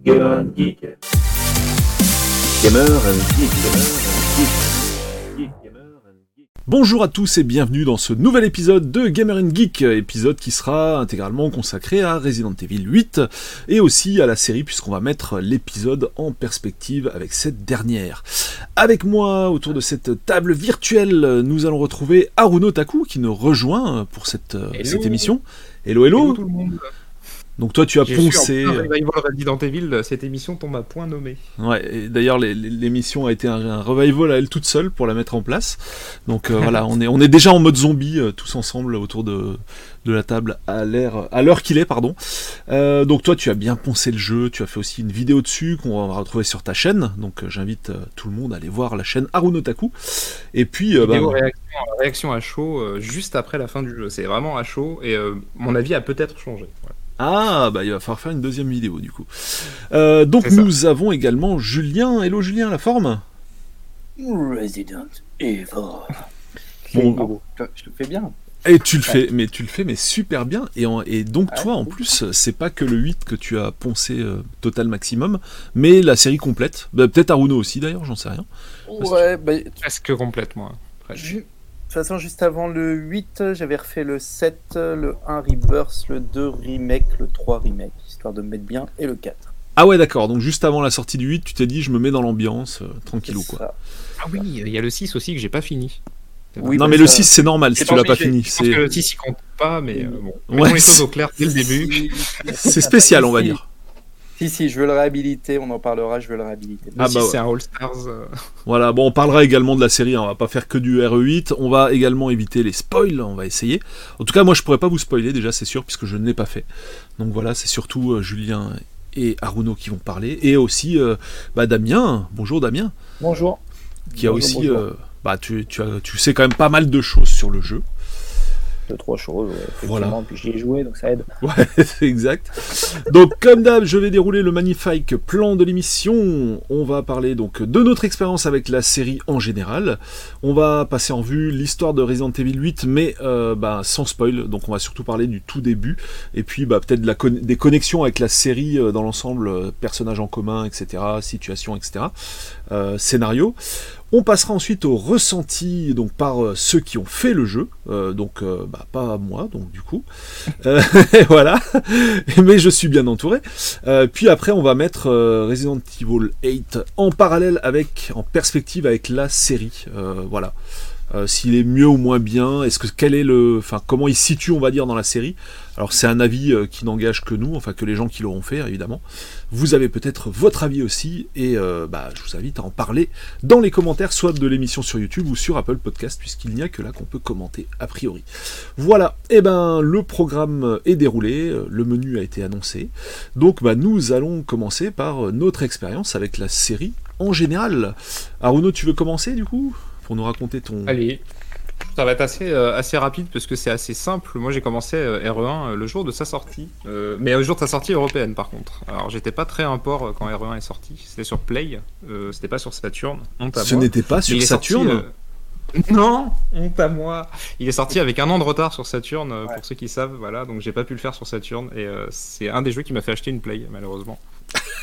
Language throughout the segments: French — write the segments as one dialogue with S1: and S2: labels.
S1: Gamer and Geek. Gamer and Geek. Gamer and Geek. Geek, Gamer and Geek.
S2: Bonjour à tous et bienvenue dans ce nouvel épisode de Gamer Geek, épisode qui sera intégralement consacré à Resident Evil 8 et aussi à la série puisqu'on va mettre l'épisode en perspective avec cette dernière. Avec moi autour de cette table virtuelle, nous allons retrouver Haruno Taku qui nous rejoint pour cette,
S3: Hello.
S2: cette émission. Hello hello,
S3: Hello tout le monde.
S2: Donc toi tu as poncé...
S3: Revival Resident Evil, cette émission tombe à point nommé.
S2: Ouais, d'ailleurs l'émission a été un, un revival à elle toute seule pour la mettre en place. Donc euh, voilà, on est, on est déjà en mode zombie euh, tous ensemble autour de, de la table à l'heure à l'heure qu'il est, pardon. Euh, donc toi tu as bien poncé le jeu, tu as fait aussi une vidéo dessus qu'on va retrouver sur ta chaîne. Donc j'invite tout le monde à aller voir la chaîne Harunotaku. Et puis bah,
S3: Vidéo réaction, réaction à chaud juste après la fin du jeu. C'est vraiment à chaud et mon avis a peut-être changé.
S2: Ah bah il va falloir faire une deuxième vidéo du coup. Euh, donc
S3: ça.
S2: nous avons également Julien. Hello Julien, la forme?
S4: Resident Evil.
S2: Bon.
S4: je te fais bien.
S2: Et tu le fais, mais tu le fais, mais super bien. Et, en- et donc
S4: Ah,
S2: toi, en plus, c'est pas que le 8 que tu as poncé euh, total maximum, mais la série complète. Bah, Peut-être Aruno aussi d'ailleurs, j'en sais rien.
S4: Ouais, bah,
S3: Presque complètement. hein. Presque.
S4: Toute façon, juste avant le 8, j'avais refait le 7, le 1 Rebirth, le 2 Remake, le 3 Remake, histoire de me mettre bien, et le 4.
S2: Ah ouais, d'accord. Donc juste avant la sortie du 8, tu t'es dit, je me mets dans l'ambiance, euh, tranquillou quoi.
S4: ça.
S3: Ah oui, il y a le 6 aussi que j'ai pas fini.
S4: Oui,
S2: non, mais le
S4: ça-
S2: 6, c'est normal si tu l'as pas fini.
S3: Je pense
S2: C'est
S3: que le 6 il compte pas, mais euh, bon.
S2: Ouais,
S3: Mettons les choses au clair dès le début.
S2: C'est spécial, on va dire.
S4: Si, si, je veux le réhabiliter, on en parlera, je veux le réhabiliter.
S2: Ah
S3: 6
S2: bah ouais.
S3: c'est un All Stars. euh,
S2: Voilà, bon, on parlera également de la série, hein, on va pas faire que du RE8, on va également éviter les spoils, on va essayer. En tout cas, moi je pourrais pas vous spoiler déjà, c'est sûr, puisque je ne l'ai pas fait. Donc voilà, c'est surtout euh, Julien et Aruno qui vont parler, et aussi euh, bah, Damien, bonjour Damien,
S4: Bonjour.
S2: qui a
S4: Bonjour,
S2: aussi,
S4: bonjour.
S2: euh, bah tu, tu, as, tu sais quand même pas mal de choses sur le jeu.
S5: Deux trois choses
S2: Voilà.
S5: puis j'y ai joué donc ça aide
S2: Ouais, c'est exact. Donc, comme d'hab, je vais dérouler le magnifique plan de l'émission. On va parler donc de notre expérience avec la série en général. On va passer en vue l'histoire de Resident Evil 8, mais euh, bah, sans spoil. Donc, on va surtout parler du tout début. Et puis, bah, peut-être de la con- des connexions avec la série euh, dans l'ensemble, euh, personnages en commun, etc., situation, etc., euh, scénario. On passera ensuite au ressenti donc par euh, ceux qui ont fait le jeu, Euh, donc euh, bah, pas moi, donc du coup. Voilà, mais je suis bien entouré. Puis après, on va mettre Resident Evil 8 en parallèle avec, en perspective avec la série. Voilà. S'il est mieux ou moins bien, est-ce que quel est le, enfin comment il se situe, on va dire, dans la série. Alors c'est un avis euh, qui n'engage que nous, enfin que les gens qui l'auront fait, évidemment. Vous avez peut-être votre avis aussi, et euh, bah, je vous invite à en parler dans les commentaires, soit de l'émission sur YouTube ou sur Apple Podcast, puisqu'il n'y a que là qu'on peut commenter a priori. Voilà, et ben le programme est déroulé, euh, le menu a été annoncé. Donc bah, nous allons commencer par notre expérience avec la série en général. Aruno, tu veux commencer du coup Pour nous raconter ton.
S3: Allez. Ça va être assez, euh, assez rapide parce que c'est assez simple. Moi j'ai commencé euh, RE1 euh, le jour de sa sortie, Euh, mais le jour de sa sortie européenne par contre. Alors j'étais pas très import quand RE1 est sorti. C'était sur Play, c'était pas sur Saturn. Honte à
S2: Ce
S3: moi.
S2: n'était pas sur
S3: sorti,
S2: Saturn
S3: euh, Non, honte à moi. Il est sorti avec un an de retard sur Saturn, euh, pour ceux qui savent. Voilà, donc j'ai pas pu le faire sur Saturn et c'est un des jeux qui m'a fait acheter une Play malheureusement.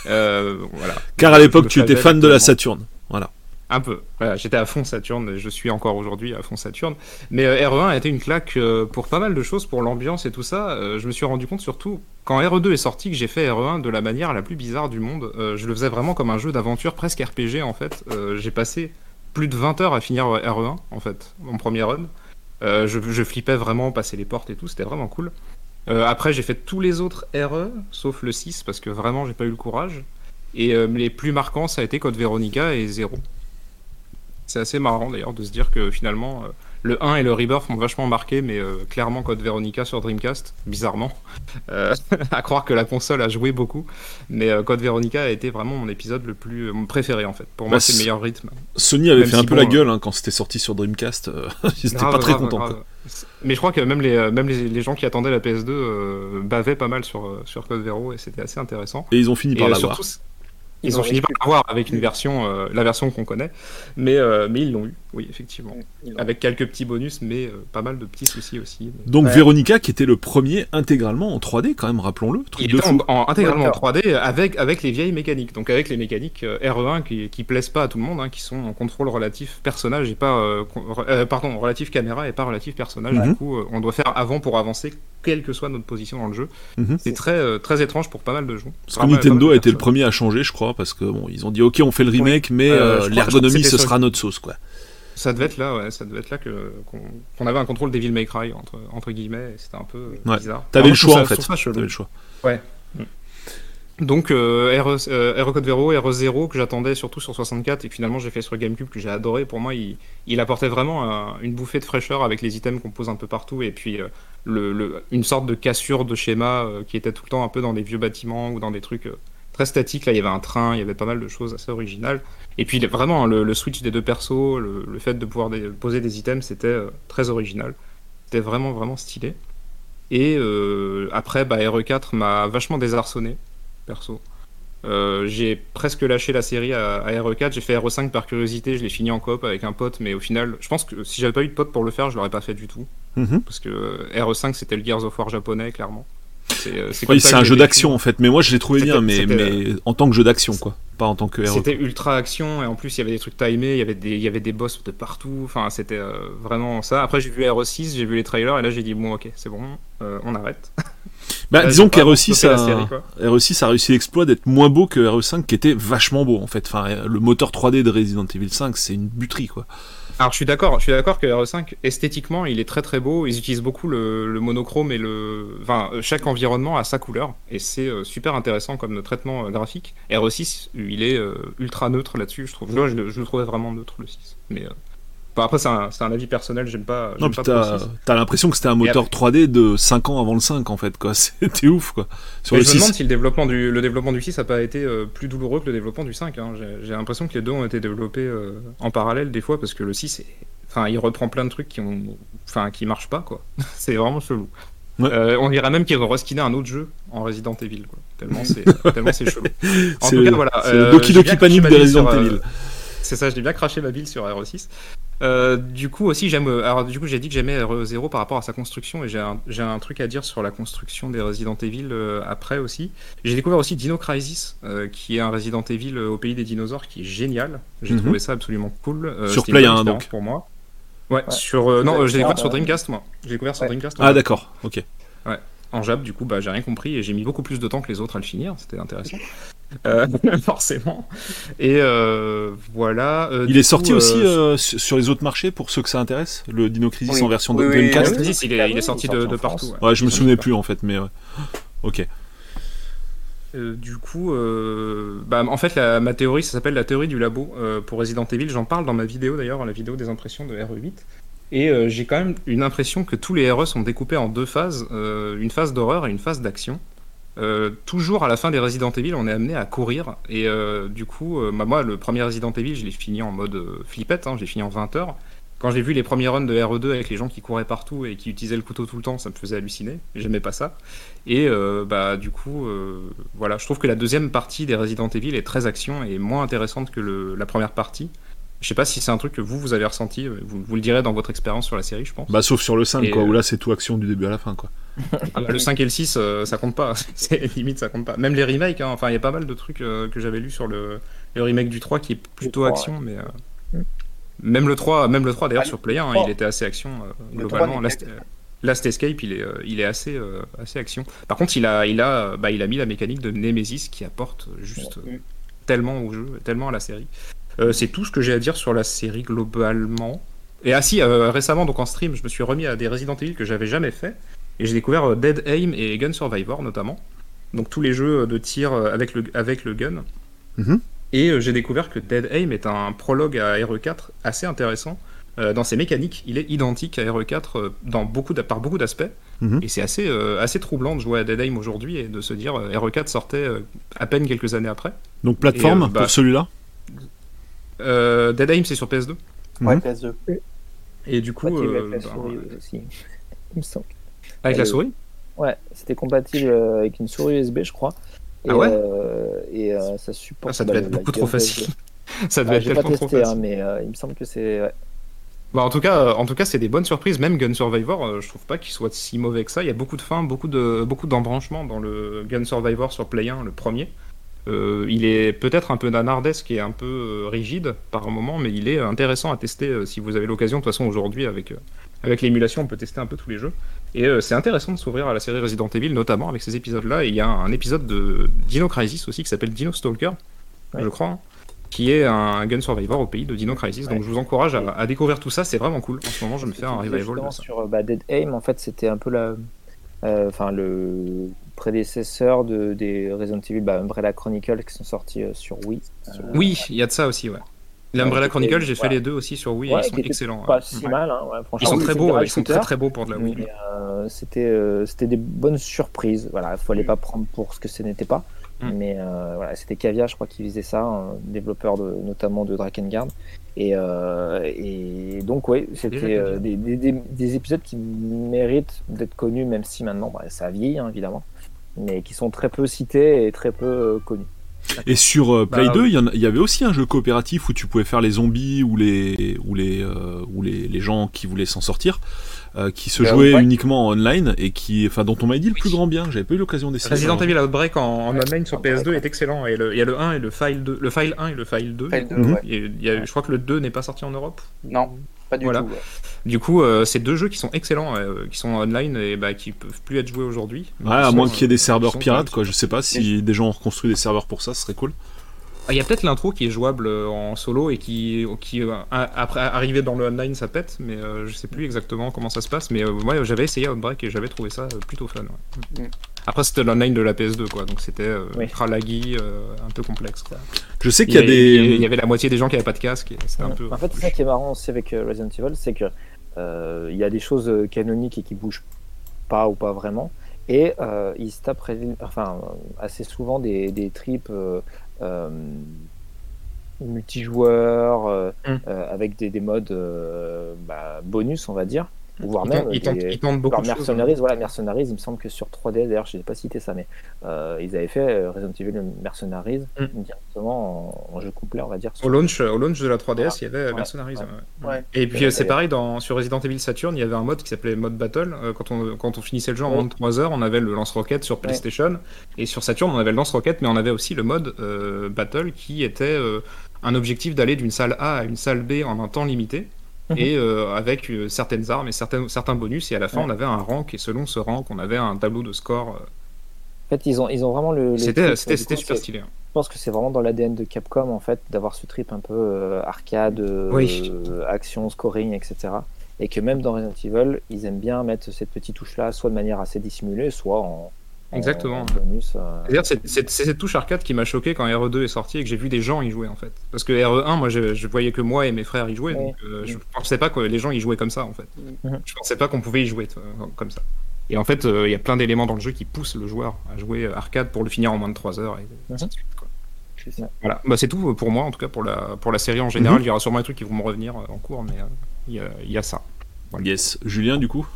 S3: Voilà.
S2: Car à l'époque tu étais fan de la. Saturn. Voilà.
S3: Un peu. J'étais à fond Saturn, et je suis encore aujourd'hui à fond Saturn. Mais euh, RE1 a été une claque euh, pour pas mal de choses, pour l'ambiance et tout ça. Euh, je me suis rendu compte surtout quand RE2 est sorti que j'ai fait RE1 de la manière la plus bizarre du monde. Euh, je le faisais vraiment comme un jeu d'aventure presque RPG en fait. J'ai passé plus de 20 heures à finir RE1 en fait, mon premier run. Je, flippais vraiment, passer les portes et tout, c'était vraiment cool. Après, j'ai fait tous les autres RE, sauf le 6, parce que vraiment, j'ai pas eu le courage. Et les plus marquants, ça a été Code Veronica et 0. C'est assez marrant d'ailleurs de se dire que finalement, euh, le 1 et le Rebirth m'ont vachement marqué, mais euh, clairement Code Veronica sur Dreamcast, bizarrement. Euh, à croire que la console a joué beaucoup. Mais Code Veronica a été vraiment mon épisode le plus mon préféré en fait. Pour moi,
S2: Bah,
S3: c'est le meilleur rythme.
S2: Sony avait
S3: Même
S2: fait un peu
S3: bon,
S2: la gueule hein, quand c'était sorti sur Dreamcast. Ils étaient
S3: Grave,
S2: pas très
S3: grave,
S2: contents.
S3: grave. Mais je crois que même les, même les, les gens qui attendaient la PS2 euh, bavaient pas mal sur, sur Code Vero et c'était assez intéressant.
S2: Et ils ont fini par
S3: euh,
S2: l'avoir.
S3: Surtout, Ils, ont, fini par l'avoir avec une version, euh, la version qu'on connaît, mais, euh, mais ils l'ont eu, oui, effectivement. Avec quelques petits bonus, mais euh, pas mal de petits soucis aussi.
S2: Donc Véronica, qui était le premier intégralement en 3D, quand même, rappelons-le.
S3: Il était en, en, intégralement en 3D avec, avec les vieilles mécaniques, donc avec les mécaniques RE1 qui, qui plaisent pas à tout le monde, hein, qui sont en contrôle relatif personnage et pas. pardon, relatif caméra et pas relatif personnage. Du coup, on doit faire avant pour avancer, quelle que soit notre position dans le jeu.
S2: Mhm.
S3: C'est très, très étrange pour pas mal de jeux.
S2: Parce que Nintendo a été le premier à changer, je crois, parce que bon, ils ont dit ok, on fait le remake, mais
S3: Euh,
S2: l'ergonomie ce sera notre sauce, quoi.
S3: Ça devait être là, ouais, ça devait être là que qu'on avait un contrôle Devil May Cry entre entre guillemets, et c'était un peu
S2: Ouais.
S3: bizarre.
S2: T'avais le choix
S3: ça-
S2: en fait. T'avais le choix.
S3: Donc euh, RE, euh, RE Code Vero, RE0 que j'attendais surtout sur 64 et que finalement j'ai fait sur GameCube que j'ai adoré. Pour moi, il, il apportait vraiment un- une bouffée de fraîcheur avec les items qu'on pose un peu partout et puis euh, une sorte de cassure de schéma euh, qui était tout le temps un peu dans des vieux bâtiments ou dans des trucs euh, très statiques. Là, il y avait un train, il y avait pas mal de choses assez originales. Et puis vraiment le, le switch des deux persos, le, fait de pouvoir poser des items, c'était euh, très original. C'était vraiment vraiment stylé. Et après, bah, RE4 m'a vachement désarçonné, perso. J'ai presque lâché la série à, à RE4. J'ai fait RE5 par curiosité. Je l'ai fini en coop avec un pote, mais au final, je pense que si j'avais pas eu de pote pour le faire, je l'aurais pas fait du tout.
S2: Mhm.
S3: Parce que euh, RE5 c'était le Gears of War japonais, clairement. C'est euh,
S2: Oui, un jeu d'action en fait, mais moi je l'ai trouvé bien, mais, mais en tant que jeu d'action, quoi. Pas en tant que E.
S3: C'était ultra action et en plus il y avait des trucs timés, il y avait des, il y avait des boss de partout. Enfin, c'était euh, vraiment ça. Après, j'ai vu RE6, j'ai vu les trailers et là j'ai dit bon, ok, c'est bon, euh, on arrête.
S2: Bah,
S3: Là,
S2: disons que
S3: pas
S2: RE6
S3: stoppé la
S2: a...
S3: série, quoi.
S2: RE6 a réussi l'exploit d'être moins beau que RE5 qui était vachement beau en fait. Enfin, le moteur 3D de Resident Evil 5, c'est une buterie quoi.
S3: Alors je suis d'accord, je suis d'accord que RE5 esthétiquement il est très très beau. Ils utilisent beaucoup le, le monochrome et le, enfin euh, chaque environnement a sa couleur et c'est euh, super intéressant comme traitement euh, graphique. RE6 il est euh, ultra neutre là-dessus, je trouve. Moi je, le- je le trouvais vraiment neutre le 6. Mais après c'est un, avis personnel, j'aime pas.
S2: Non, puis t'as
S3: 6.
S2: t'as l'impression que c'était un moteur 3D de 5 ans avant le 5 en fait quoi. C'était ouf quoi. Sur
S3: Mais
S2: le
S3: je me demande
S2: 6.
S3: si le développement du, le développement du 6 n'a pas été euh, plus douloureux que le développement du 5. hein. J'ai l'impression que les deux ont été développés euh, en parallèle des fois parce que le 6, est- enfin, il reprend plein de trucs qui ont, enfin, qui marchent pas quoi. c'est vraiment chelou.
S2: Ouais.
S3: Euh, on dirait même qu'ils ont reskiné un autre jeu en Resident Evil quoi. Tellement c'est chelou. En tout
S2: le-
S3: cas voilà.
S2: c'est le Doki Doki Panic
S3: bille
S2: Resident Evil.
S3: C'est ça, j'ai bien craché ma bille sur RE6. Euh, du coup aussi j'aime euh, alors du coup j'ai dit que j'aimais RE0 par rapport à sa construction et j'ai un, truc à dire sur la construction des Resident Evil euh, après aussi j'ai découvert aussi Dino Crisis euh, qui est un Resident Evil au pays des dinosaures qui est génial j'ai
S2: Mhm.
S3: trouvé ça absolument cool Euh,
S2: Sur Play
S3: une bonne
S2: 1,
S3: expérience
S2: donc.
S3: pour moi ouais,
S5: Ouais.
S3: sur euh, non j'ai découvert sur Dreamcast moi j'ai découvert sur
S5: Ouais.
S3: Dreamcast
S2: Ah d'accord, ok.
S3: En Jap, du coup, bah, j'ai rien compris et j'ai mis beaucoup plus de temps que les autres à le finir. C'était intéressant. Euh, forcément. Et euh, voilà. euh,
S2: Il est sorti aussi sur les autres marchés pour ceux que ça intéresse, le Dino Crisis
S4: Oui.
S2: en version
S4: Oui,
S2: de
S4: oui,
S2: Dreamcast.
S3: Crisis, il est, il est sorti de,
S5: sorti
S3: de
S5: en
S3: partout. Ouais.
S2: Ouais, je me
S3: Il est
S2: souvenais plus en fait, mais ouais. Ok.
S3: Euh, du coup, euh, bah, en fait, la- ma théorie, ça s'appelle la théorie du labo euh, pour Resident Evil. J'en parle dans ma vidéo d'ailleurs, la vidéo des impressions de RE8. Et euh, j'ai quand même une impression que tous les RE sont découpés en deux phases, euh, une phase d'horreur et une phase d'action. Euh, toujours à la fin des Resident Evil, on est amené à courir. Et du coup, bah, moi, le premier Resident Evil, je l'ai fini en mode flippette, hein, j'ai fini en 20 heures. Quand j'ai vu les premiers runs de RE2 avec les gens qui couraient partout et qui utilisaient le couteau tout le temps, ça me faisait halluciner. J'aimais pas ça. Et bah du coup, voilà, je trouve que la deuxième partie des Resident Evil est très action et moins intéressante que la première partie. Je sais pas si c'est un truc que vous vous avez ressenti. euh, Vous, vous le direz dans votre expérience sur la série, je pense.
S2: Bah sauf sur le 5
S3: Et,
S2: quoi,
S3: euh,
S2: où là c'est tout action du début à la fin quoi.
S3: Ah bah, le 5 et le 6, euh, ça compte pas. c'est limite, ça compte pas. Même les remakes, hein, enfin, il y a pas mal de trucs euh, que j'avais lu sur le, le remake du 3 qui est plutôt
S5: 3,
S3: action, mais. euh. Même le 3, même le 3 d'ailleurs
S4: Ah,
S3: sur Play 1,
S4: le
S3: il était assez action euh,
S4: Le
S3: globalement.
S4: 3
S3: Last, euh, Last Escape, il est, euh, il est assez, euh, assez action. Par contre, il a, il, a, bah, il a mis la mécanique de Nemesis qui apporte juste euh, tellement au jeu, tellement à la série. Euh, c'est tout ce que j'ai à dire sur la série globalement. Et ah si, euh, récemment, donc en stream, je me suis remis à des Resident Evil que j'avais jamais fait. Et j'ai découvert euh, Dead Aim et Gun Survivor notamment. Donc tous les jeux de tir avec le, avec le gun.
S2: Mhm.
S3: Et j'ai découvert que Dead Aim est un prologue à RE4 assez intéressant. Euh, dans ses mécaniques, il est identique à RE4 euh, dans beaucoup par beaucoup d'aspects.
S2: Mhm.
S3: Et c'est assez, euh, assez troublant de jouer à Dead Aim aujourd'hui et de se dire euh, RE4 sortait à peine quelques années après.
S2: Donc plateforme
S3: Et, bah,
S2: pour celui-là?
S3: Euh, Dead Aim c'est sur PS2.
S4: Ouais,
S2: Mhm.
S4: PS2.
S3: Et du coup, euh,
S5: avec la
S3: bah,
S5: souris aussi. Il me semble.
S3: avec la
S5: Euh,
S3: souris
S5: Ouais, c'était compatible euh, avec une souris USB, je crois. Et,
S3: Ah ouais
S5: euh, et euh, ça supporte.
S3: Ah, ça
S5: bah,
S3: devait être
S5: le- la
S3: beaucoup trop facile. Ça devait
S5: Ah,
S3: être
S5: J'ai pas
S3: tellement trop
S5: testé, hein,
S3: facile.
S5: mais euh, il me semble que c'est. ouais.
S3: Bah, en tout cas, en tout cas, c'est des bonnes surprises. Même Gun Survivor, je trouve pas qu'il soit si mauvais que ça. Il y a beaucoup de fins, beaucoup de beaucoup d'embranchements dans le Gun Survivor sur Play 1, le premier. Euh, il est peut-être un peu nanardesque et un peu euh, rigide par moment, mais il est intéressant à tester euh, si vous avez l'occasion. De toute façon, aujourd'hui, avec euh, avec l'émulation, on peut tester un peu tous les jeux. Et euh, c'est intéressant de s'ouvrir à la série Resident Evil, notamment avec ces épisodes-là. Et il y a un épisode de Dino Crisis aussi qui s'appelle Dino Stalker,
S5: Ouais.
S3: je crois, qui est un Gun Survivor au pays de Dino Crisis. Donc je vous encourage à, à découvrir tout ça, c'est vraiment cool. En ce moment, je me fais un revival de ça.
S5: Sur euh, bah, Dead Aim, en fait, c'était un peu la. euh, Enfin, le prédécesseur de, des Resident Evil, bah, Umbrella Chronicles qui sont sortis euh, sur Wii. Euh,
S3: Oui, il y a de ça aussi, ouais. L'Umbrella Chronicle, j'ai fait les deux aussi sur Wii,
S5: Ouais,
S3: ils sont excellents.
S5: Pas si mal, hein, ouais, franchement.
S3: Ils sont
S5: Oui,
S3: très beaux, ils sont très très beaux pour de la Wii.
S5: euh, c'était euh, c'était des bonnes surprises. Voilà, il fallait pas prendre pour ce que ce n'était pas.
S3: Mm.
S5: Mais euh, voilà, c'était Cavia, je crois, qui faisait ça, un développeur de, notamment de Drakengard. Et, euh, et donc, oui, c'était
S3: Cavia.
S5: euh, des, des- des- des épisodes qui méritent d'être connus, même si maintenant bah, ça vieillit, hein, évidemment, mais qui sont très peu cités et très peu euh, connus.
S2: Et sur euh, Play
S3: Bah,
S2: 2, il y, en a- il y avait aussi un jeu coopératif où tu pouvais faire les zombies ou les, ou les, euh, ou les, les gens qui voulaient s'en sortir, euh, qui se jouaient
S4: Outbreak
S2: uniquement en online et qui, enfin, dont on m'a dit le plus grand bien. J'avais pas eu l'occasion d'essayer.
S3: Resident. Evil Outbreak en, en online sur
S5: Outbreak,
S3: PS2
S5: ouais.
S3: est excellent. Et il y a le 1 et le file 2. Le file 1 et le file 2.
S4: File deux,
S2: Mhm.
S4: ouais.
S3: Et il y a- je crois que le 2 n'est pas sorti en Europe.
S4: Non, pas du
S3: Voilà.
S4: tout. ouais.
S3: Du coup, euh, c'est deux jeux qui sont excellents, euh, qui sont online et bah, qui peuvent plus être joués aujourd'hui.
S2: Ouais, à moins qu'il y ait des
S3: Ils
S2: serveurs pirates, quoi. Je sais pas si des gens ont reconstruit des serveurs pour ça, ce serait cool.
S3: Ah, Il y a peut-être l'intro qui est jouable euh, en solo et qui, euh, après arriver dans le online, ça pète, mais euh, je sais plus exactement comment ça se passe. Mais euh, ouais, j'avais essayé Outbreak et j'avais trouvé ça euh, plutôt fun. ouais.
S4: Mm.
S3: Après, c'était l'online de la PS2, quoi, donc c'était euh,
S5: Oui.
S3: ultra laggy, euh, un peu complexe. Quoi.
S2: Je sais
S3: Il
S2: qu'il y a des.
S3: il y avait la moitié des gens qui avaient pas de casque, et c'était un peu.
S5: En fait, c'est ça qui est marrant aussi avec euh, Resident Evil, c'est que euh, il y a des choses euh, canoniques et qui bougent pas ou pas vraiment, et euh, ils se tapent ré- enfin, euh, assez souvent des, des trips euh, euh, multijoueurs euh,
S3: Mm.
S5: euh, avec des, des modes euh, bah, bonus, on va dire, voire même
S3: ils tentent-
S5: des-
S3: ils tentent beaucoup choses. hein.
S5: Mercenaries, voilà, Mercenaries, il me semble que sur 3DS, d'ailleurs, je n'ai pas cité ça, mais euh, ils avaient fait euh, Resident Evil Mercenaries
S3: Mm.
S5: directement en, en jeu complet, on va dire.
S3: Au launch, au launch de la 3DS,
S5: Voilà.
S3: il y avait
S5: Ouais.
S3: Mercenaries.
S5: Ouais.
S3: ouais.
S4: Ouais.
S3: Et puis euh, c'est pareil dans, sur Resident Evil Saturn, il y avait un mode qui s'appelait mode battle. Euh, quand, on, quand on finissait le jeu en moins de 3 heures, on avait le lance-roquette sur PlayStation. Et sur Saturn, on avait le lance-roquette, mais on avait aussi le mode euh, battle qui était euh, un objectif d'aller d'une salle A à une salle B en un temps limité. Et euh, avec euh, certaines armes et certains, certains bonus, et à la fin
S5: Ouais.
S3: on avait un rank, et selon ce rank, on avait un tableau de score. euh.
S5: En fait, ils ont, ils ont vraiment le.
S3: C'était super stylé. hein.
S5: Je pense que c'est vraiment dans l'ADN de Capcom en fait d'avoir ce trip un peu euh, arcade,
S3: Oui.
S5: action, scoring, etc. Et que même dans Resident Evil, ils aiment bien mettre cette petite touche-là, soit de manière assez dissimulée, soit en-
S3: Exactement.
S5: en bonus. euh.
S3: C'est-à-dire, c'est c'est- c'est cette touche arcade qui m'a choqué quand RE2 est sorti et que j'ai vu des gens y jouer en fait. Parce que RE1, moi je, je voyais que moi et mes frères y jouer,
S5: Ouais.
S3: donc euh, je pensais pas que les gens y jouaient comme ça en fait.
S5: Mhm.
S3: Je pensais pas qu'on pouvait y jouer euh, comme ça. Et en fait, euh, il y a plein d'éléments dans le jeu qui poussent le joueur à jouer euh, arcade pour le finir en moins de 3 heures. Et ainsi de suite, quoi.
S4: C'est ça.
S3: Voilà, bah, c'est tout pour moi en tout cas pour la, pour la série en général. Il y aura sûrement des trucs qui vont me revenir euh, en cours, mais euh, il y, a, il y a ça.
S2: Yes. Julien, du coup?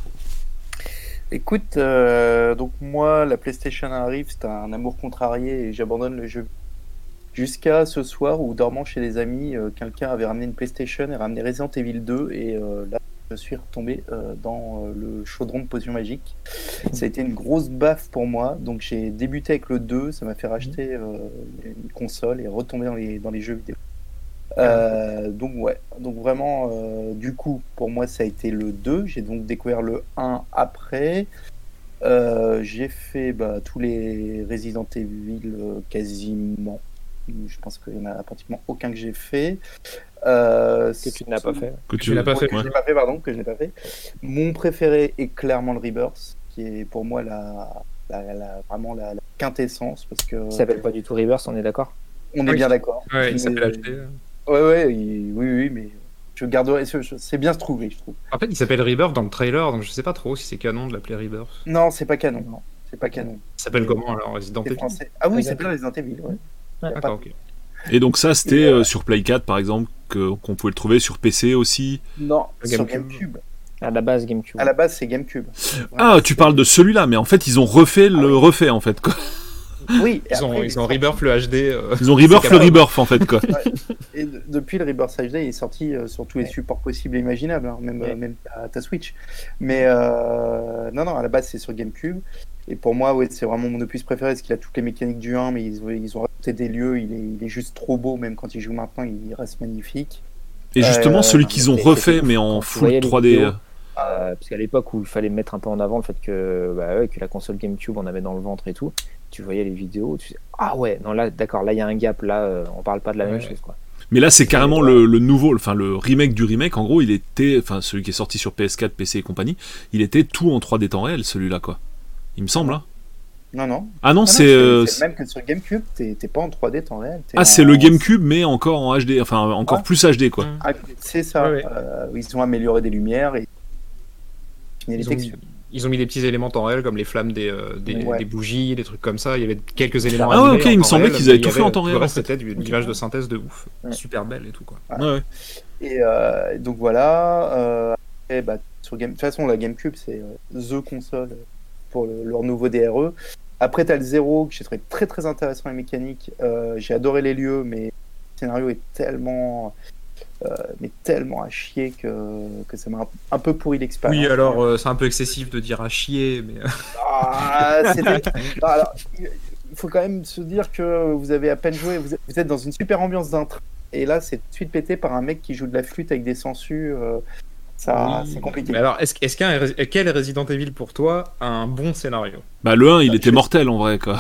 S4: Écoute, euh, donc moi, la PlayStation arrive, c'est un amour contrarié et j'abandonne le jeu. Jusqu'à ce soir où, dormant chez des amis, euh, quelqu'un avait ramené une PlayStation et ramené Resident Evil 2 et euh, là, je suis retombé dans le chaudron de potions magiques. Ça a été une grosse baffe pour moi, donc j'ai débuté avec le 2, ça m'a fait racheter une console et retomber dans les, dans les jeux vidéo. Euh, donc ouais, donc vraiment, euh, du coup, pour moi, ça a été le 2. J'ai donc découvert le 1 après. Euh, j'ai fait bah, tous les Resident Evil euh, quasiment. Je pense qu'il n'y en a pratiquement aucun que j'ai fait. Euh,
S5: Que tu n'as pas fait.
S2: Que
S3: Tu l'as pas fait.
S4: que
S2: Ouais.
S4: je n'ai pas fait, pardon, que je n'ai pas fait. Mon préféré est clairement le Rebirth, qui est pour moi la, la- la- vraiment la, la quintessence, parce que
S5: Ça s'appelle pas du tout Reverse, on est d'accord?
S4: On est
S3: Oui.
S4: bien d'accord.
S3: Ouais, il
S4: Mais-
S3: s'appelle HD.
S4: Ouais, ouais, il- oui, oui, mais je garderai. C'est bien se trouver, je trouve.
S3: En fait, il s'appelle Rebirth dans le trailer, donc je sais pas trop si c'est canon de l'appeler Rebirth.
S4: Non, c'est pas canon. Non, c'est pas canon.
S3: Il s'appelle comment alors Resident Evil.
S4: Ah oui, c'est bien Resident Evil. Ouais.
S3: D'accord, ok.
S2: Et donc ça, c'était
S4: euh,
S2: euh, sur Play 4, par exemple, qu'on pouvait le trouver sur PC aussi.
S4: Non, sur
S3: GameCube.
S4: GameCube.
S5: À la base, GameCube.
S4: À la base, c'est GameCube.
S2: Ah, tu parles de celui-là, mais en fait, ils ont refait le refait, en fait.
S4: Oui,
S3: Ils ont,
S4: après,
S3: ils ont Rebirth le HD. euh,
S2: Ils ont Rebirth le. Rebirth en fait quoi.
S4: Et de- depuis le Rebirth HD, il est sorti euh, sur tous les
S5: Ouais.
S4: supports possibles et imaginables, hein, même,
S5: Ouais.
S4: euh, même ta, ta Switch. Mais euh, non, non, à la base, c'est sur GameCube. Et pour moi, ouais, c'est vraiment mon opus préféré parce qu'il a toutes les mécaniques du 1, mais ils, ont- ils ont rajouté des lieux. Il est, il est juste trop beau, même quand il joue maintenant, il reste magnifique.
S2: Et justement
S4: Euh,
S2: celui qu'ils ont refait mais en full
S5: voyais les
S2: 3D.
S5: Euh, parce qu'à l'époque où il fallait mettre un peu en avant le fait que, bah ouais, que la console GameCube on avait dans le ventre et tout, tu voyais les vidéos, tu disais ah ouais, non là d'accord, là il y a un gap, là euh, on parle pas de la même
S3: Ouais.
S5: chose quoi.
S2: Mais là c'est carrément le, le nouveau, enfin le remake du remake. En gros il était, enfin celui qui est sorti sur PS4, PC et compagnie, il était tout en 3D temps réel celui-là quoi. Il me semble. Hein.
S4: Non, non.
S2: Ah non
S4: Ah non,
S2: c'est. euh,
S4: c'est le même que sur GameCube, t'es pas en 3D temps réel.
S2: Ah,
S4: en-
S2: c'est le GameCube, mais encore en HD, enfin encore
S4: Ouais.
S2: plus HD quoi.
S4: Ah, c'est ça.
S3: Ouais, ouais.
S4: Euh, ils ont amélioré des lumières et les
S3: Ils ont, mis,
S4: textures.
S3: ils ont mis des petits éléments temps réel comme les flammes des, euh, des,
S4: Ouais.
S3: des bougies, des trucs comme ça. Il y avait quelques éléments.
S2: Ah ouais, ok,
S3: en
S2: il me semblait qu'ils avaient tout fait en temps réel, en.
S3: C'était de l'image de synthèse de ouf.
S5: Ouais.
S3: Super belle et tout quoi.
S2: Ouais, ouais.
S4: Et euh, donc voilà. Euh, après, bah, sur Game... De toute façon, la GameCube, c'est euh, the console pour le- leur nouveau DRE. Après, tu as le Zero que j'ai trouvé très très intéressant et mécanique. Euh, j'ai adoré les lieux, mais le scénario est tellement. Euh, mais tellement à chier que, que ça m'a un, un peu pourri l'expérience.
S3: Oui, alors euh, c'est un peu excessif de dire à chier, mais. euh,
S4: Ah, c'était- Non, alors, il faut quand même se dire que vous avez à peine joué, vous êtes, dans une super ambiance d'un train, et là c'est tout de suite pété par un mec qui joue de la flûte avec des sangsues. euh, ça,
S3: oui.
S4: c'est compliqué.
S3: Mais alors, est-ce est-ce qu'un quel Resident Evil pour toi a un bon scénario?
S2: Bah le 1 il
S4: Bah,
S2: était mortel en vrai quoi.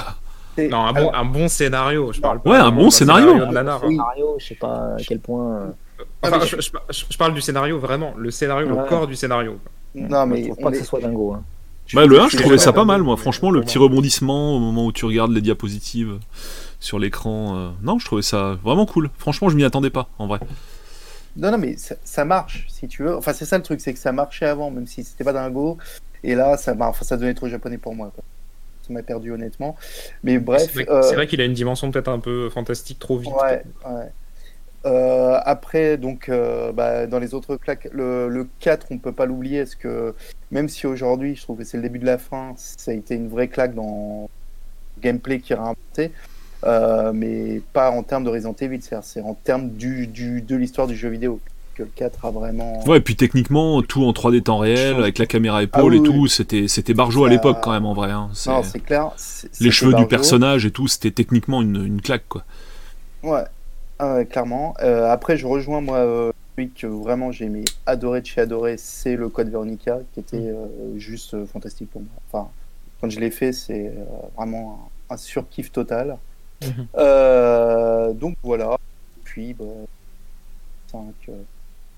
S4: C'est-
S3: Non, un bon,
S4: alors,
S3: un bon scénario. Je parle pas
S2: Ouais, un bon
S3: d'un
S2: scénario.
S3: de nanar.
S4: Oui.
S5: Scénario, je sais pas à quel point. Euh,
S3: Enfin,
S4: Ah, mais
S3: je, je- je- je parle du scénario vraiment, le scénario, le corps du scénario.
S4: non, mais
S5: je trouve pas que ce soit dingo. Hein.
S2: Bah le 1 je trouvais ça pas mal moi, franchement le petit rebondissement au moment où tu regardes les diapositives sur l'écran. euh, Non je trouvais ça vraiment cool. Franchement je m'y attendais pas en vrai.
S4: Non, non, mais ça, ça marche si tu veux. Enfin, c'est ça le truc, c'est que ça marchait avant, même si c'était pas dingo. Et là, ça, m'a- enfin, ça devenait trop japonais pour moi. quoi. Ça m'a perdu honnêtement. Mais bref.
S3: C'est vrai,
S4: euh,
S3: c'est vrai qu'il a une dimension peut-être un peu fantastique trop vite.
S4: Ouais, ouais. Euh, après, donc, euh, bah, dans les autres claques, le, le 4, on peut pas l'oublier, parce que même si aujourd'hui, je trouve que c'est le début de la fin, ça a été une vraie claque dans le gameplay qui a réinventé, euh, mais pas en termes de Resident Evil, c'est en termes du, du, de l'histoire du jeu vidéo que le 4 a vraiment.
S2: Ouais et puis techniquement tout en 3D temps réel avec la caméra épaule
S4: Ah oui,
S2: et
S4: oui.
S2: tout, c'était c'était barjo à l'époque quand même en vrai. hein.
S4: Non, c'est clair.
S2: Les cheveux du personnage et tout, c'était techniquement une, une claque quoi.
S4: Ouais, Ah ouais, clairement. Euh, après, je rejoins moi euh, celui que vraiment j'ai aimé adorer de chez adoré, c'est le code Veronica, qui était euh, juste euh, fantastique pour moi. Enfin, quand je l'ai fait, c'est euh, vraiment un, un surkiff total.
S3: Mhm.
S4: Euh, donc voilà. Puis, bah, cinq, euh,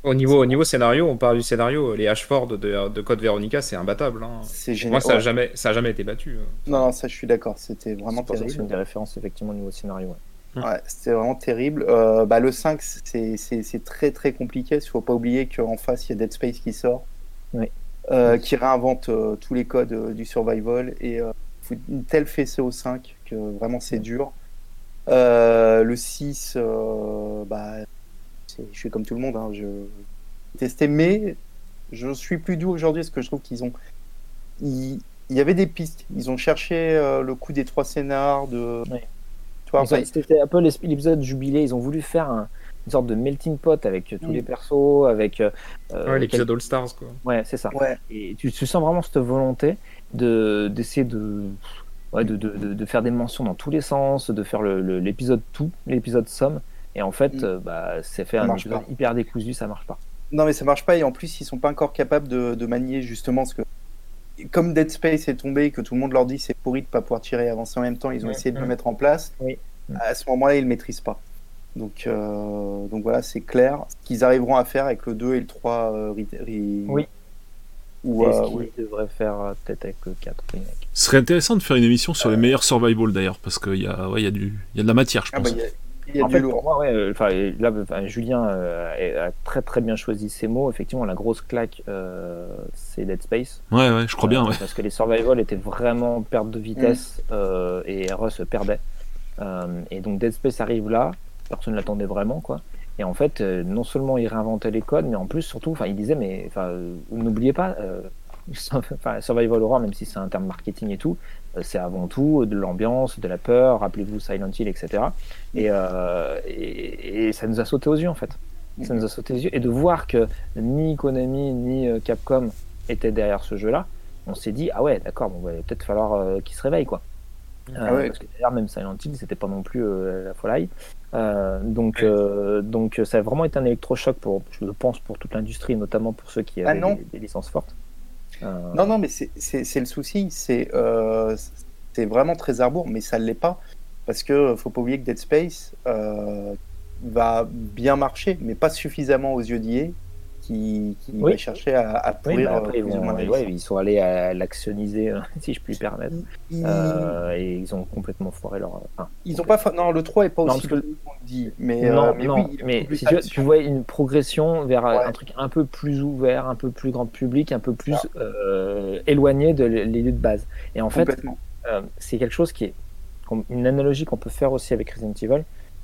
S3: Au niveau, au niveau scénario, on parle du scénario, les Ashford de, de Code Veronica, c'est imbattable. hein.
S4: c'est
S3: Moi, ça n'a
S4: Ouais.
S3: jamais, ça a jamais été battu. hein.
S4: Non, non, ça je suis d'accord. C'était vraiment
S5: C'est une des références effectivement au niveau scénario. ouais.
S4: Ouais, c'était vraiment terrible. Euh, bah, le 5, c'est très très compliqué. Il faut pas oublier qu'en face, il y a Dead Space qui sort,
S5: Oui.
S4: euh, qui réinvente euh, tous les codes du survival et fout une telle fessée au 5 que vraiment c'est dur. Euh, le 6, euh, bah, je suis comme tout le monde, hein, je testé, mais je suis plus doux aujourd'hui parce que je trouve qu'ils ont. Il il y avait des pistes. Ils ont cherché le coup des trois scénars de.
S5: Oui. C'était un peu l'épisode jubilé. Ils ont voulu faire un- une sorte de melting pot avec euh, tous
S4: Mm.
S5: les persos, avec. euh,
S3: Ouais, l'épisode All Stars, quoi.
S5: Ouais, c'est ça.
S4: ouais.
S5: Et tu, tu sens vraiment cette volonté de d'essayer de, ouais, de, de, de- de faire des mentions dans tous les sens, de faire le- le- l'épisode tout, l'épisode somme. Et en fait,
S4: Mm.
S5: euh, bah, c'est fait
S4: Ça
S5: un épisode
S4: pas.
S5: hyper décousu, ça marche pas.
S4: Non, mais ça marche pas. Et en plus, ils sont pas encore capables de, de manier justement ce que. Comme Dead Space est tombé, que tout le monde leur dit c'est pourri de pas pouvoir tirer et avancer en même temps, ils ont essayé de le mettre en place.
S5: Oui.
S4: À ce moment-là, ils le maîtrisent pas. Donc, euh, donc voilà, c'est clair. Ce qu'ils arriveront à faire avec le 2 et le 3 euh, re-
S5: Oui.
S4: Ou,
S5: Et
S4: euh,
S5: ce qu'ils
S4: oui.
S5: devraient faire euh, peut-être avec le 4 remake.
S2: Ce serait intéressant de faire une émission sur les meilleurs survival d'ailleurs parce qu'il y a ouais, il y a du il y a de la matière je
S4: Ah,
S2: pense.
S4: bah, il y a,
S5: En
S4: du
S5: fait,
S4: lourd.
S5: pour moi, ouais, euh, là, enfin, Julien euh, a très très bien choisi ses mots. Effectivement, la grosse claque, euh, c'est Dead Space.
S2: Ouais ouais, je crois bien
S5: Euh,
S2: ouais.
S5: Parce que les survival étaient vraiment en perte de vitesse euh, et RE se perdait. Euh, et donc Dead Space arrive là, personne ne l'attendait vraiment quoi. Et en fait, euh, non seulement il réinventait les codes, mais en plus surtout, enfin, il disait mais enfin, euh, n'oubliez pas, euh, survival horror, même si c'est un terme marketing et tout, c'est avant tout de l'ambiance, de la peur. Rappelez-vous Silent Hill, etc. Et, euh, et, et ça nous a sauté aux yeux en fait. Ça nous a sauté aux yeux et de voir que ni Konami ni euh, Capcom étaient derrière ce jeu-là, on s'est dit ah ouais d'accord, bon, va peut-être falloir euh, qu'ils se réveillent quoi.
S4: Ah ouais.
S5: Parce que d'ailleurs même Silent Hill c'était pas non plus euh, la folie. Euh, donc, euh, donc ça a vraiment été un électrochoc pour, je pense, pour toute l'industrie, notamment pour ceux qui
S4: Ah
S5: avaient des, des licences fortes. Euh,
S4: Non, non, mais c'est- le souci. C'est euh, c'est vraiment très arbour, mais ça ne l'est pas. Parce que faut pas oublier que Dead Space euh, va bien marcher, mais pas suffisamment aux yeux d'IA qui, qui
S5: Oui.
S4: va chercher à, à
S5: oui,
S4: pourrir
S5: bah, après,
S4: euh,
S5: ils, vont- ouais, sont allés à l'actioniser, euh, si je puis permettre.
S4: Ils-
S5: Euh, et ils ont complètement foiré leur. enfin,
S4: Ils ont pas fa- Non, le 3 est pas
S5: Non,
S4: aussi
S5: que-
S4: le dit. Mais,
S5: non,
S4: euh, mais
S5: non,
S4: oui, il
S5: mais
S4: plus
S5: si tu, vois une progression vers euh,
S4: Ouais.
S5: un truc un peu plus ouvert, un peu plus grand public, un peu plus euh, éloigné de l- les lieux de base. Et en fait, euh, c'est quelque chose qui est une analogie qu'on peut faire aussi avec Resident Evil,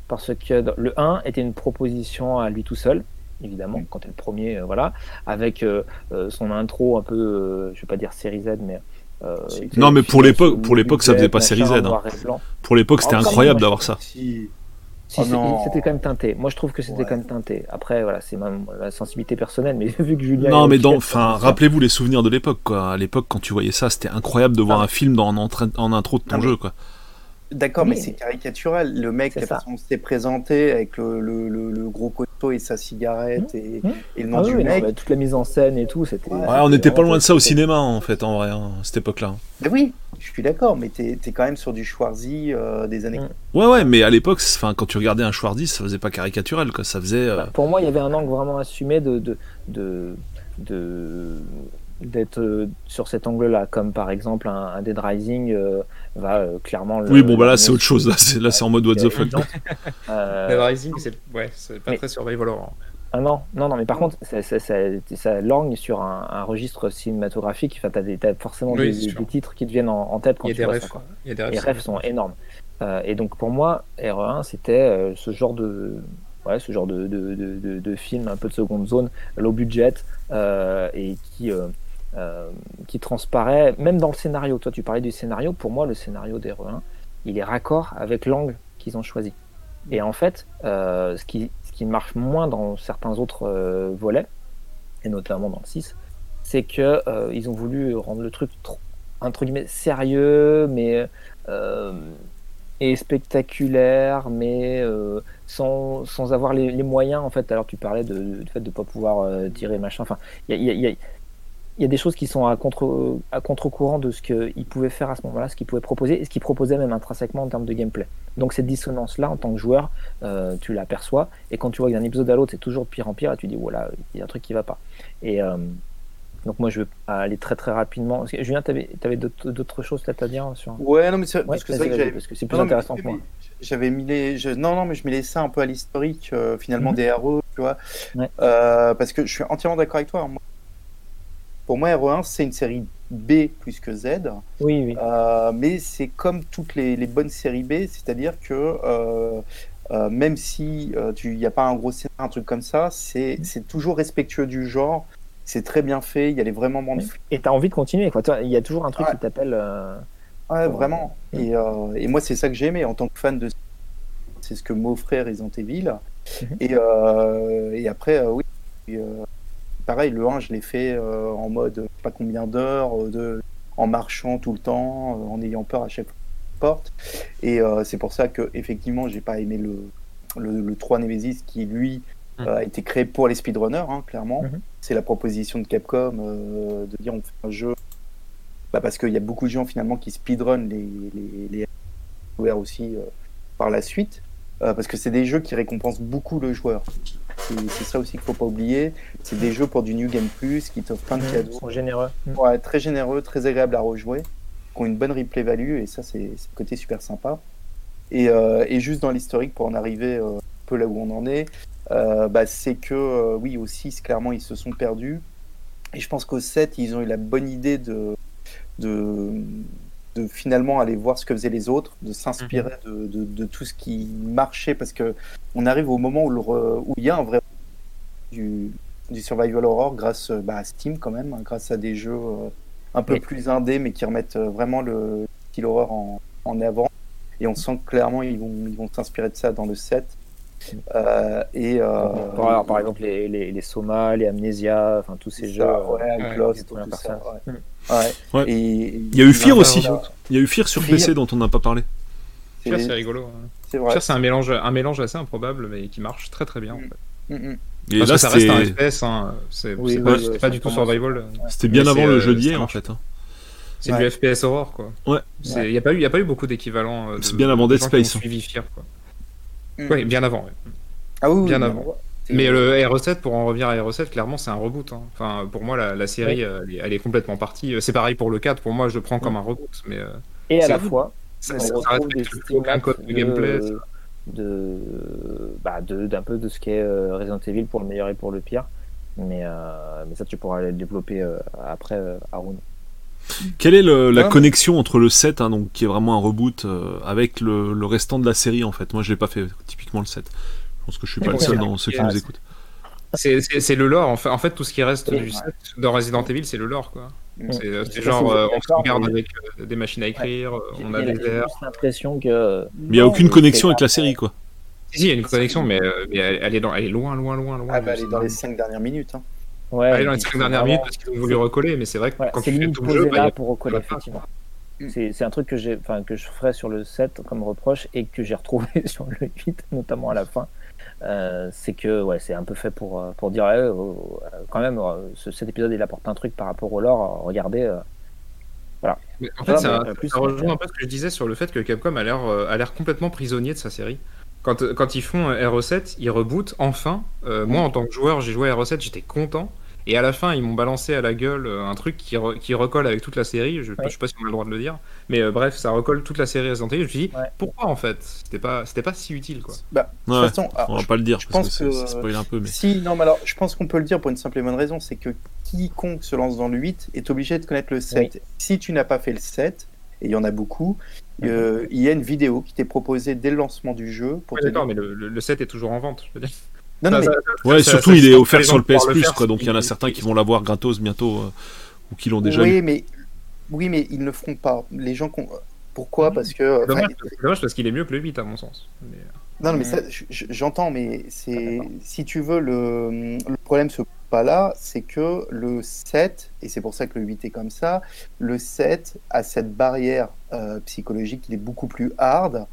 S5: parce que le 1 était une proposition à lui tout seul, évidemment, quand t'es le premier, euh, voilà, avec euh, euh, son intro un peu, euh, je vais pas dire série Z, mais euh.
S2: Non, mais pour l'époque- pour l'époque, ça faisait pas série Z, hein. Pour l'époque, c'était
S5: Ah,
S2: incroyable d'avoir ça.
S4: Si.
S5: Si,
S4: Oh
S5: c'était quand même teinté. Moi, je trouve que c'était
S4: Ouais.
S5: quand même teinté. Après, voilà, c'est ma, ma sensibilité personnelle, mais vu que Julien.
S2: Non, mais enfin, rappelez-vous les souvenirs de l'époque, quoi. À l'époque, quand tu voyais ça, c'était incroyable de voir
S5: Ah.
S2: un film dans, en, intro de ton
S4: Non, mais-
S2: jeu, quoi.
S4: D'accord,
S5: Oui,
S4: mais c'est caricatural. Le mec, la
S5: ça.
S4: façon dont s'est présenté avec le, le, le, le gros coteau et sa cigarette et,
S5: Mmh.
S4: et le nom
S5: Ah
S4: du
S5: oui, non,
S4: mec.
S5: bah, toute la mise en scène et tout, c'était.
S4: Ouais,
S2: Ouais, on n'était pas loin de ça au cinéma, en fait, en vrai, hein, à cette époque-là.
S4: Mais oui, je suis d'accord, mais t'es es quand même sur du Schwarzy euh, des années.
S5: Mm.
S2: Ouais, ouais, mais à l'époque, quand tu regardais un Schwarzy, ça faisait pas caricatural, quoi. Ça faisait. euh,
S5: Bah, Pour moi, il y avait un angle vraiment assumé de de de de- d'être euh, sur cet angle-là, comme par exemple un, un Dead Rising euh, va euh, clairement. le-
S2: Oui, bon, bah là, c'est autre chose. Là, c'est là, c'est en mode what the fuck.
S5: Euh,
S3: Dead Rising, c'est ouais, c'est pas
S5: mais-
S3: très survival horror.
S5: Ah non, non, non, mais par contre, ça, ça, ça, ça lorgne sur un, un registre cinématographique. Enfin, t'as, des- t'as forcément
S3: Oui,
S5: des, titres qui te viennent en, en tête quand
S3: Il y a
S5: tu
S3: des
S5: vois
S3: refs.
S5: ça. quoi.
S3: Il y a des refs.
S5: Les rêves sont énormes. Euh, et donc pour moi, RE1, c'était euh, ce genre de, ouais, ce genre de, de, de, de- de film un peu de seconde zone, low budget, euh, et qui, euh, qui transparaît, même dans le scénario. Toi, tu parlais du scénario. Pour moi, le scénario d'RE1, il est raccord avec l'angle qu'ils ont choisi. Et en fait, euh, ce, qui, ce qui marche moins dans certains autres euh, volets, et notamment dans le 6, c'est euh, ils ont voulu rendre le truc trop, entre guillemets sérieux, mais et spectaculaire, mais sans, sans avoir les, moyens en fait. Alors tu parlais de, du fait de pas pouvoir tirer machin. Enfin, il y il y a des choses qui sont à contre à contre-courant de ce qu'ils pouvaient faire à ce moment-là, ce qu'ils pouvaient proposer, et ce qu'ils proposaient même intrinsèquement en termes de gameplay. Donc cette dissonance-là, en tant que joueur, euh, tu l'aperçois, et quand tu vois d'un épisode à l'autre, c'est toujours de pire en pire, et tu dis voilà, il y a un truc qui va pas. Et euh, donc moi, je vais aller très très rapidement. Julien, tu avais, d'autres d'autres choses peut-être à dire sur.
S4: Ouais, non, mais c'est
S5: Ouais,
S4: parce que c'est
S5: plus
S4: Non, non, mais-
S5: intéressant que moi.
S4: J'avais mis les. je- Non, non, mais je mets ça un peu à l'historique, euh, finalement,
S5: Mhm.
S4: des RE, tu vois.
S5: Ouais.
S4: Euh, parce que je suis entièrement d'accord avec toi. hein. Moi- Pour moi, RE1, c'est une série B plus que Z.
S5: Oui, oui.
S4: Euh, mais c'est comme toutes les, les bonnes séries B, c'est-à-dire que euh, euh, même si il n'y a pas un gros scénario, un truc comme ça, c'est c'est toujours respectueux du genre. C'est très bien fait. Il y a les vrais moments de
S5: Et tu as envie de continuer. Quoi. Il y a toujours un truc
S4: Ouais.
S5: qui t'appelle.
S4: Ouais, vraiment. Et, euh, et moi, c'est ça que j'ai aimé en tant que fan de. C'est ce que m'offrait Resident Evil.
S5: Mhm.
S4: Et, et après, oui. Et, pareil, le 1, je l'ai fait euh, en mode, je sais pas combien d'heures, euh, de, en marchant tout le temps, euh, en ayant peur à chaque porte. Et c'est pour ça que, effectivement, j'ai pas aimé le, le, le 3 Nemesis qui, lui, euh, a été créé pour les speedrunners, hein, clairement.
S5: Mhm.
S4: C'est la proposition de Capcom de dire on fait un jeu bah parce qu'il y a beaucoup de gens finalement qui speedrun les, les, aussi par la suite, euh, parce que c'est des jeux qui récompensent beaucoup le joueur. C'est ça aussi qu'il faut pas oublier. C'est des jeux pour du New Game Plus qui t'offrent plein de
S5: Ils
S4: cadeaux,
S5: sont généreux. Mm.
S4: Ouais, très généreux, très agréables à rejouer, qui ont une bonne replay value, et ça c'est le côté super sympa. Et, euh, et juste dans l'historique, pour en arriver euh, un peu là où on en est, euh, bah, c'est que oui, au 6, clairement, ils se sont perdus. Et je pense qu'au 7, ils ont eu la bonne idée de, de, de finalement aller voir ce que faisaient les autres, de s'inspirer de, de, de tout ce qui marchait, parce que on arrive au moment où, le re- où il y a un vrai du, du survival horror grâce bah, à Steam quand même, hein, grâce à des jeux euh, un peu
S5: Oui.
S4: plus indés mais qui remettent euh, vraiment le style horreur en, en avant. Et on sent que clairement ils vont ils vont s'inspirer de ça dans le set. Euh, et euh,
S5: par, par exemple, les, les, les Soma, les Amnesia, enfin tous ces
S4: ça,
S5: jeux. euh,
S4: ouais,
S3: ouais,
S4: Lost,
S5: les
S4: tout
S5: premières
S4: ça,
S5: personnes.
S4: ouais. Ouais.
S2: Ouais.
S4: Et
S2: Il y a eu Fear aussi. Il y a eu Fear sur
S4: Fear.
S2: PC dont on n'a pas parlé.
S4: C'est-
S3: Fear, c'est rigolo. hein.
S4: C'est vrai.
S3: Fear, c'est un mélange, un mélange assez improbable, mais qui marche très très bien. en
S4: Mm.
S3: fait.
S4: Mm, mm.
S2: Et
S3: Parce
S2: là,
S3: que ça reste un FPS, hein. c'est
S5: Oui,
S3: c'est
S5: oui,
S3: pas, du tout survival.
S2: c'était bien avant le
S3: euh,
S2: jeu d'hier en fait. hein.
S3: C'est
S4: Ouais.
S3: du FPS horror, quoi.
S2: Ouais.
S3: Il n'y a, pas eu- y a pas eu beaucoup d'équivalents. euh,
S2: C'est bien avant
S3: de
S2: Dead Space,
S3: suivi Fear, quoi.
S4: Mm.
S3: Ouais, bien avant.
S4: Ah oui, oui,
S3: Bien
S4: oui,
S3: avant. Mais le R7, pour en revenir à R7, clairement, c'est un reboot. hein. Enfin, pour moi, la, la série, euh, elle, est, elle est complètement partie. Euh, C'est pareil pour le 4. Pour moi, je le prends comme un reboot. Mais euh,
S5: Et à la fois,
S3: ça,
S5: on
S3: ça-
S5: retrouve des
S3: aucun code de gameplay. ça.
S5: de, de, bah, de- d'un peu de ce qu'est Resident Evil pour le meilleur et pour le pire. Mais, euh, mais ça, tu pourras le développer euh, après, euh, Haroun.
S2: Quelle est le- la
S4: mais-
S2: connexion entre le 7, hein, donc, qui est vraiment un reboot, euh, avec le, le restant de la série en fait? Moi je l'ai pas fait, typiquement le 7. Je pense que je suis pas le seul dans ceux qui nous écoutent.
S3: C'est- le lore. En fait, en fait, tout ce qui reste du
S4: ouais.
S3: dans Resident Evil, c'est le lore. quoi.
S4: Mm.
S3: C'est euh, genre, euh, on se regarde
S5: mais-
S3: avec euh, des machines à écrire, on a des airs.
S5: juste l'impression que.
S2: Mais il n'y a aucune connexion avec la série quoi.
S3: Si, il y a une connexion, mais, euh, mais elle, elle est dans, elle est loin, loin, loin, loin.
S4: Ah bah, elle est dans les
S3: scénario.
S4: 5 dernières minutes. hein.
S5: Ouais,
S3: est dans les
S5: il
S3: 5
S5: faut
S3: dernières minutes parce qu'ils ont voulu recoller, mais c'est vrai que
S5: Voilà,
S3: quand
S5: c'est
S3: tu fais tout le jeu, bah,
S5: là
S3: a-
S5: pour recoller, effectivement.
S4: Mm.
S5: C'est un truc que j'ai, enfin que je ferais sur le 7 comme reproche et que j'ai retrouvé sur le 8, notamment à la fin. Euh, c'est que ouais, c'est un peu fait pour, euh, pour dire ouais, euh, euh, quand même euh, ce, cet épisode il apporte un truc par rapport au lore. euh, regardez, euh,
S3: Mais en fait,
S5: Ah,
S3: ça,
S5: mais, euh, plus,
S3: ça rejoint un peu ce que je disais sur le fait que Capcom a l'air a l'air complètement prisonnier de sa série. Quand, quand ils font euh, RE7, ils rebootent enfin. Euh, Moi, en tant que joueur, j'ai joué à RE7, j'étais content. Et à la fin, ils m'ont balancé à la gueule euh, un truc qui, re- qui recolle avec toute la série. Je,
S5: Ouais.
S3: je sais pas si on a le droit de le dire. Mais euh, bref, ça recolle toute la série Resident Evil. Je me suis dit,
S5: Ouais.
S3: pourquoi en fait? C'était pas, c'était pas si utile quoi.
S4: Bah, de
S2: Ouais,
S4: toute façon, alors,
S2: On va
S4: je-
S2: pas le dire
S4: je
S2: parce
S4: pense
S2: que,
S4: que-
S2: c'est- ça spoil un peu. Mais...
S4: Si, non, mais alors, je pense qu'on peut le dire pour une simple et bonne raison, c'est que quiconque se lance dans le 8 est obligé de connaître le 7. Si tu n'as pas fait le 7, et il y en a beaucoup, euh, il y a une vidéo qui t'est proposée dès le lancement du jeu pour
S3: Ouais, D'accord, mais le, le- le set est toujours en vente. Je veux dire.
S4: Non, non,
S3: Ça-
S4: mais
S3: ça-
S2: Ouais,
S3: ça-
S2: surtout
S3: ça-
S2: il est offert sur le PS Plus
S3: faire,
S2: quoi, donc il y en a certains qui vont l'avoir gratos bientôt euh, ou qui l'ont déjà eu.
S4: oui, mais oui, mais ils ne le feront pas. Les gens qu'on- Pourquoi? Parce que
S3: C'est
S4: enfin,
S3: Dommage, c'est dommage parce qu'il est mieux que le 8 à mon sens. Mais, euh,
S4: Non, non, mais je- j'entends, mais c'est
S5: Ah,
S4: si tu veux le, le problème se pose pas là, c'est que le 7 et c'est pour ça que le 8 est comme ça. Le 7 a cette barrière euh, psychologique, il est beaucoup plus hard.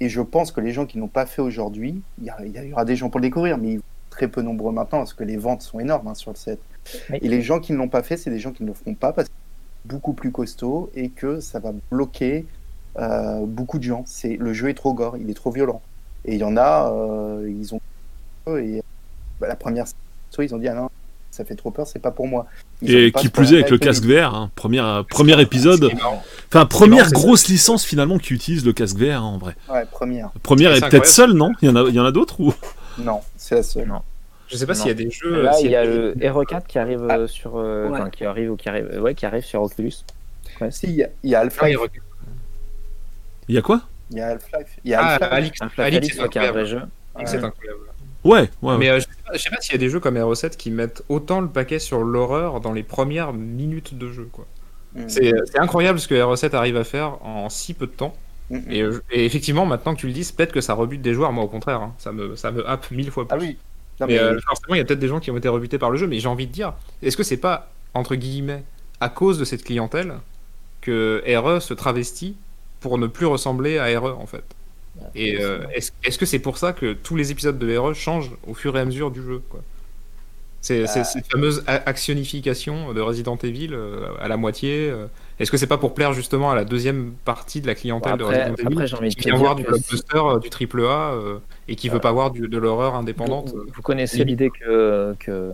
S4: Et je pense que les gens qui n'ont pas fait aujourd'hui, il y, aura des gens pour le découvrir, mais très peu nombreux maintenant parce que les ventes sont énormes hein, sur le 7.
S5: Oui.
S4: Et les gens qui ne l'ont pas fait, c'est des gens qui ne le feront pas parce que c'est beaucoup plus costaud et que ça va bloquer euh, beaucoup de gens. C'est le jeu est trop gore, il est trop violent. Et il y en a, euh, ils ont et bah, la première ils ont dit ah non, ça fait trop peur, c'est pas pour moi. Ils
S2: Et qui plus est avec le casque VR, hein, premier, euh, premier épisode, enfin première grosse licence finalement qui utilise le casque VR hein, en vrai.
S4: Ouais, première.
S2: Première est peut-être seule, non? Il y en a, il y en a d'autres ou?
S4: Non, c'est la seule.
S5: Non.
S3: Je sais pas s'il y a des jeux.
S5: Là, il y a le RE4 qui arrive euh, sur, euh,
S4: Ouais.
S5: qui arrive ou qui arrive, euh, ouais, qui arrive sur Oculus. Ouais,
S4: Si, il y a, il y a
S3: Ah, il
S4: Half-Life.
S3: recule.
S2: Il y a quoi?
S4: Il y a Half-Life. Il y a
S3: Ah,
S4: Half-Life.
S3: C'est
S5: un vrai jeu.
S3: Alix, c'est incroyable.
S2: Ouais, ouais.
S3: Mais euh, je sais pas, je sais pas s'il y a des jeux comme RE7 qui mettent autant le paquet sur l'horreur dans les premières minutes de jeu. quoi.
S4: Mm.
S3: C'est c'est incroyable ce que RE7 arrive à faire en si peu de temps.
S4: Mm, mm.
S3: Et, euh, et effectivement, maintenant que tu le dis, c'est peut-être que ça rebute des joueurs. Moi, au contraire, hein, ça, me, ça me happe mille fois plus.
S4: Ah oui. Non,
S3: mais
S4: mais-
S3: euh, forcément, il y a peut-être des gens qui ont été rebutés par le jeu, mais j'ai envie de dire, est-ce que c'est pas, entre guillemets, à cause de cette clientèle que RE se travestit pour ne plus ressembler à RE, en fait? Et euh, est-ce que c'est pour ça que tous les épisodes de RE changent au fur et à mesure du jeu quoi? C'est cette fameuse actionification de Resident Evil euh, à la moitié. euh, Est-ce que c'est pas pour plaire justement à la deuxième partie de la clientèle
S5: Bon,
S3: de
S5: après-
S3: Resident Evil
S5: après,
S3: qui vient voir du blockbuster, du triple A euh, et qui veut pas voir du- de l'horreur indépendante
S5: Vous, vous connaissez l'idée que, que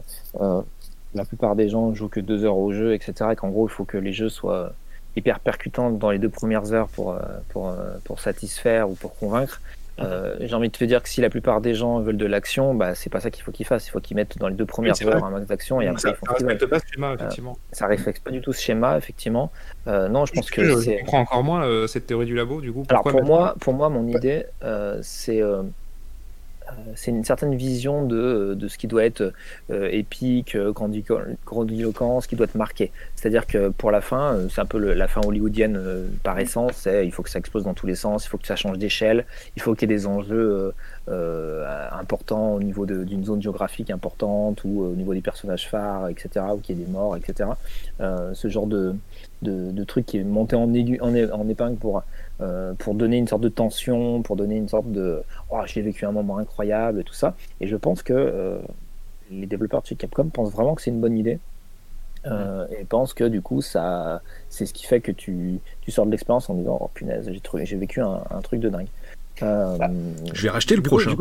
S5: la plupart des gens jouent que deux heures au jeu, etc. Et qu'en gros, il faut que les jeux soient hyper percutants dans les deux premières heures pour, euh, pour, euh, pour satisfaire ou pour convaincre. Euh, J'ai envie de te dire que si la plupart des gens veulent de l'action, bah, c'est pas ça qu'il faut qu'ils fassent. Il faut qu'ils mettent dans les deux premières heures un max d'action et après
S3: ça,
S5: ils font
S3: ça respecte pas ce schéma effectivement.
S5: Ça reflète pas du tout ce schéma, effectivement. Euh, non, je pense
S3: je,
S5: que
S3: je comprends encore moins euh, cette théorie du labo du coup.
S5: Alors pour
S3: mettre-
S5: moi, pour moi, mon idée, euh, c'est euh, c'est une certaine vision de, ce qui doit être euh, épique, grandiloquent, ce qui doit être marqué. C'est-à-dire que pour la fin, c'est un peu la fin hollywoodienne par essence, il faut que ça explose dans tous les sens, il faut que ça change d'échelle, il faut qu'il y ait des enjeux importants au niveau d'une zone géographique importante ou au niveau des personnages phares, etc., ou qu'il y ait des morts, etc. ce genre de, de, de, truc qui est monté en, aigu, en, en épingle pour euh, pour donner une sorte de tension, pour donner une sorte de oh, j'ai vécu un moment incroyable et tout ça. Et je pense que euh, les développeurs de chez Capcom pensent vraiment que c'est une bonne idée. Euh, et pensent que du coup, ça, c'est ce qui fait que tu, tu sors de l'expérience en disant Oh punaise, j'ai, j'ai vécu un, un, truc de dingue.
S2: Bah, je vais racheter le prochain.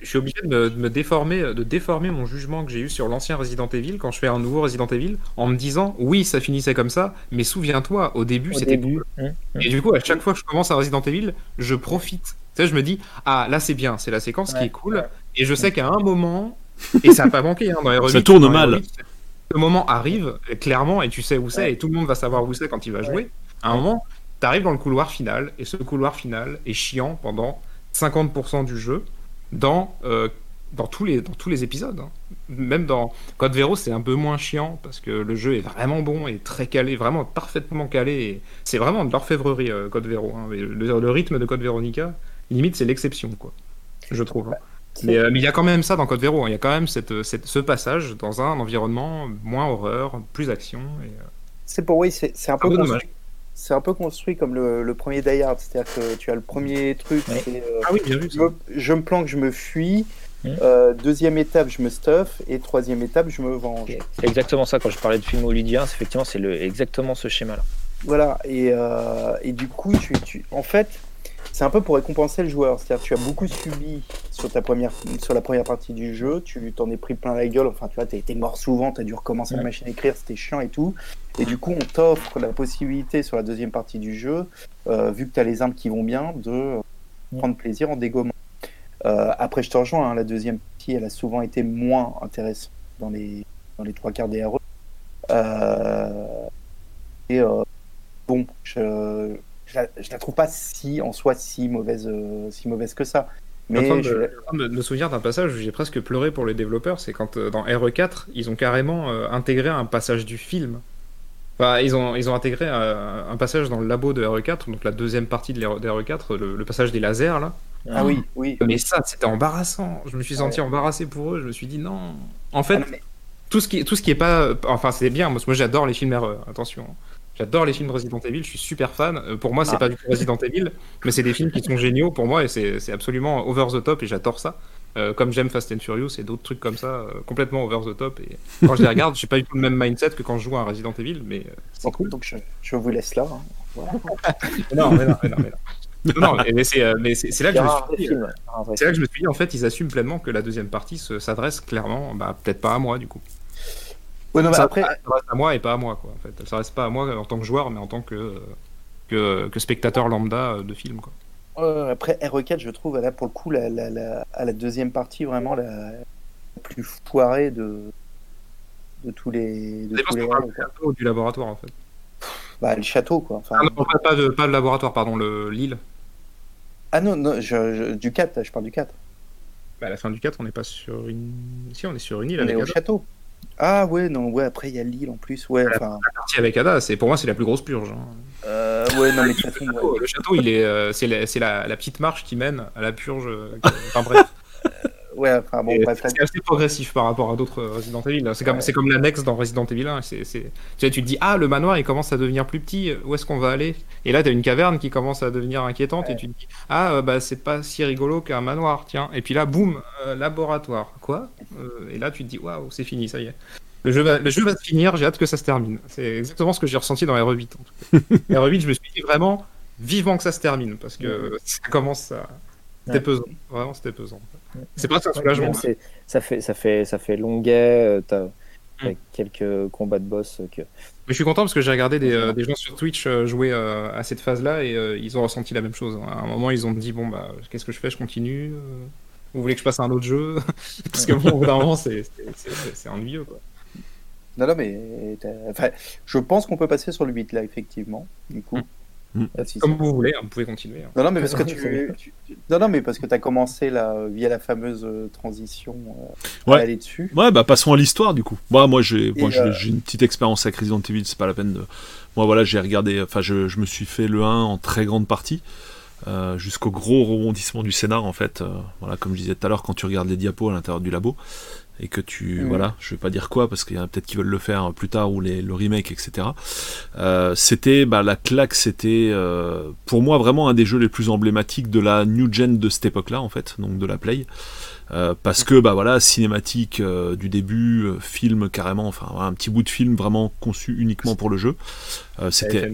S3: je suis obligé de me, déformer, de déformer mon jugement que j'ai eu sur l'ancien Resident Evil quand je fais un nouveau Resident Evil en me disant oui ça finissait comme ça mais souviens-toi au début c'était cool. Mmh, mmh. et du coup à chaque fois que je commence un Resident Evil je profite. Tu sais je me dis ah là c'est bien c'est la séquence qui est cool. et je sais qu'à un moment et ça n'a pas manqué hein, dans les
S2: ça tourne mal.
S3: le moment arrive clairement et tu sais où c'est et tout le monde va savoir où c'est quand il va jouer. À un moment tu arrives dans le couloir final et ce couloir final est chiant pendant 50% du jeu dans, euh, dans, tous, les, dans tous les épisodes. Hein. Même dans Code Vero, c'est un peu moins chiant parce que le jeu est vraiment bon et très calé, vraiment parfaitement calé. C'est vraiment de l'orfèvrerie, euh, Code Vero. Hein. Le, rythme de Code Veronica, limite, c'est l'exception, quoi. Je trouve. Hein. Euh, mais, il y a quand même ça dans Code Vero. Il y a quand même cette, cette, ce passage dans un environnement moins horreur, plus action. Et,
S4: c'est pour oui, c'est un peu dommage c'est un peu construit comme le, premier Die Hard, c'est-à-dire que tu as le premier truc,
S3: c'est euh, ah oui, bien vu,
S4: je, me, je, me, planque, je me fuis. Euh, deuxième étape, je me stuff. Et troisième étape, je me venge.
S5: C'est exactement ça quand je parlais de film hollywoodien. Effectivement, c'est exactement ce schéma-là.
S4: Voilà. Et, euh, et, du coup, tu, tu, en fait, c'est un peu pour récompenser le joueur. C'est-à-dire tu as beaucoup subi sur, ta première, sur la première partie du jeu, tu t'en es pris plein la gueule, enfin tu vois, t'as été mort souvent, t'as dû recommencer la machine à écrire, c'était chiant et tout. Et du coup, on t'offre la possibilité sur la deuxième partie du jeu, euh, vu que tu as les armes qui vont bien, de prendre plaisir en dégommant. Euh, après, je te rejoins, hein, la deuxième partie, elle a souvent été moins intéressante dans les, dans les trois quarts des RE. Euh, et bon, je, je la, la trouve pas si en soi si mauvaise, euh, si mauvaise que ça.
S3: Mais je me, souviens d'un passage où j'ai presque pleuré pour les développeurs, c'est quand euh, dans RE4, ils ont carrément euh, intégré un passage du film. Enfin, ils ont, ils ont intégré un, passage dans le labo de RE4, donc la deuxième partie de RE4, le, passage des lasers là.
S4: Ah oui, oui.
S3: Mais ça, c'était embarrassant. Je me suis senti embarrassé pour eux. Je me suis dit non. En fait, ah tout ce qui, tout ce qui est pas, enfin, c'est bien. Moi, j'adore les films RE. Attention. J'adore les films Resident Evil, je suis super fan. Euh, pour moi, c'est ah. pas du tout Resident Evil, mais c'est des films qui sont géniaux pour moi et c'est absolument over the top et j'adore ça. Euh, comme j'aime Fast and Furious et d'autres trucs comme ça, euh, complètement over the top. Et quand je les regarde, j'ai pas du tout le même mindset que quand je joue à Resident Evil, mais c'est cool.
S4: Donc je, je, vous laisse là. Hein.
S3: non, mais non, mais non, mais non. non, mais c'est là, que je me suis dit, c'est là que je me suis dit, en fait, ils assument pleinement que la deuxième partie s'adresse clairement, bah, peut-être pas à moi du coup ça, après... reste à moi et pas à moi, quoi. En fait. Ça reste pas à moi en tant que joueur, mais en tant que, que, que spectateur lambda de film, quoi.
S4: Euh, après, RE4, je trouve, là, pour le coup, la, la, la, à la deuxième partie, vraiment la, plus foirée de, de tous les. De tous les
S3: château du laboratoire, en fait.
S4: Bah, le château, quoi. Enfin,
S3: ah non, pas, de, pas le laboratoire, pardon, l'île.
S4: Ah non, non je, du 4, je parle du 4.
S3: Bah, à la fin du 4, on n'est pas sur une. Si, on est sur une île.
S4: On est au château. Ah ouais, non, ouais, après il y a l'île en plus, ouais. La,
S3: partie avec Ada, c'est pour moi c'est la plus grosse purge. Hein.
S4: Euh, ouais, non, mais
S3: le château, le château, il est, euh, c'est la, la, petite marche qui mène à la purge. Euh, enfin bref.
S4: Ouais, enfin bon, bref.
S3: C'est assez progressif par rapport à d'autres Resident Evil. C'est comme, l'annexe dans Resident Evil 1. C'est, Tu, sais, tu te dis, ah, le manoir il commence à devenir plus petit, où est-ce qu'on va aller? Et là, tu as une caverne qui commence à devenir inquiétante et tu te dis, ah, bah c'est pas si rigolo qu'un manoir, tiens. Et puis là, boum, laboratoire. Quoi? Et là, tu te dis, waouh, c'est fini, ça y est. Le jeu, va, le jeu va se finir, j'ai hâte que ça se termine. C'est exactement ce que j'ai ressenti dans RE8. En RE8, je me suis dit vraiment vivement que ça se termine parce que ça commence à. C'était pesant, vraiment c'était pesant. C'est pas un soulagement.
S5: Ça fait, ça fait, ça fait longuet. Euh, t'as mm. quelques combats de boss que.
S3: Mais je suis content parce que j'ai regardé des, euh, des, gens sur Twitch euh, jouer à cette phase-là et ils ont ressenti la même chose. À un moment, ils ont dit bon bah qu'est-ce que je fais? Je continue Vous voulez que je passe à un autre jeu? Parce que bon, au bout d'un moment, c'est ennuyeux quoi.
S4: Non, non, mais enfin, je pense qu'on peut passer sur le 8 là, effectivement. Du coup, Ah, si,
S3: Comme vous voulez, hein, vous pouvez continuer. hein.
S4: Non, non, mais parce que tu, tu- tu- non, non, mais parce que t'as commencé là via la fameuse euh, transition euh,
S2: Ouais.
S4: à aller dessus.
S2: Ouais, bah passons à l'histoire du coup. Moi, moi j'ai moi,
S4: Et,
S2: j'ai
S4: euh,
S2: une petite expérience avec Resident Evil, c'est pas la peine de. Moi, voilà, j'ai regardé, enfin, je, je me suis fait le 1 en très grande partie, euh, jusqu'au gros rebondissement du scénar en fait. Euh, voilà, comme je disais tout à l'heure, quand tu regardes les diapos à l'intérieur du labo et que tu.
S4: Mhm.
S2: Voilà, je vais pas dire quoi parce qu'il y en a peut-être qui veulent le faire plus tard ou les, le remake, etc. Euh, c'était, bah, la claque, c'était euh, pour moi vraiment un des jeux les plus emblématiques de la new gen de cette époque-là en fait, donc de la Play. Euh, parce que bah voilà cinématique du début film carrément enfin voilà, un petit bout de film vraiment conçu uniquement pour le jeu c'était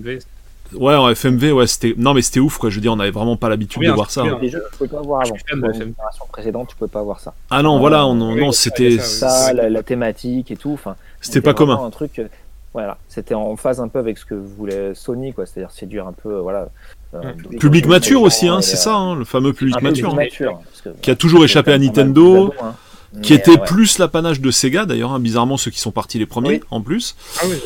S2: ouais en FMV ouais c'était non mais c'était ouf quoi je veux dire on avait vraiment pas l'habitude
S3: Oui,
S2: de
S3: un
S2: voir ça hein.
S5: Les jeux, tu pouvais pas voir avant. une génération précédente, tu pouvais pas voir ça.
S2: ah non
S5: Euh,
S2: voilà on,
S3: oui,
S2: non c'était
S3: ça,
S5: la, la thématique et tout. Enfin,
S2: c'était pas commun
S5: Un truc, euh, voilà, c'était en phase un peu avec ce que voulait Sony, quoi. C'est-à-dire séduire un peu, euh, voilà. euh,
S2: public mature aussi hein c'est
S5: euh,
S2: ça hein, le fameux public mature hein,
S5: mature, que,
S2: qui a toujours échappé à Nintendo
S5: hein.
S2: qui
S5: Mais,
S2: était
S5: euh, ouais.
S2: plus l'apanage de Sega d'ailleurs hein, bizarrement ceux qui sont partis les premiers
S4: Oui.
S2: en plus
S3: Ah oui,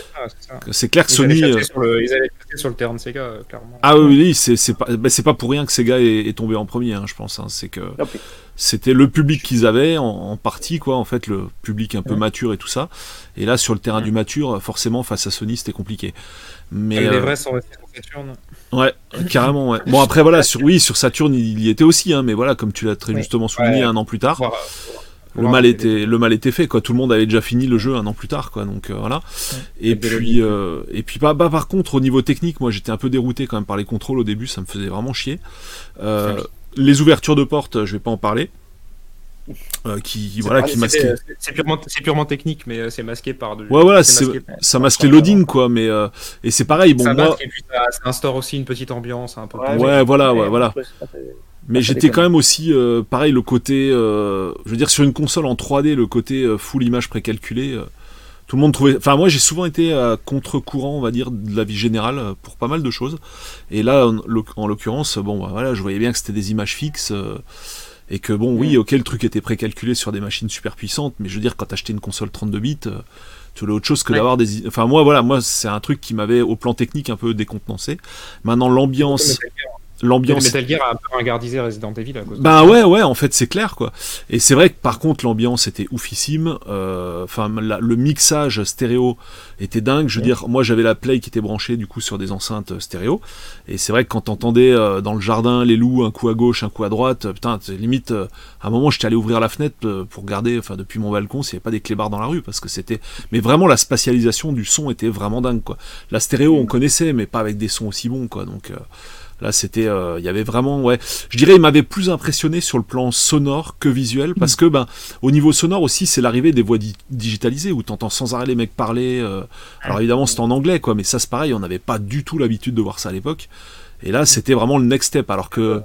S3: c'est
S2: clair que
S3: Ils allaient
S2: Sony
S3: chasser
S2: euh,
S3: sur le- ils allaient sur le terrain de Sega, euh, clairement.
S2: Ah oui, oui, c'est pas, bah, c'est pas pour rien que Sega est, est tombé en premier, hein, je pense. hein. C'est que c'était le public qu'ils avaient en, en partie, quoi. En fait, le public un peu
S5: Ouais.
S2: mature et tout ça. Et là, sur le terrain
S3: Ouais.
S2: du mature, forcément, face à Sony, c'était compliqué. Mais
S3: les
S2: euh,
S3: vrais sont restés sur Saturn.
S2: ouais, carrément. Ouais. Bon après, voilà, sur oui, sur Saturn, il y était aussi, hein, mais voilà, comme tu l'as très
S5: Oui.
S2: justement souligné
S3: Ouais.
S2: un an plus tard. Le mal
S3: les-
S2: était le mal était fait quoi. Tout le monde avait déjà fini le jeu un an plus tard quoi. Donc euh, voilà. Et puis euh, et puis bah, bah, par contre au niveau technique, moi j'étais un peu dérouté quand même par les contrôles au début. Ça me faisait vraiment chier. Euh, les ouvertures de portes, je vais pas en parler. Euh, qui
S3: C'est
S2: voilà
S3: pas-
S2: qui masquaient.
S3: c'est- purement, c'est purement technique, mais euh, c'est masqué par. du-
S2: Ouais voilà,
S3: masqué par-
S2: ça masque les loadings quoi. Mais euh, et c'est pareil. Bon
S3: ça
S2: moi,
S3: masque et puis ça, ça instaure aussi une petite ambiance un peu.
S4: Ouais,
S2: ouais voilà ouais voilà. Mais
S5: ça
S2: j'étais quand même aussi, euh, pareil, le côté, euh, je veux dire, sur une console en 3D, le côté euh, full image précalculée, euh, tout le monde trouvait. Enfin, moi, j'ai souvent été à contre-courant, on va dire, de la vie générale euh, pour pas mal de choses. Et là, en, l'oc- en l'occurrence, bon, bah, voilà, je voyais bien que c'était des images fixes. euh, et que bon, oui, ok, le truc était précalculé sur des machines super puissantes, mais je veux dire, quand t'achetais une console 32 bits, tu voulais autre chose que
S3: Ouais.
S2: d'avoir des. Enfin, moi, voilà, moi, c'est un truc qui m'avait, au plan technique, un peu décontenancé. Maintenant, l'ambiance. L'ambiance
S3: Metal Gear a un peu ringardisé Resident Evil à cause de
S2: bah ouais, ouais, en fait, c'est clair, quoi. Et c'est vrai que par contre, l'ambiance était oufissime. euh, Enfin, le mixage stéréo était dingue. Je veux
S5: Ouais.
S2: dire, moi, j'avais la Play qui était branchée du coup sur des enceintes euh, stéréo. Et c'est vrai que quand t'entendais euh, dans le jardin les loups, un coup à gauche, un coup à droite, euh, putain, limite. euh, à un moment, j'étais allé ouvrir la fenêtre pour regarder, enfin, depuis mon balcon, s'il n'y avait pas des clébards dans la rue, parce que c'était. Mais vraiment, la spatialisation du son était vraiment dingue, quoi. La stéréo, on connaissait, mais pas avec des sons aussi bons, quoi. Donc. Là, c'était, euh, il y avait vraiment, ouais, je dirais, il m'avait plus impressionné sur le plan sonore que visuel, parce que, ben, au niveau sonore aussi, c'est l'arrivée des voix di- digitalisées où t'entends sans arrêt les mecs parler. euh, alors évidemment, c'est en anglais, quoi, mais ça, c'est pareil, on n'avait pas du tout l'habitude de voir ça à l'époque. Et là, c'était vraiment le next step, alors que,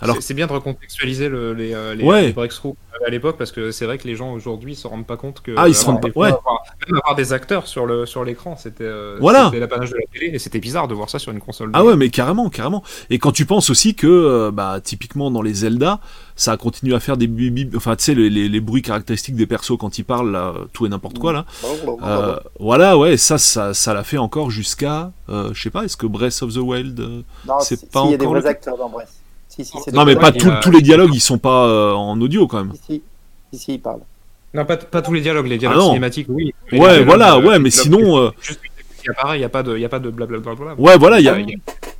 S2: alors,
S3: C'est- bien de recontextualiser le- les, euh, les,
S2: Ouais.
S3: les breakthroughs à l'époque parce que c'est vrai que les gens aujourd'hui se rendent pas compte que
S2: Ah, ils se
S3: avoir
S2: rendent pas- ouais.
S3: avoir- même avoir des acteurs sur le sur l'écran c'était euh,
S2: Voilà.
S3: c'était l'apanage de la télé et c'était bizarre de voir ça sur une console.
S2: Ah ouais, mais carrément, carrément. Et quand tu penses aussi que, euh, bah, typiquement dans les Zelda, ça a continué à faire des bip enfin, tu sais, les, les- les bruits caractéristiques des persos quand ils parlent, là, tout et n'importe quoi, là. Euh, voilà, ouais, ça, ça, ça l'a fait encore jusqu'à, euh, je sais pas, est-ce que Breath of the Wild. euh,
S4: Non,
S2: c'est
S4: si,
S2: pas
S4: si, il y a des
S2: encore
S4: vrais
S2: le-
S4: acteurs dans Brest. Si, si, c'est
S2: Non, mais pas tout- tous les dialogues, ils sont pas euh, en audio quand même.
S4: Si, si, si, si, il parle.
S3: Non, pas, pas tous les dialogues, les dialogues
S2: Ah
S3: cinématiques, oui.
S2: Ouais,
S3: dialogues,
S2: voilà, ouais, mais sinon, euh,
S3: juste une texte qui apparaît, il y a pas de, il y a pas de blablabla.
S2: ouais, voilà, il y a,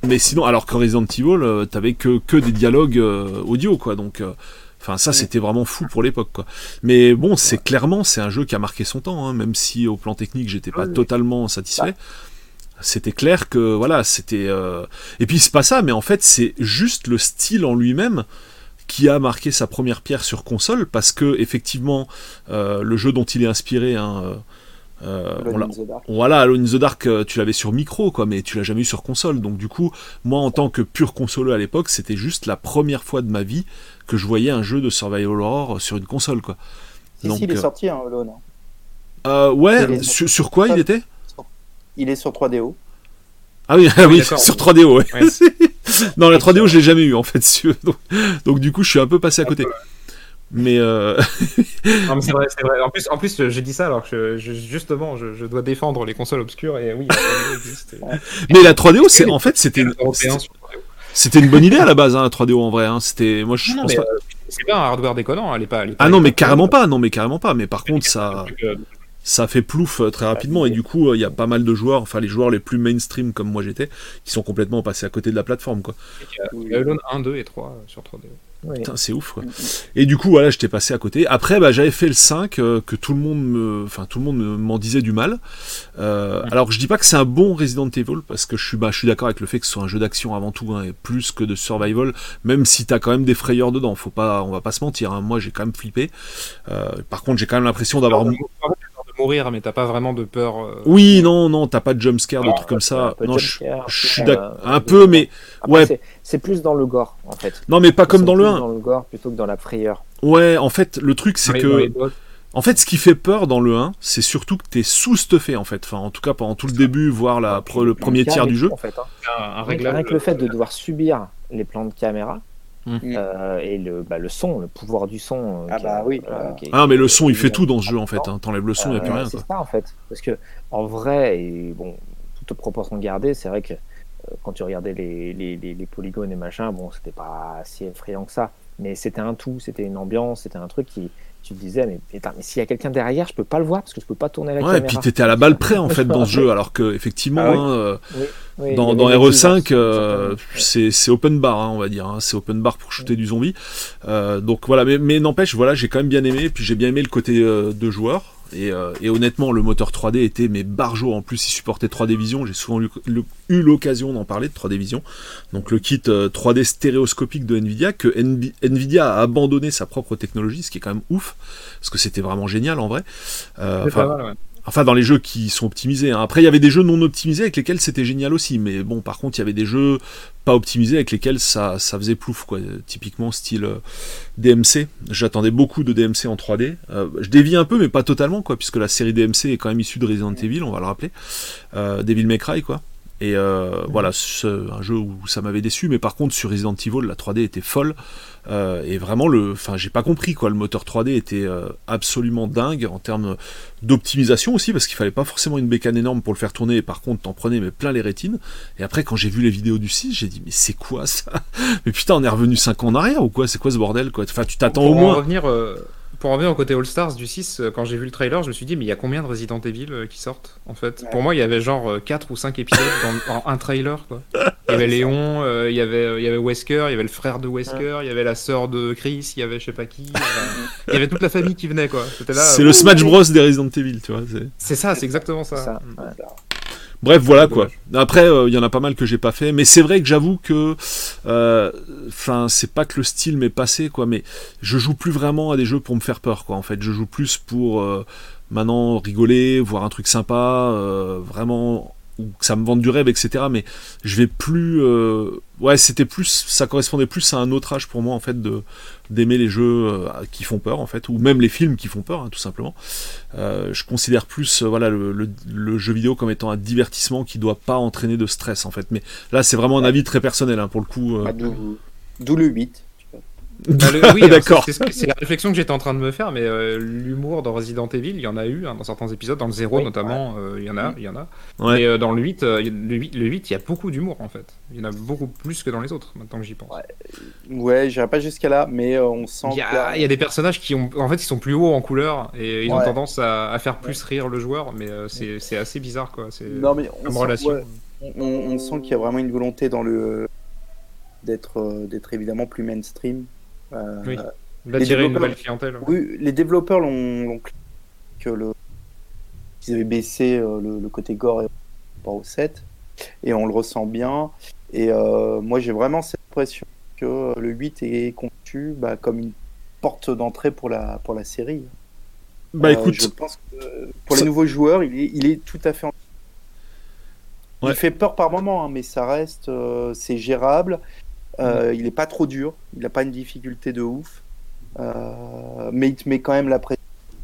S2: mais sinon, alors que Resident Evil, euh, t'avais que, que des dialogues euh, audio, quoi, donc, euh, enfin, ça, c'était vraiment fou pour l'époque, quoi. Mais bon, c'est clairement, c'est un jeu qui a marqué son temps, hein, même si au plan technique, j'étais pas totalement satisfait. C'était clair que, voilà, c'était. euh, Et puis, c'est pas ça, mais en fait, c'est juste le style en lui-même qui a marqué sa première pierre sur console, parce que, effectivement, euh, le jeu dont il est inspiré, hein, euh, on
S4: in the Dark.
S2: voilà, Alone in the Dark, tu l'avais sur micro, quoi, mais tu l'as jamais eu sur console. Donc du coup, moi, en tant que pur consoleux à l'époque, c'était juste la première fois de ma vie que je voyais un jeu de survival horror sur une console, quoi.
S4: Si,
S2: Donc,
S4: si, il est sorti, hein, Alone.
S2: Euh, ouais, sur quoi il était?
S4: Il est sur 3DO.
S2: Ah oui, ah oui,
S3: d'accord.
S2: sur 3DO, ouais.
S3: Ouais.
S2: non, la 3DO, je l'ai jamais eu, en fait. Donc, donc, du coup, je suis un peu passé à côté. Mais euh,
S3: Non, mais c'est vrai, c'est vrai. En plus, en plus, je dis ça alors que je- je- justement, je, je dois défendre les consoles obscures et oui, la 3DO existe. et-
S2: mais la 3DO, c'est en fait c'était
S3: et
S2: une,
S3: les Européens sur 3DO.
S2: c'était une bonne idée à la base, hein, la 3DO en vrai. Hein. C'était moi je
S3: Non,
S2: pense pas.
S3: euh, c'est pas un hardware déconnant, elle est pas. elle est pas
S2: Ah non mais carrément pas, non mais carrément pas. Mais par contre ça
S3: Euh,
S2: ça fait plouf euh, très rapidement et du coup euh, il y a pas mal de joueurs, enfin les joueurs les plus mainstream comme moi j'étais, qui sont complètement passés à côté de la plateforme quoi.
S3: Il y a Alone 1, 2 et 3 euh, sur 3DO.
S5: Oui.
S2: Putain, c'est ouf quoi. Et du coup voilà, j'étais passé à côté. Après bah, j'avais fait le 5 euh, que tout le monde me enfin tout le monde me- m'en disait du mal. Euh, alors je dis pas que c'est un bon Resident Evil parce que je suis bah, je suis d'accord avec le fait que ce soit un jeu d'action avant tout hein, et plus que de survival même si t'as quand même des frayeurs dedans, faut pas on va pas se mentir hein. Moi j'ai quand même flippé. Euh, par contre, j'ai quand même l'impression d'avoir
S3: Mourir, mais t'as pas vraiment de peur. euh,
S2: Oui, non, non, t'as pas de jumpscare, de
S5: Ah,
S2: trucs comme
S5: un
S2: ça. Non, je, suis
S5: euh,
S2: d'accord. Un
S5: euh,
S2: peu, mais
S5: Après,
S2: ouais.
S5: c'est- plus dans le gore, en fait.
S2: non, mais pas comme dans le
S5: plus
S2: 1.
S5: Dans le gore plutôt que dans la frayeur.
S2: Ouais, en fait, le truc c'est que, en fait, ce qui fait peur dans le 1, c'est surtout que t'es sous-stuffé en fait. Enfin, en tout cas, pendant tout le début, voire la, le premier tiers du jeu.
S5: En fait, hein.
S3: un, un
S5: Rien que-
S3: réglage.
S5: rien que le fait de devoir subir les plans de caméra
S2: Mm.
S5: euh, et le, bah, le son, le pouvoir du son. euh,
S4: Ah bah oui.
S5: est-
S2: Ah mais le son, il fait tout dans ce jeu en fait. Hein. T'enlèves le son, y a plus
S5: Euh,
S2: rien.
S5: C'est ça en fait. Parce que en vrai, et bon, toute proportion gardée, c'est vrai que euh, quand tu regardais les, les, les, les polygones et machin, bon, c'était pas si effrayant que ça. Mais c'était un tout, c'était une ambiance, c'était un truc qui. Tu te disais, mais, putain, mais s'il y a quelqu'un derrière, je peux pas le voir parce que je peux pas tourner la
S2: Ouais, et
S5: caméra.
S2: puis t'étais à la balle près en fait dans ce jeu, alors que effectivement,
S5: Ah oui.
S2: hein, euh,
S5: Oui, oui,
S2: dans,
S5: des
S2: RE5,
S5: petits
S2: euh, c'est c'est open bar, hein, on va dire. hein. C'est open bar pour shooter du zombie. Euh, donc voilà, mais, mais n'empêche, voilà, j'ai quand même bien aimé. Puis j'ai bien aimé le côté euh, de joueur. Et, euh, et honnêtement, le moteur 3D était mais barjo. En plus, il supportait 3D Vision. J'ai souvent eu, l'occasion d'en parler de 3D Vision. Donc le kit euh, 3D stéréoscopique de Nvidia, que Nvidia a abandonné sa propre technologie, ce qui est quand même ouf, parce que c'était vraiment génial en vrai. Euh, enfin, dans les jeux qui sont optimisés. hein. Après, il y avait des jeux non optimisés avec lesquels c'était génial aussi. Mais bon, par contre, il y avait des jeux pas optimisés avec lesquels ça, ça faisait plouf, quoi. Typiquement, style euh, DMC. J'attendais beaucoup de DMC en 3D. Euh, je dévie un peu, mais pas totalement, quoi, puisque la série DMC est quand même issue de Resident Evil, on va le rappeler. Euh, Devil May Cry, quoi. Et euh, voilà, c'est un jeu où ça m'avait déçu, mais par contre sur Resident Evil, la 3D était folle. Euh, et vraiment, le, enfin, j'ai pas compris quoi. Le moteur 3D était euh, absolument dingue en termes d'optimisation aussi, parce qu'il fallait pas forcément une bécane énorme pour le faire tourner. Et par contre, t'en prenais mais plein les rétines. Et après, quand j'ai vu les vidéos du 6, j'ai dit mais c'est quoi ça? Mais putain, on est revenu 5 ans en arrière ou quoi? C'est quoi ce bordel quoi? Enfin, tu t'attends au
S3: en
S2: moins.
S3: revenir, euh, pour en revenir au côté All Stars du 6, euh, quand j'ai vu le trailer, je me suis dit, mais il y a combien de Resident Evil euh, qui sortent en fait?
S4: Ouais.
S3: Pour moi, il y avait genre 4 ou 5 épisodes dans, en un trailer. Quoi. Il y avait Léon, euh, il, y avait, euh, il y avait Wesker, il y avait le frère de Wesker, il y avait la sœur de Chris, il y avait je sais pas qui. il y avait- Il y avait toute la famille qui venait quoi.
S2: C'est
S3: euh,
S2: le Smash Bros des Resident Evil, tu vois. c'est-
S3: C'est ça, c'est exactement ça.
S5: Ça,
S3: Mm.
S5: ouais.
S2: Bref, voilà quoi. Après, euh, il y en a pas mal que j'ai pas fait, mais c'est vrai que j'avoue que, euh, enfin, c'est pas que le style m'est passé quoi, mais je joue plus vraiment à des jeux pour me faire peur quoi. En fait, je joue plus pour euh, maintenant rigoler, voir un truc sympa, euh, vraiment ou que ça me vende du rêve, etc. Mais je vais plus, euh, ouais, c'était plus, ça correspondait plus à un autre âge pour moi en fait de d'aimer les jeux euh, qui font peur en fait, ou même les films qui font peur, hein, tout simplement. Euh, je considère plus euh, voilà le, le- le jeu vidéo comme étant un divertissement qui doit pas entraîner de stress en fait. Mais là, c'est vraiment un avis très personnel hein, pour le coup. euh.
S4: D'où d'où le 8.
S3: Bah, le- oui, alors,
S2: D'accord.
S3: c'est- la réflexion que j'étais en train de me faire, mais euh, l'humour dans Resident Evil, il y en a eu hein, dans certains épisodes, dans le 0
S5: Oui,
S3: notamment, euh, il y en a, il y en a.
S2: Ouais.
S3: Et euh, dans le 8, euh, le 8, le 8, il y a beaucoup d'humour en fait. Il y en a beaucoup plus que dans les autres, maintenant que j'y pense.
S4: Ouais. Ouais, j'irai pas jusqu'à là, mais euh, on sent.
S3: Il y,
S4: que-
S3: a, il y a des personnages qui ont, en fait, ils sont plus hauts en couleur et ils ont tendance à, à faire plus rire le joueur, mais euh, c'est c'est assez bizarre quoi. C'est
S4: Non, mais on
S3: comme
S4: sent,
S3: relation.
S4: ouais, on, on sent qu'il y a vraiment une volonté dans le d'être euh, d'être évidemment plus mainstream. Euh,
S3: Oui.
S4: Les
S3: D'attirer une
S4: développeurs-
S3: nouvelle clientèle.
S4: Oui, les développeurs l'ont que le ils avaient baissé euh, le, le côté gore et- par rapport au 7 et on le ressent bien et euh, moi j'ai vraiment cette impression que euh, le 8 est conçu bah, comme une porte d'entrée pour la pour la série.
S2: Bah
S4: Euh,
S2: écoute,
S4: je pense que euh, pour
S2: ça-
S4: les nouveaux joueurs, il est, il est tout à fait. en-
S2: Ouais.
S4: Il fait peur par moment, hein, mais ça reste, euh, c'est gérable. Euh, Il est pas trop dur, il n'a pas une difficulté de ouf, Euh, mais il te met quand même la pression.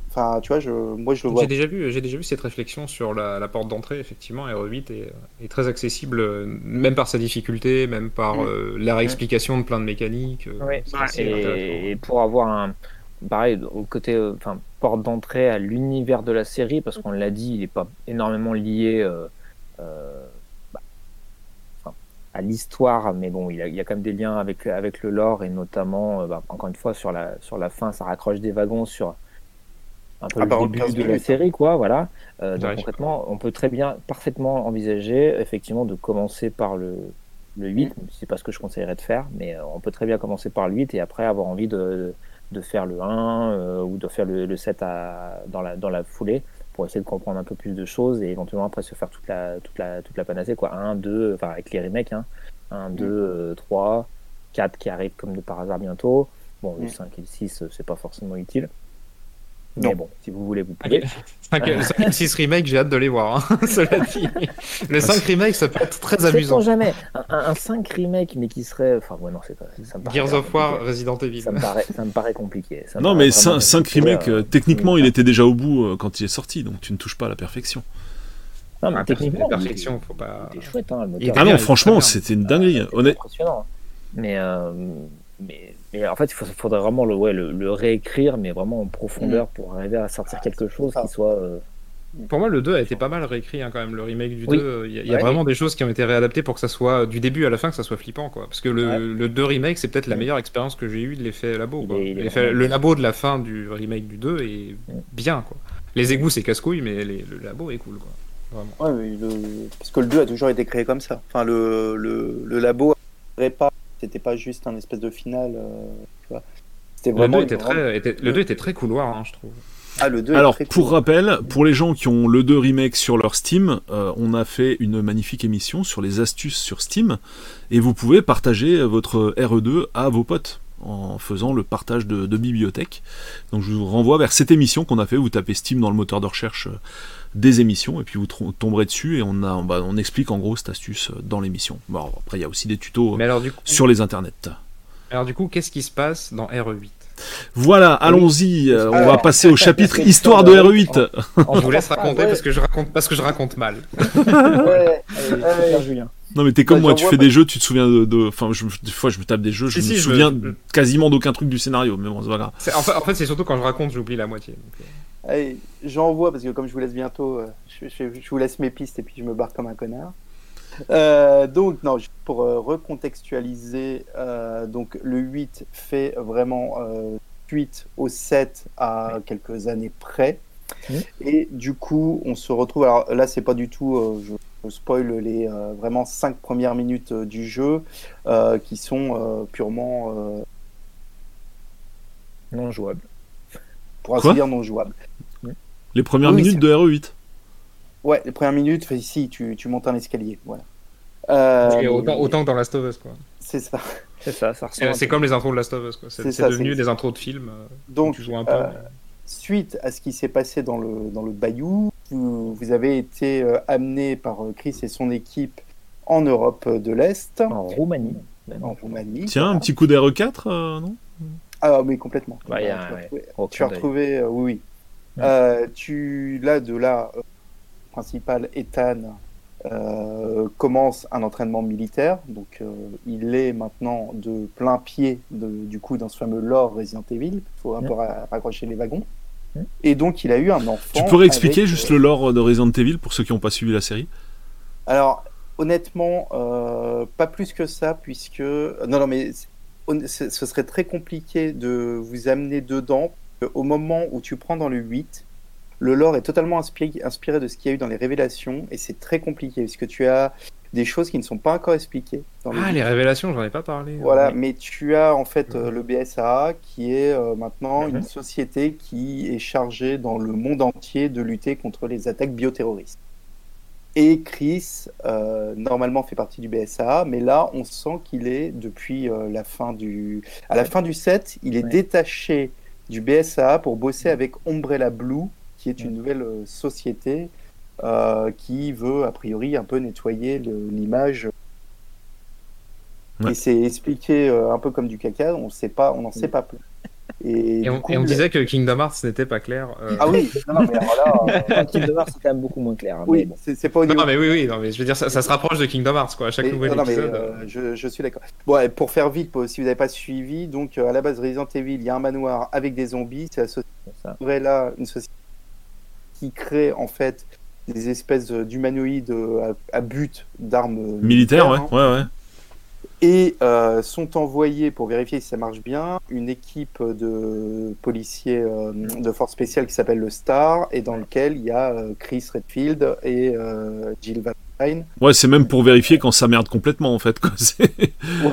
S4: Enfin, tu vois, je, moi je le vois.
S3: J'ai déjà vu, j'ai déjà vu cette réflexion sur la, la porte d'entrée. Effectivement, RE8 est, est très accessible, euh, même par sa difficulté, même par
S4: Mm.
S3: euh, la réexplication de plein de mécaniques.
S5: Et, et pour avoir un, pareil, au côté, euh, enfin, porte d'entrée à l'univers de la série, parce qu'on l'a dit, il n'est pas énormément lié euh, euh, bah, à l'histoire, mais bon, il, a- il y a quand même des liens avec, avec le lore, et notamment, euh, bah, encore une fois, sur la, sur la fin, ça raccroche des wagons sur un peu
S4: Ah bah,
S5: le début
S4: 15
S5: de la série, quoi, voilà. Euh, donc concrètement, on peut très bien, parfaitement envisager, effectivement, de commencer par le, le 8, même si c'est pas ce que je conseillerais de faire, mais euh, on peut très bien commencer par le 8 et après avoir envie de, de faire le 1 euh, ou de faire le, le 7 à, dans, la, dans la foulée pour essayer de comprendre un peu plus de choses et éventuellement après se faire toute la, toute la, toute la panacée, quoi. 1, 2, enfin avec les remakes, hein. 1, 2, euh, 3, 4 qui arrivent comme de par hasard bientôt. Bon, le
S4: Mm.
S5: 5 et le 6, euh, c'est pas forcément utile. Mais
S4: Non.
S5: bon, si vous voulez, vous pouvez.
S3: 5 et 6 remake, j'ai hâte de les voir. hein, Cela dit, le 5 remake, ça peut être très amusant.
S5: Jamais un, un, un 5 remake, mais qui serait. Enfin, ouais, non, c'est pas. Ça me
S3: Gears of War. Resident Evil.
S5: Ça me paraît, ça me paraît compliqué. Ça
S2: Non,
S5: paraît
S2: mais
S5: vraiment
S2: 5,
S5: compliqué,
S2: remakes,
S5: euh,
S2: euh, techniquement, il
S5: mais-
S2: était déjà au bout euh, quand il est sorti, donc tu ne touches pas à la perfection.
S5: Non, mais
S3: Ah,
S5: techniquement,
S3: la
S5: il-
S3: perfection, faut pas.
S5: il chouette, hein, le moteur.
S3: Il
S2: Ah non,
S3: il
S2: franchement, c'était une dinguerie.
S5: C'était
S2: Honnête...
S5: impressionnant. Mais, euh, mais, mais en fait, il faut- faudrait vraiment le, ouais, le, le réécrire, mais vraiment en profondeur pour arriver à sortir quelque chose
S4: ça.
S5: qui soit. euh,
S3: Pour moi, le 2 a été pas mal réécrit hein, quand même. Le remake du
S5: Oui.
S3: 2, il y a, il y a
S4: Ouais.
S3: vraiment des choses qui ont été réadaptées pour que ça soit du début à la fin, que ça soit flippant. quoi. Parce que le,
S5: Ouais.
S3: le 2 remake, c'est peut-être la
S5: Mm.
S3: meilleure expérience que j'ai eue de l'effet labo.
S5: Il
S3: quoi.
S5: est- il est
S3: L'effet-
S5: vraiment
S3: le labo de la fin du remake du 2 est
S5: Mm.
S3: bien. quoi. Les égouts, c'est casse-couille, mais les- le labo est cool. Quoi. Vraiment.
S4: Ouais, mais le- parce que le 2 a toujours été créé comme ça. Enfin, le, le, le labo, pas, c'était pas juste un espèce de finale. euh, tu vois. C'était
S3: Le
S4: vraiment.
S3: 2
S4: une
S3: était
S4: grande-
S3: très, était- le 2 était très couloir, hein, je trouve.
S4: Ah, le 2 est
S2: Alors, pour
S4: cool.
S2: rappel, pour les gens qui ont le 2 remake sur leur Steam, euh, on a fait une magnifique émission sur les astuces sur Steam, et vous pouvez partager votre RE2 à vos potes en faisant le partage de, de bibliothèque. Donc je vous renvoie vers cette émission qu'on a fait, vous tapez Steam dans le moteur de recherche euh, des émissions, et puis vous tomberez dessus, et on, a, on, va- on explique en gros cette astuce euh, dans l'émission. Bon, après, il y a aussi des tutos
S3: Mais alors, du coup,
S2: sur les internets.
S3: alors, du coup qu'est-ce qui se passe dans RE8
S2: Voilà, allons-y, euh, on va passer au chapitre Histoire de
S4: bah,
S2: RE8.
S5: en
S3: Je vous laisse
S5: trois
S3: raconter parce que je raconte, parce que je raconte mal.
S4: Ouais,
S5: Julien.
S2: Non mais t'es comme
S4: Bah,
S2: moi, tu fais
S4: pas-
S2: des jeux, tu te souviens de... de- Enfin, je, des fois je me tape des jeux, je
S3: Si,
S2: me
S3: si,
S2: souviens
S3: je-
S2: quasiment d'aucun truc du scénario, mais bon, c'est pas grave.
S3: En fait, en fait, c'est surtout quand je raconte, j'oublie la moitié. donc, euh.
S4: Allez, j'envoie parce que comme je vous laisse bientôt, euh, je, je- je vous laisse mes pistes et puis je me barre comme un connard. Euh, donc, non, pour euh, recontextualiser, euh, donc le 8 fait vraiment euh, suite au 7 à quelques années près. Et du coup, on se retrouve. Alors là, c'est pas du tout. je, je spoil les vraiment 5 premières minutes du jeu qui sont purement,
S5: Non jouable.
S4: pour ainsi dire, non jouables.
S2: Les premières
S4: Oui,
S2: minutes de RE8.
S4: Ouais, les premières minutes, si, tu, tu montes un escalier. Voilà. Euh,
S3: autant, autant que dans Last of Us, quoi.
S4: C'est ça.
S5: C'est ça, ça ressemble.
S3: C'est comme les intros de Last of Us, quoi. C'est devenu des intros de films. euh,
S4: Donc,
S3: tu joues un peu.
S4: euh,
S3: mais-
S4: suite à ce qui s'est passé dans le, dans le Bayou, vous, vous avez été amené par Chris et son équipe en Europe de l'Est,
S5: En Roumanie. même.
S4: en Roumanie.
S2: Tiens, un petit coup d'RE4, euh, non?
S4: Ah oui, complètement.
S5: A
S4: tu as
S5: ouais.
S4: retrouvé, tu as retrouvé, oui, oui.
S5: Ouais.
S4: Euh, tu, là, de là, euh, principal, Ethan, euh, commence un entraînement militaire. Donc, euh, il est maintenant de plein pied, de- du coup, dans ce fameux lore Resident Evil. Il faut un peu ra- raccrocher les wagons. Et donc, il a eu un enfant.
S2: Tu pourrais expliquer
S4: avec,
S2: juste le lore de Resident Evil pour ceux qui n'ont pas suivi la série?
S4: Alors, honnêtement, euh, pas plus que ça, puisque. Non, non, mais ce serait très compliqué de vous amener dedans. Au moment où tu prends dans le 8, le lore est totalement inspiré, inspiré de ce qu'il y a eu dans les révélations, et c'est très compliqué, puisque tu as des choses qui ne sont pas encore expliquées. Dans le
S3: Ah,
S4: 8.
S3: les révélations, j'en ai pas parlé.
S4: Voilà,
S3: Ouais.
S4: mais tu as en fait euh, le BSAA qui est euh, maintenant
S5: Mhm.
S4: une société qui est chargée dans le monde entier de lutter contre les attaques bioterroristes. Et Chris, euh, normalement, fait partie du BSAA, mais là, on sent qu'il est, depuis euh, la fin du... À la fin du 7, il est
S5: Ouais.
S4: détaché du BSAA pour bosser avec Umbrella Blue, qui est une
S5: Ouais.
S4: nouvelle euh, société euh, qui veut, a priori, un peu nettoyer l'image
S2: Ouais.
S4: et c'est expliqué euh, un peu comme du caca, on sait pas, on n'en sait
S5: Mm.
S4: pas plus.
S3: Et, on,
S4: coup,
S3: et on
S4: le-
S3: disait que Kingdom Hearts n'était pas clair. euh,
S4: Ah oui, non, non, mais alors là, euh,
S5: Kingdom Hearts, c'est quand même beaucoup moins clair. hein, mais
S4: oui,
S5: bon.
S4: c'est pas au niveau
S3: Non mais oui oui non mais je veux dire ça, ça se rapproche de Kingdom Hearts quoi à chaque
S4: Mais-
S3: nouvel
S4: non, non, mais,
S3: épisode.
S4: euh, je, je suis d'accord. Bon, et pour faire vite, pour- si vous n'avez pas suivi, donc euh, à la base Resident Evil, il y a un manoir avec des zombies. C'est la société là, une société qui crée en fait des espèces de- d'humanoïdes à, à but d'armes euh,
S2: Militaire, ouais,
S4: hein,
S2: ouais, ouais.
S4: Et euh, sont envoyés pour vérifier si ça marche bien une équipe de policiers euh, de force spéciale qui s'appelle le Star et dans lequel il y a euh, Chris Redfield et Jill Valentine.
S2: Ouais, c'est même pour vérifier quand ça merde complètement, en fait. Quoi.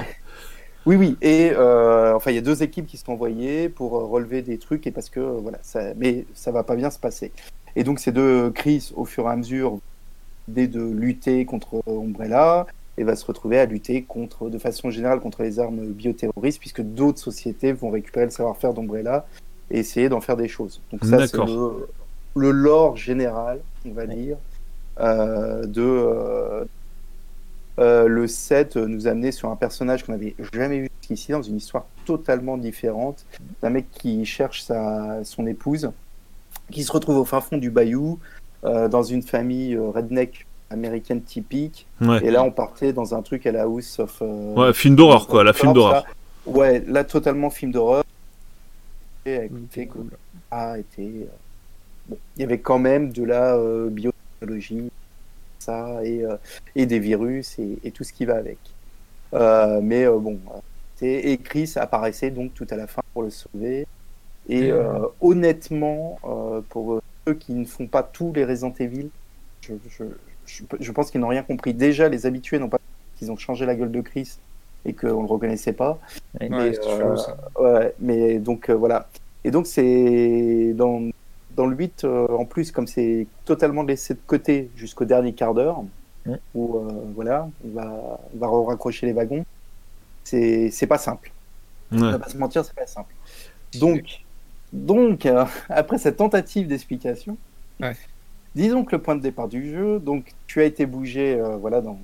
S4: Oui, oui, et enfin, il y a deux équipes qui sont envoyées pour relever des trucs, et parce que, voilà, ça, mais ça va pas bien se passer. Et donc, ces deux Chris, au fur et à mesure, dès de lutter contre Umbrella, et va se retrouver à lutter contre, de façon générale contre les armes bioterroristes, puisque d'autres sociétés vont récupérer le savoir-faire d'Umbrella et essayer d'en faire des choses. Donc ça, c'est le, le lore général, on va dire, euh, de... euh, euh, le 7 nous a amené sur un personnage qu'on n'avait jamais vu jusqu'ici, dans une histoire totalement différente, d'un mec qui cherche sa, son épouse, qui se retrouve au fin fond du bayou, dans une famille redneck américaine typique,
S2: Ouais.
S4: et là on partait dans un truc à la House of... euh,
S2: ouais, film d'horreur, quoi, la film d'horreur.
S4: Ouais, là totalement film d'horreur. Et avec le fait que
S3: Cool.
S4: a été... euh, bon, il y avait quand même de la euh, biotechnologie, ça, et, euh, et des virus et, et tout ce qui va avec. Euh, mais euh, bon, et Chris apparaissait donc tout à la fin pour le sauver. Et euh, honnêtement, euh, pour ceux qui ne font pas tous les Resident Evil, je, je, je, je pense qu'ils n'ont rien compris. Déjà, les habitués n'ont pas qu'ils ont changé la gueule de Chris et qu'on le reconnaissait pas.
S5: Ouais,
S4: Mais,
S3: c'est
S4: euh. Ouais, mais donc euh, voilà. Et donc c'est dans, dans le 8, euh, en plus, comme c'est totalement laissé de côté jusqu'au dernier quart d'heure, où euh, voilà, on va, on va raccrocher les wagons, c'est c'est pas simple. On
S2: Ouais.
S4: va pas se mentir, c'est pas simple. Donc, donc euh, après cette tentative d'explication,
S3: Ouais.
S4: Disons que le point de départ du jeu, donc tu as été bougé, euh, voilà, dans,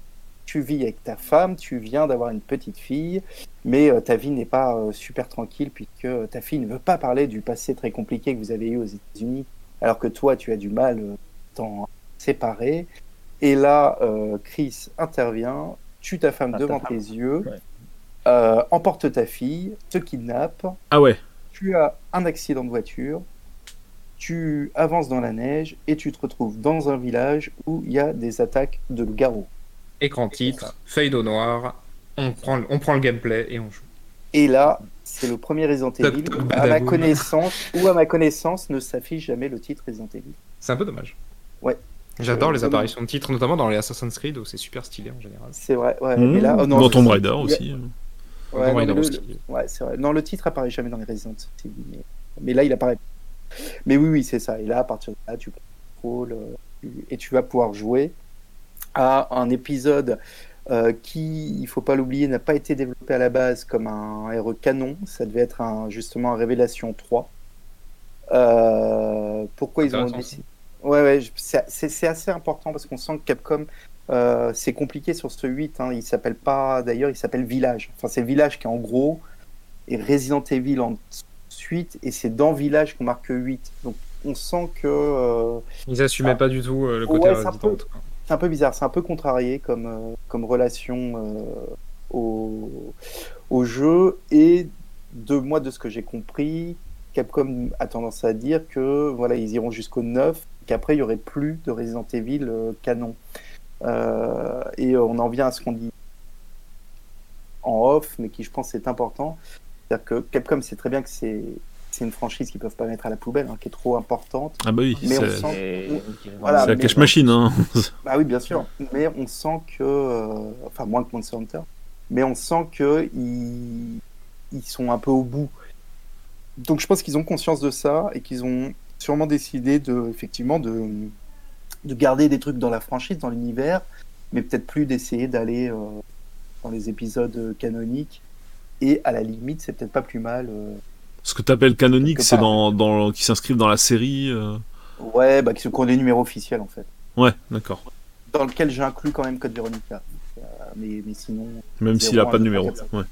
S4: tu vis avec ta femme, tu viens d'avoir une petite fille, mais euh, ta vie n'est pas euh, super tranquille puisque ta fille ne veut pas parler du passé très compliqué que vous avez eu aux États-Unis, alors que toi tu as du mal t'en séparer. Et là, Chris intervient, tue ta femme
S5: Ah,
S4: devant
S5: ta
S4: tes yeux,
S5: Ouais.
S4: emporte ta fille, te kidnappe,
S2: Ah ouais.
S4: tu as un accident de voiture, tu avances dans la neige et tu te retrouves dans un village où il y a des attaques de loups-garous.
S3: Écran titre, feuille au noir, on prend, on prend le gameplay et on joue.
S4: Et là, c'est le premier Resident Evil. où, À ma connaissance, ou à ma connaissance, ne s'affiche jamais le titre Resident Evil.
S3: C'est un peu dommage.
S4: Ouais.
S3: J'adore
S4: Euh,
S3: les
S4: comme-
S3: apparitions de titres, notamment dans les Assassin's Creed où c'est super stylé en général.
S4: C'est vrai. Ouais,
S2: Mmh.
S4: mais là, oh non,
S2: Dans Tomb Raider
S4: il y a-
S2: aussi.
S4: Ouais,
S3: Tomb
S4: non, le-
S3: aussi.
S4: Ouais, c'est vrai. Non, le titre apparaît jamais dans les Resident Evil. Mais, mais là, il apparaît. Mais oui, oui, c'est ça. Et là, à partir de là, tu contrôles euh, et tu vas pouvoir jouer à un épisode euh, qui, il faut pas l'oublier, n'a pas été développé à la base comme un RE canon. Ça devait être un, justement un Révélation 3. Euh, pourquoi ils ont décidé Ouais, ouais, c'est assez important parce qu'on sent que Capcom, euh, c'est compliqué sur ce 8. Hein. Il s'appelle pas, d'ailleurs, il s'appelle Village. Enfin, c'est Village qui, en gros, est Resident Evil en suite et c'est dans Village qu'on marque 8. Donc, on sent que euh,
S3: Ils assumaient
S4: Ah.
S3: pas du tout euh, le côté
S4: Ouais, c'est un peu- bizarre, c'est un peu contrarié comme, euh, comme relation au, au jeu. Et de moi, de ce que j'ai compris, Capcom a tendance à dire que voilà, ils iront jusqu'au 9, qu'après il y aurait plus de Resident Evil canon. Et on en vient à ce qu'on dit en off, mais qui je pense est important. C'est-à-dire que Capcom sait très bien que c'est c'est une franchise qu'ils peuvent pas mettre à la poubelle, hein, qui est trop importante.
S2: Ah bah oui.
S4: Mais on
S2: c'est-
S4: sent-
S5: Et-
S4: Voilà,
S2: C'est la cache machine, hein.
S4: Bah oui, bien sûr. Mais on sent que, euh, enfin moins que Monster Hunter, mais on sent que ils, ils sont un peu au bout. Donc je pense qu'ils ont conscience de ça et qu'ils ont sûrement décidé de, effectivement, de, de garder des trucs dans la franchise, dans l'univers, mais peut-être plus d'essayer d'aller euh, dans les épisodes canoniques. Et à la limite, c'est peut-être pas plus mal. euh,
S2: Ce que t'appelles canonique,
S4: Quelque
S2: c'est dans, dans qui s'inscrivent dans la série. euh,
S4: Ouais, bah, qui sont des numéros officiels en fait.
S2: Ouais, d'accord.
S4: Dans lequel j'inclus quand même Code Veronica. Euh, mais, mais sinon.
S2: Même s'il a pas de numéro. Ouais.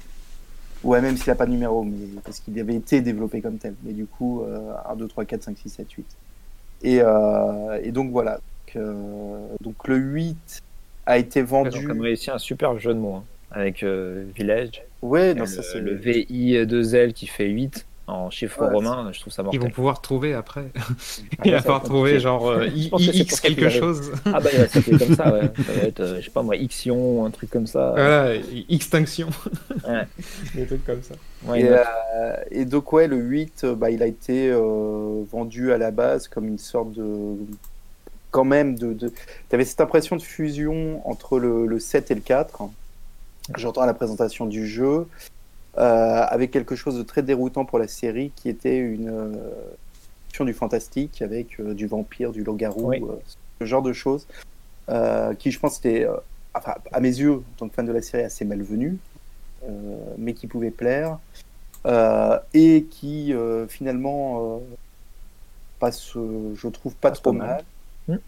S4: Ouais, même s'il n'a pas de numéro, mais parce qu'il avait été développé comme tel. Mais du coup, euh, 1, 2, 3, 4, 5, 6, 7, 8. Et, euh, et donc voilà. Donc, euh, donc, le 8 a été
S5: Ils ont
S4: vendu.
S5: quand même réussi un super jeu de mots hein, avec euh, Village.
S4: Ouais, non,
S5: le,
S4: ça c'est
S5: le VI2L qui fait 8 en chiffre
S4: Ouais,
S5: romain, je trouve ça
S3: Ils
S5: mortel.
S3: vont pouvoir trouver après.
S5: Ah,
S3: Il
S5: là,
S3: va
S5: ça va
S3: falloir
S5: être
S3: trouver genre euh,
S5: que c'est
S3: X quelque
S5: arrive.
S3: chose.
S5: Ah bah il va s'appeler comme ça, ouais. Ça va être, euh, je sais pas moi, Ixion, un truc comme ça.
S3: Voilà, extinction.
S5: Ouais.
S3: Des trucs comme ça.
S5: Ouais,
S4: Et, euh, et donc ouais, le 8, euh, bah, il a été euh, vendu à la base comme une sorte de... Quand même, de, de... tu avais cette impression de fusion entre le, le 7 et le 4. J'entends la présentation du jeu, euh, avec quelque chose de très déroutant pour la série, qui était une euh, du fantastique avec euh, du vampire, du loup-garou,
S5: Oui.
S4: euh, ce genre de choses, qui je pense était, enfin, à mes yeux, en tant que fan de la série, assez malvenu, mais qui pouvait plaire et qui finalement passe, je trouve, pas trop
S5: mal,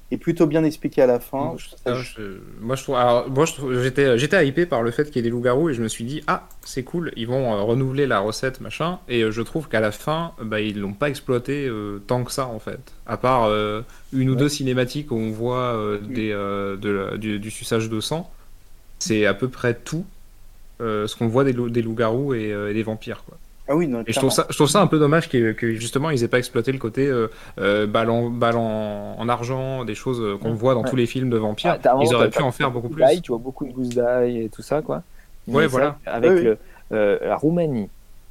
S4: Et plutôt bien expliqué à la fin.
S3: Ah,
S4: je-
S3: moi, je trouve, alors, moi, je trouve- j'étais, j'étais hypé par le fait qu'il y ait des loups-garous et je me suis dit, ah, c'est cool, ils vont euh, renouveler la recette, machin. Et euh, je trouve qu'à la fin, bah, ils l'ont pas exploité euh, tant que ça, en fait. À part une ou deux cinématiques où on voit euh, des, de la- du, du suçage de sang, c'est à peu près tout ce qu'on voit des, loups- des loups-garous et, et des vampires, quoi.
S4: Ah oui, non,
S3: Et je trouve ça, je trouve ça un peu dommage que, que justement ils aient pas exploité le côté euh, euh, balle, en, balle en, en argent, des choses euh, qu'on voit dans
S5: Ouais.
S3: tous les films de vampires.
S5: Ah,
S3: ils auraient pu en faire
S5: beaucoup
S3: plus.
S5: die, tu vois beaucoup de gousses d'ail et tout ça, quoi.
S3: Ouais, voilà.
S5: ça, Avec
S4: Oui, oui.
S5: le, euh, la Roumanie,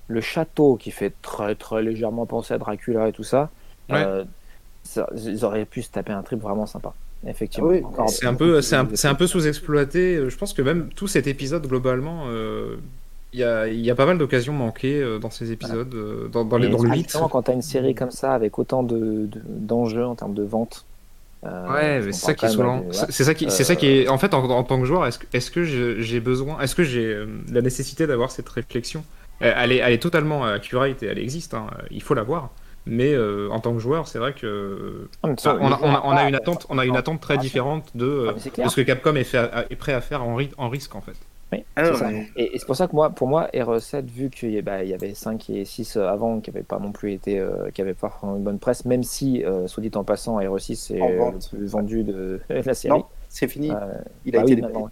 S5: le château qui fait très très légèrement penser à Dracula et tout ça,
S3: Ouais.
S5: euh, ça- ils auraient pu se taper un trip vraiment sympa. Effectivement.
S4: Ah oui,
S3: C'est un peu,
S5: plus
S3: c'est un,
S5: de-
S3: c'est un peu sous-exploité. Je pense que même tout cet épisode globalement, euh, il y, a, il y a pas mal d'occasions manquées euh, dans ces épisodes, euh, dans, dans, les, dans le 8.
S5: justement, quand tu as une série comme ça, avec autant de- de- d'enjeux en termes de vente. euh,
S3: Ouais, mais c'est ça qui est
S5: de-
S3: C'est c'est ça qui, c'est ça qui est. En fait, en, en tant que joueur, est-ce que, j'ai besoin, est-ce que j'ai euh, la nécessité d'avoir cette réflexion? Elle est, elle est totalement accurate et elle existe. hein, Il faut l'avoir. Mais euh, en tant que joueur, c'est vrai que
S5: Ah,
S3: on, a,
S5: les
S3: on, a,
S5: joueurs,
S3: on a une attente, on a une attente très
S5: Ah,
S3: différente de,
S5: Ah,
S3: de ce que Capcom est, fait à- est prêt à faire en, ri- en risque en fait.
S5: Oui,
S4: Ah,
S5: ça. Et, et c'est pour ça que moi, pour moi, RE7, vu qu'il y, a- bah, y avait 5 et 6 avant qui n'avaient pas non plus été, euh, qui n'avaient pas vraiment une bonne presse, même si, euh, soit dit en passant, RE6 est euh, le plus vendu de la série.
S4: Non, c'est fini.
S5: Euh,
S4: il a
S5: bah
S4: été
S5: oui,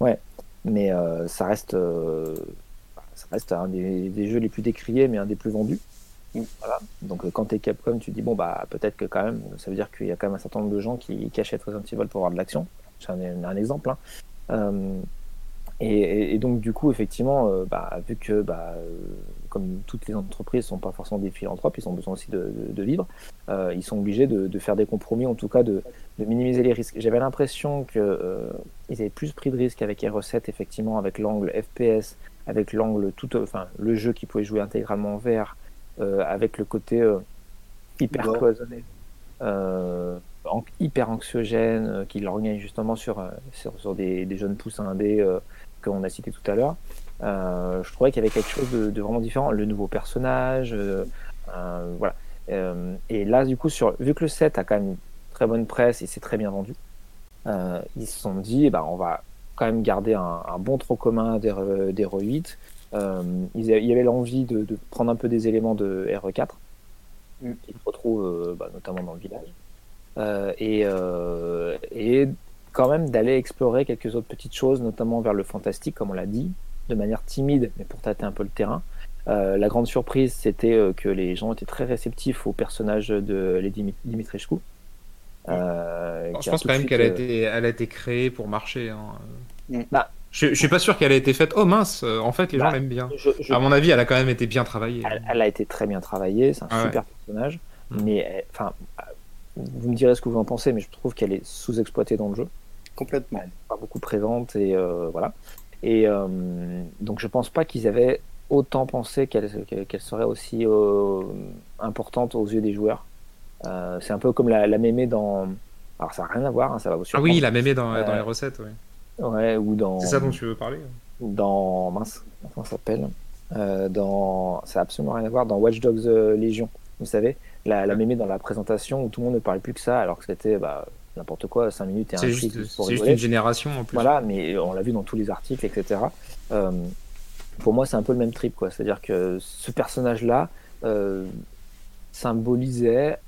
S5: ouais. Mais euh, ça reste, euh, ça reste un des, des jeux les plus décriés, mais un des plus vendus.
S4: Mm.
S5: Voilà. Donc euh, quand tu es Capcom, tu dis bon bah peut-être que quand même, ça veut dire qu'il y a quand même un certain nombre de gens qui, qui achètent Resident Evil pour avoir de l'action. C'est un, un exemple. hein. Euh, et, et- donc du coup effectivement, euh, bah, vu que bah, euh, comme toutes les entreprises sont pas forcément des philanthropes, ils ont besoin aussi de, de- de vivre. euh, ils sont obligés de, de faire des compromis, en tout cas de, de minimiser les risques. J'avais l'impression que euh, avaient plus pris de risques avec R7 effectivement, avec l'angle FPS, avec l'angle tout, enfin le jeu qui pouvait jouer intégralement en VR, euh, avec le côté euh, hyper cloisonné, euh, an- hyper anxiogène, euh, qui lorgnait justement sur, euh, sur, sur des, des jeunes pousses indés euh, qu'on a cité tout à l'heure. Euh, je trouvais qu'il y avait quelque chose de, de vraiment différent. Le nouveau personnage, euh, euh, voilà. Et là, du coup, sur, vu que le set a quand même une très bonne presse et c'est très bien vendu, ils se sont dit, eh ben, on va quand même garder un, un bon tronc commun des, re- des RE8. Ils a- il y avait l'envie de, de prendre un peu des éléments de RE4,
S4: Mm.
S5: qu'ils retrouvent bah, notamment dans le village. Euh, et, euh, et quand même d'aller explorer quelques autres petites choses, notamment vers le fantastique, comme on l'a dit, de manière timide, mais pour tâter un peu le terrain. Euh, la grande surprise, c'était euh, que les gens étaient très réceptifs au personnage de Lady Dim- Dimitrescu. Euh,
S3: je pense quand même
S5: suite,
S3: qu'elle a,
S5: euh,
S3: été, elle a été créée pour marcher. hein.
S4: Mm.
S5: Bah.
S3: je, je suis pas sûr qu'elle ait été faite. Oh mince, euh, en fait les gens
S5: Bah,
S3: l'aiment bien.
S5: je- je
S3: À mon avis, elle a quand même été bien travaillée.
S5: elle, elle a été très bien travaillée, c'est un
S3: Ah ouais.
S5: super personnage,
S3: Mm.
S5: mais enfin, vous me direz ce que vous en pensez, mais je trouve qu'elle est sous-exploitée dans le jeu,
S4: Complètement.
S5: elle pas beaucoup présente et euh, voilà. Et euh, donc je pense pas qu'ils avaient autant pensé qu'elle serait aussi euh, importante aux yeux des joueurs. Euh, c'est un peu comme la, la mémée dans. Alors ça n'a rien à voir, hein, ça va vous
S3: Ah
S5: surprendre.
S3: oui, la mémé dans, dans les recettes. ouais.
S5: Ouais, ou dans.
S3: C'est ça dont tu veux parler
S5: dans mince, comment ça s'appelle? Euh, dans ça a absolument rien à voir dans Watch Dogs euh, Légion vous savez la, la
S3: Ouais.
S5: mémée dans la présentation où tout le monde ne parlait plus que ça alors que c'était bah, n'importe quoi 5 minutes et un
S3: C'est juste, une génération en plus.
S5: voilà mais on l'a vu dans tous les articles etc Euh, pour moi, c'est un peu le même trip, quoi. C'est-à-dire que ce personnage-là euh, symbolisait,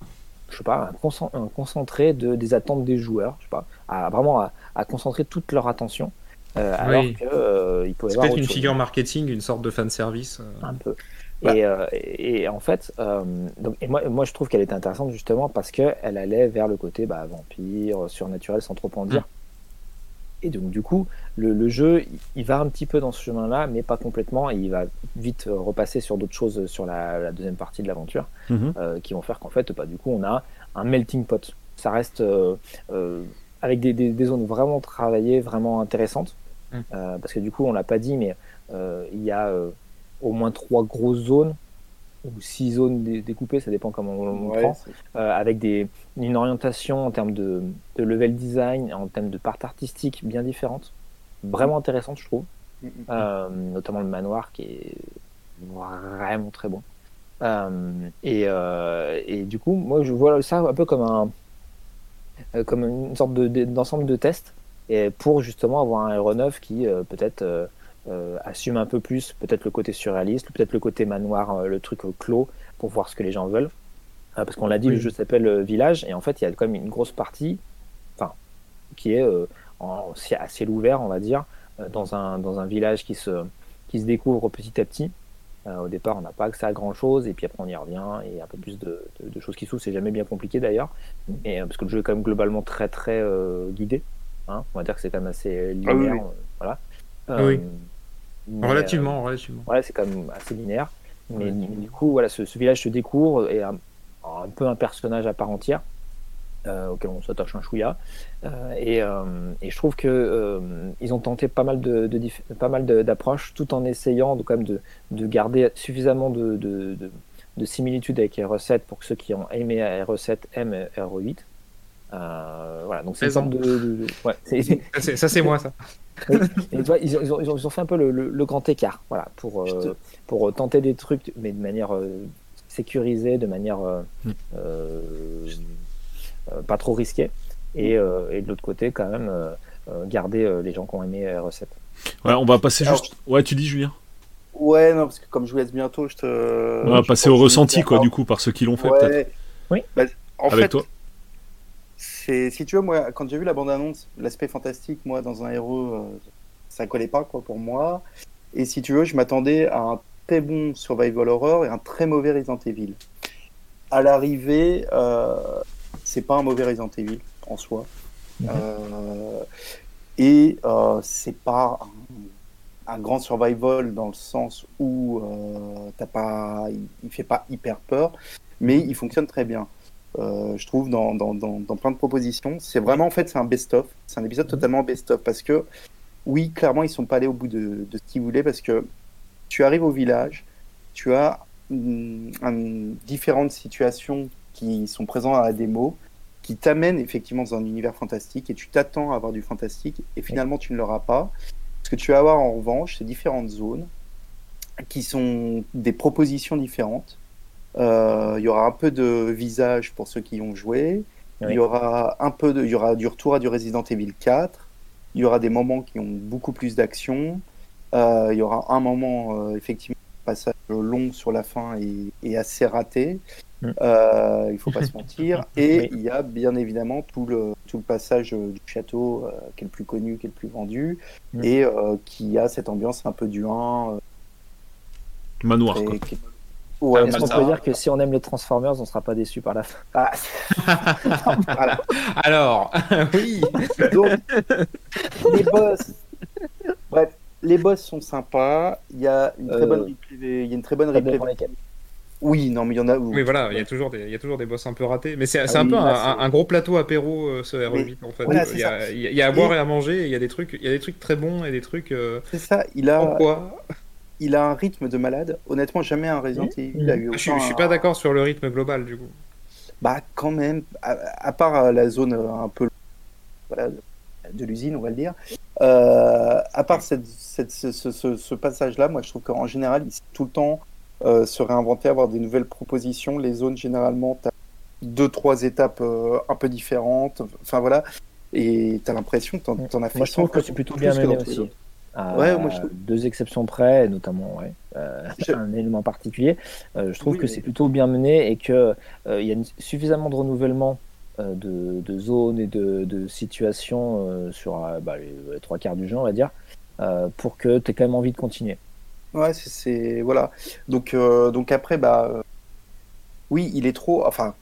S5: je sais pas, un, concentré de, des attentes des joueurs, je sais pas, à, vraiment à, concentrer toute leur attention. Euh, alors que euh, il
S3: C'est peut-être une figure marketing, une sorte de fan service.
S5: Un peu. Et, et, en fait, donc, et moi, moi je trouve qu'elle était intéressante justement parce qu'elle allait vers le côté bah, vampire, surnaturel sans trop en dire. Mm. Et donc, du coup, le, jeu, il va un petit peu dans ce chemin-là, mais pas complètement. Et il va vite euh, repasser sur d'autres choses sur la, deuxième partie de l'aventure, mhm. euh, qui vont faire qu'en fait, bah, du coup, on a un melting pot. Ça reste euh, avec des, zones vraiment travaillées, vraiment intéressantes. Mm. parce que du coup, on l'a pas dit, mais il y a au moins trois grosses zones ou six zones découpées, ça dépend comment on, le prend, euh, avec des, une orientation en termes de, level design, en termes de part artistique bien différente, vraiment intéressante, je trouve. Mm, mm, mm. Euh, notamment le manoir qui est vraiment très bon. Euh, et, et, du coup, moi je vois ça un peu comme un comme une sorte d'ensemble de, de, tests et pour justement avoir un aéronef qui peut-être euh, assume un peu plus peut-être le côté surréaliste, peut-être le côté manoir, euh, le truc clos, pour voir ce que les gens veulent. Euh, parce qu'on l'a dit, le jeu s'appelle Village, et en fait, il y a quand même une grosse partie, enfin, qui est en, à ciel ouvert, on va dire, dans, un, dans un village qui se, qui se découvre petit à petit. au départ, on n'a pas accès à grand chose, et puis après, on y revient, et un peu plus de, de, choses qui s'ouvrent. C'est jamais bien compliqué d'ailleurs, mais parce que le jeu est quand même globalement très très guidé. Hein. on va dire que c'est quand même assez ah linéaire. voilà.
S3: oui. Relativement, euh, relativement.
S5: Ouais, c'est quand même assez linéaire. Mais, du coup, voilà, ce, village se découvre et un, un, peu un personnage à part entière. Euh, auquel on s'attache un chouïa. Euh, et, et, je trouve que ils ont tenté pas mal de, pas mal d'approches, tout en essayant de, quand même de, de garder suffisamment de, de, de similitudes avec RE7 pour que ceux qui ont aimé RE7 aiment RE8. voilà, donc c'est une de,
S3: Ouais, ça c'est moi ça
S5: ils, ont, fait un peu le, grand écart, voilà, pour, euh, pour tenter des trucs, mais de manière euh, sécurisée, de manière euh, mm. pas trop risquée, et, et de l'autre côté, quand même, garder les gens qui ont aimé R7.
S2: Ouais, on va passer juste. Ouais, tu dis, Julien
S4: Ouais, non, parce que comme je vous laisse bientôt, je te.
S2: On va passer au ressenti, quoi, du coup, par ceux qui l'ont fait, peut-être.
S5: Oui.
S4: Bah, en Avec fait, toi si tu veux, moi, quand j'ai vu la bande-annonce, l'aspect fantastique, moi, dans un héros, euh, ça collait pas, quoi, pour moi. Et si tu veux, je m'attendais à un très bon survival horror et un très mauvais Resident Evil. À l'arrivée, euh, c'est pas un mauvais Resident Evil en soi. Mhm. Euh, et euh, c'est pas un, grand survival dans le sens où t'as pas, il, il, fait pas hyper peur, mais il fonctionne très bien. Euh, je trouve, dans, dans, dans, plein de propositions. C'est vraiment, en fait, c'est un best-of. C'est un épisode totalement best-of parce que, oui, clairement, ils sont pas allés au bout de, de ce qu'ils voulaient parce que tu arrives au village, tu as différentes situations qui sont présentes à la démo, qui t'amènent effectivement dans un univers fantastique et tu t'attends à avoir du fantastique et finalement tu ne l'auras pas. Ce que tu vas avoir en revanche, c'est différentes zones qui sont des propositions différentes il y aura un peu de visage pour ceux qui ont joué. Il y aura un peu de, il y aura du retour à du Resident Evil 4. Il y aura des moments qui ont beaucoup plus d'action. Euh, il y aura un moment euh, effectivement passage long sur la fin et, assez raté. Mm. Euh, il faut pas se mentir. Et il y a bien évidemment tout le, tout le passage du château qui est le plus connu, qui est le plus vendu, mm. et qui a cette ambiance un peu du 1.
S2: Manoir. Quoi.
S5: Est-ce qu'on peut dire que si on aime les Transformers, on sera pas déçu par la fin? Ah.
S3: Alors, oui.
S4: les boss. Bref, les boss sont sympas. Il y a une très bonne euh, replay. Il y a une très bonne replay. Oui, non, mais il y en a.
S3: Oui, voilà, il y a toujours des, il y a toujours des boss un peu ratés, mais c'est ah un peu un, gros plateau apéro euh, ce RE8 en fait. il, y a, il, y a, à boire et à manger, il y a des trucs, il y a des trucs très bons et des trucs. Euh,
S4: c'est ça, il a. Pourquoi il a un rythme de malade. Honnêtement, jamais un Resident Evil a eu.
S3: je, suis pas d'accord sur le rythme global du coup.
S4: Bah quand même, à, part euh, la zone euh, un peu de l'usine, on va le dire. Euh, à part cette, ce, passage-là, moi je trouve qu'en général, il tout le temps se réinventer, avoir des nouvelles propositions. Les zones, généralement, tu as deux, trois étapes un peu différentes. Enfin voilà. Et tu as l'impression que tu en, as fait
S5: Moi je trouve que c'est plutôt bien mené aussi. À
S4: Ouais, moi, je-
S5: deux exceptions près, notamment ouais, euh,
S4: Je-
S5: un élément particulier. Euh, je trouve
S4: Oui,
S5: que
S4: mais-
S5: c'est plutôt bien mené et que euh, il y a une- suffisamment de renouvellement de, de zones et de, de situations euh, sur euh, bah, les, les trois quarts du jeu, on va dire, euh, pour que tu aies quand même envie de continuer.
S4: Ouais, c'est- c'est voilà. Donc donc après bah oui, il est trop enfin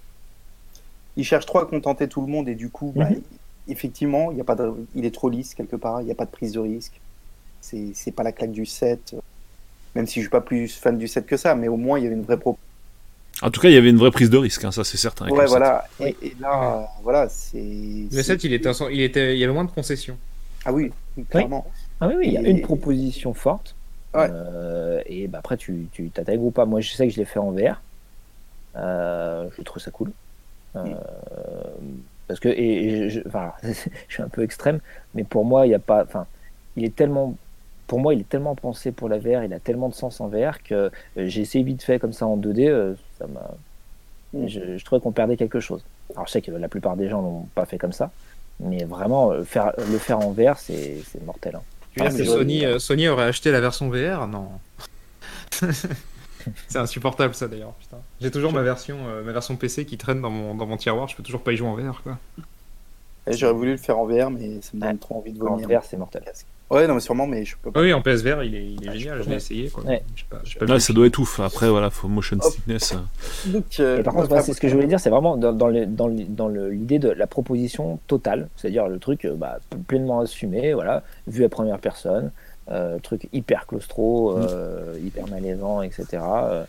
S4: il cherche trop à contenter tout le monde et du coup bah,
S5: Mhm.
S4: effectivement, il y a pas de il est trop lisse quelque part, il n'y a pas de prise de risque. C'est c'est pas la claque du 7 même si je suis pas plus fan du 7 que ça, mais au moins il y avait une vraie pro.
S2: En tout cas, il y avait une vraie prise de risque, hein, ça c'est certain.
S4: Ouais, voilà. Et, là euh, voilà, c'est
S3: Le
S4: c'est-
S3: 7, il était, il était, il y avait moins de concessions.
S4: Ah oui, clairement.
S5: Ah oui, oui, il y a
S4: Et-
S5: une proposition forte.
S4: Ouais.
S5: Euh, et bah, après, tu tu t'attaques ou pas. Moi, je sais que je l'ai fait en VR. Euh, je trouve ça cool. Euh, parce que, et, et je, enfin, je suis un peu extrême, mais pour moi, il n'y a pas. Enfin, il est tellement. Pour moi, il est tellement pensé pour la VR, il a tellement de sens en VR que euh, j'ai essayé vite fait comme ça en 2D. euh, ça m'a.
S4: Mm.
S5: Je, je trouvais qu'on perdait quelque chose. Alors, je sais que la plupart des gens l'ont pas fait comme ça, mais vraiment, euh, faire, le faire en VR, c'est c'est mortel. hein.
S3: Tu veux dire que Sony, euh, Sony aurait acheté la version VR Non. c'est insupportable ça d'ailleurs. putain. J'ai toujours ma version, euh, ma version PC qui traîne dans mon, dans mon tiroir. Je peux toujours pas y jouer en VR quoi.
S4: J'aurais voulu le faire en VR, mais ça me donne
S5: Ouais.
S4: trop envie de
S5: En
S4: vomir.
S5: VR, c'est mortel.
S4: Ouais, non, mais sûrement, mais je peux pas.
S3: Ah oui, en PSVR, il est, il est
S5: Ah, je
S3: génial.
S5: peux
S3: Je l'ai essayé quoi.
S5: Ouais.
S3: Je sais pas, je sais pas
S2: Là,
S3: le
S2: ça doit être ouf. Après, voilà, faut motion
S4: Hop.
S2: sickness. euh.
S4: Donc, euh,
S5: par contre, c'est ce que je voulais dire, c'est vraiment dans, dans le- dans le- dans l'idée de la proposition totale, c'est-à-dire le truc euh, bah, pleinement assumé, voilà, vu à première personne, euh, truc hyper claustro, euh, hyper malaisant, etc. euh,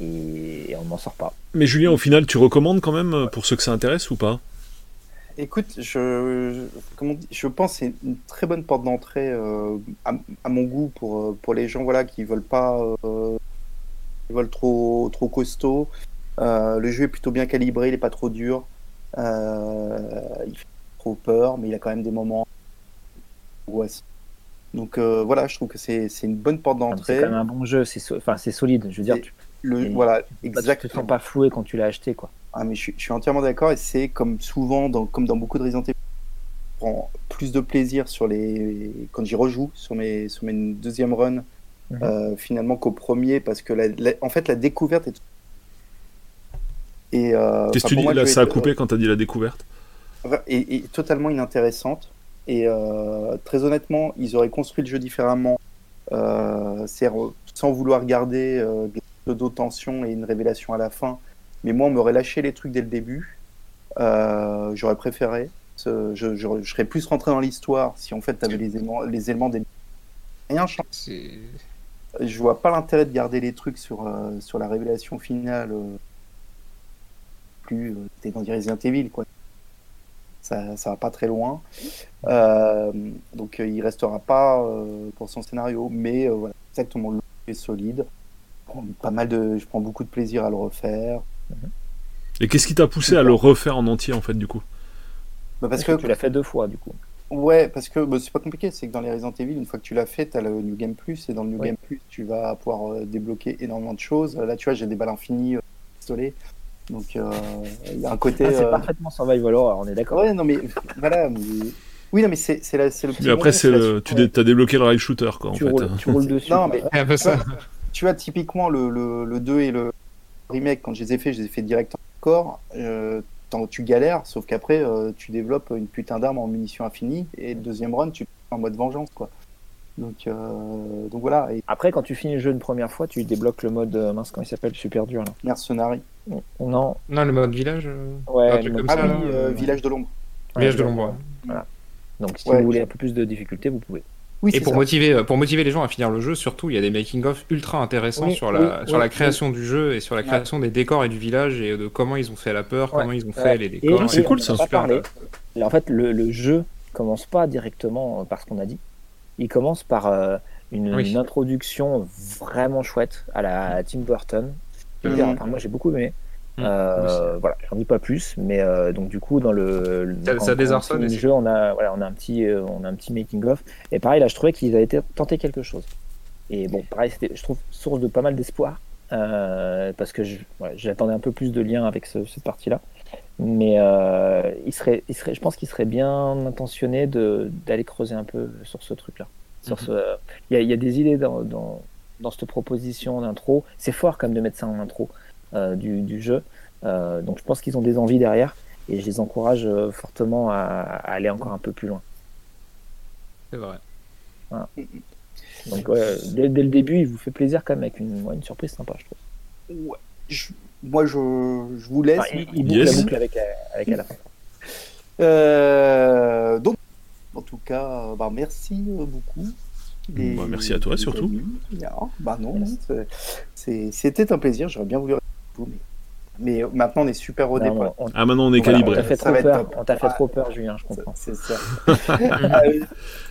S5: et, et on n'en sort pas.
S2: Mais Julien, au final, tu recommandes quand même pour ceux que ça intéresse ou pas?
S4: Écoute, je, je, comment pense que c'est une très bonne porte d'entrée euh, à, à mon goût pour, euh, pour les gens voilà, qui veulent pas euh, veulent trop, trop costaud. Euh, le jeu est plutôt bien calibré, il n'est pas trop dur. Il fait trop peur, mais il a quand même des moments angoissants. Donc voilà, je trouve que c'est c'est une bonne porte
S5: C'est
S4: d'entrée.
S5: quand même un bon jeu, c'est so- enfin, c'est solide, je veux dire, tu
S4: Le,
S5: et-
S4: voilà,
S5: tu te
S4: exactement.
S5: sens pas floué quand tu l'as acheté. quoi.
S4: Ah, mais je, suis- je suis entièrement d'accord et c'est comme souvent, dans, comme dans beaucoup de Resident Evil, je prends plus de plaisir sur les, quand j'y rejoue, sur mes, sur mes deuxième run,
S5: Mhm.
S4: euh, finalement qu'au premier, parce que la, la- en fait la découverte est. Et, euh,
S2: Qu'est-ce que tu dis
S4: moi,
S2: Là, ça a coupé quand t'as dit la découverte?
S4: est, est totalement inintéressante. Et euh, très honnêtement, ils auraient construit le jeu différemment, euh, euh, sans vouloir garder euh, de pseudo-tension et une révélation à la fin. Mais moi, on m'aurait lâché les trucs dès le début. Euh, J'aurais préféré. Ce- Je, je, je serais plus rentré dans l'histoire si en fait tu avais les éléments, les éléments des. Rien change. Je vois pas l'intérêt de garder les trucs sur, euh, sur la révélation finale. euh, plus t'es dans Resident Evil, quoi. Ça, ça va pas très loin. Donc il restera pas pour son scénario, mais voilà, exactement, le est solide. Je prends Pas mal de, je prends beaucoup de plaisir à le refaire.
S2: Et qu'est-ce qui t'a poussé à le refaire en entier, en fait, du coup
S4: Bah, parce
S5: Parce
S4: que
S5: tu l'as fait deux fois, du coup.
S4: Ouais, parce que bah, c'est pas compliqué, c'est que dans les Resident Evil, une fois que tu l'as fait, tu as le New Game Plus, et dans le New. Game Plus, tu vas pouvoir euh, débloquer énormément de choses. Là, tu vois, j'ai des balles infinies euh, pistolets, donc euh, il y a un côté.
S5: Ah, c'est
S4: euh,
S5: parfaitement survival horror, on est d'accord.
S4: Ouais, non, mais voilà. mais- Oui, non, mais c'est le petit.
S2: Mais après,
S4: la
S2: le... tu t'as débloqué le rail shooter, quoi, en
S5: tu,
S2: fait.
S5: roules, tu roules dessus.
S4: Non, mais-
S3: C'est un peu ça.
S4: Tu vois, typiquement, le, le, le 2 et le remake, quand je les ai fait, je les ai fait direct encore. Euh, t'en- tu galères, sauf qu'après, euh, tu développes une putain d'arme en munitions infinies, et le deuxième run, tu en mode vengeance, quoi. Donc, euh, donc voilà, et
S5: Après, quand tu finis le jeu une première fois, tu débloques le mode, euh, mince, comment il s'appelle, super dur, là.
S4: Mercenary.
S5: Non,
S3: Non, le mode village. euh,
S5: ouais,
S3: Un
S5: le
S3: truc
S5: mode-
S3: comme
S4: Ah
S3: ça,
S4: oui,
S3: là,
S4: euh,
S3: euh,
S4: Village de l'ombre.
S3: Village de
S5: Ouais,
S3: l'ombre.
S5: Voilà. Donc, si
S4: Ouais.
S5: vous voulez un peu plus de difficulté, vous pouvez.
S4: Oui,
S3: Et
S4: c'est
S3: pour
S4: ça.
S3: motiver, euh, pour motiver les gens à finir le jeu, surtout, il y a des making-of ultra intéressants
S5: Oui,
S3: sur, la,
S5: oui,
S3: sur
S5: oui,
S3: la création du jeu et sur la
S4: Ouais.
S3: création des décors et du village et de comment ils ont fait la peur,
S5: Ouais.
S3: comment ils ont fait
S5: Ouais.
S3: les décors.
S2: C'est cool,
S5: pas
S3: Super
S5: en fait, le, le jeu commence pas directement par ce qu'on a dit. Il commence par euh, une,
S3: Oui.
S5: une introduction vraiment chouette à la Tim Burton.
S4: Mhm.
S5: enfin, moi, j'ai beaucoup aimé.
S3: Mhm.
S5: Euh, voilà, j'en dis pas plus, mais euh, donc du coup dans le,
S3: Ça- ça désarçonne
S5: le jeu, on a voilà, on a un petit euh, on a un petit making of et pareil là je trouvais qu'ils avaient tenté quelque chose. Et bon pareil c'était je trouve source de pas mal d'espoir euh, parce que je- voilà, j'attendais un peu plus de lien avec ce- cette partie là. Mais euh, il serait il serait je pense qu'il serait bien intentionné de d'aller creuser un peu sur ce truc là. sur ce. Il y, y a des idées dans, dans, dans cette proposition d'intro. C'est fort comme de mettre ça en intro du, du jeu. Euh, donc je pense qu'ils ont des envies derrière et je les encourage euh, fortement à, à aller encore un peu plus loin.
S3: C'est vrai.
S5: Donc ouais, dès, dès le début, il vous fait plaisir quand même avec une, ouais, une surprise sympa, je trouve.
S4: Ouais. Je- moi, je, je vous laisse.
S5: Enfin, il, il boucle
S2: Yes.
S5: la boucle avec, euh, avec à la fin.
S4: Euh, donc, en tout cas, bah, merci euh, beaucoup.
S2: Bah, merci à toi, surtout.
S4: Ah, bah non, c'était un plaisir. J'aurais bien voulu mais, mais maintenant on est super au départ.
S5: on-
S2: Ah, maintenant on est
S5: voilà,
S2: calibré.
S5: on t'a fait trop peur, on
S4: Ah.
S5: trop peur, Julien, je comprends.
S4: C'est ça.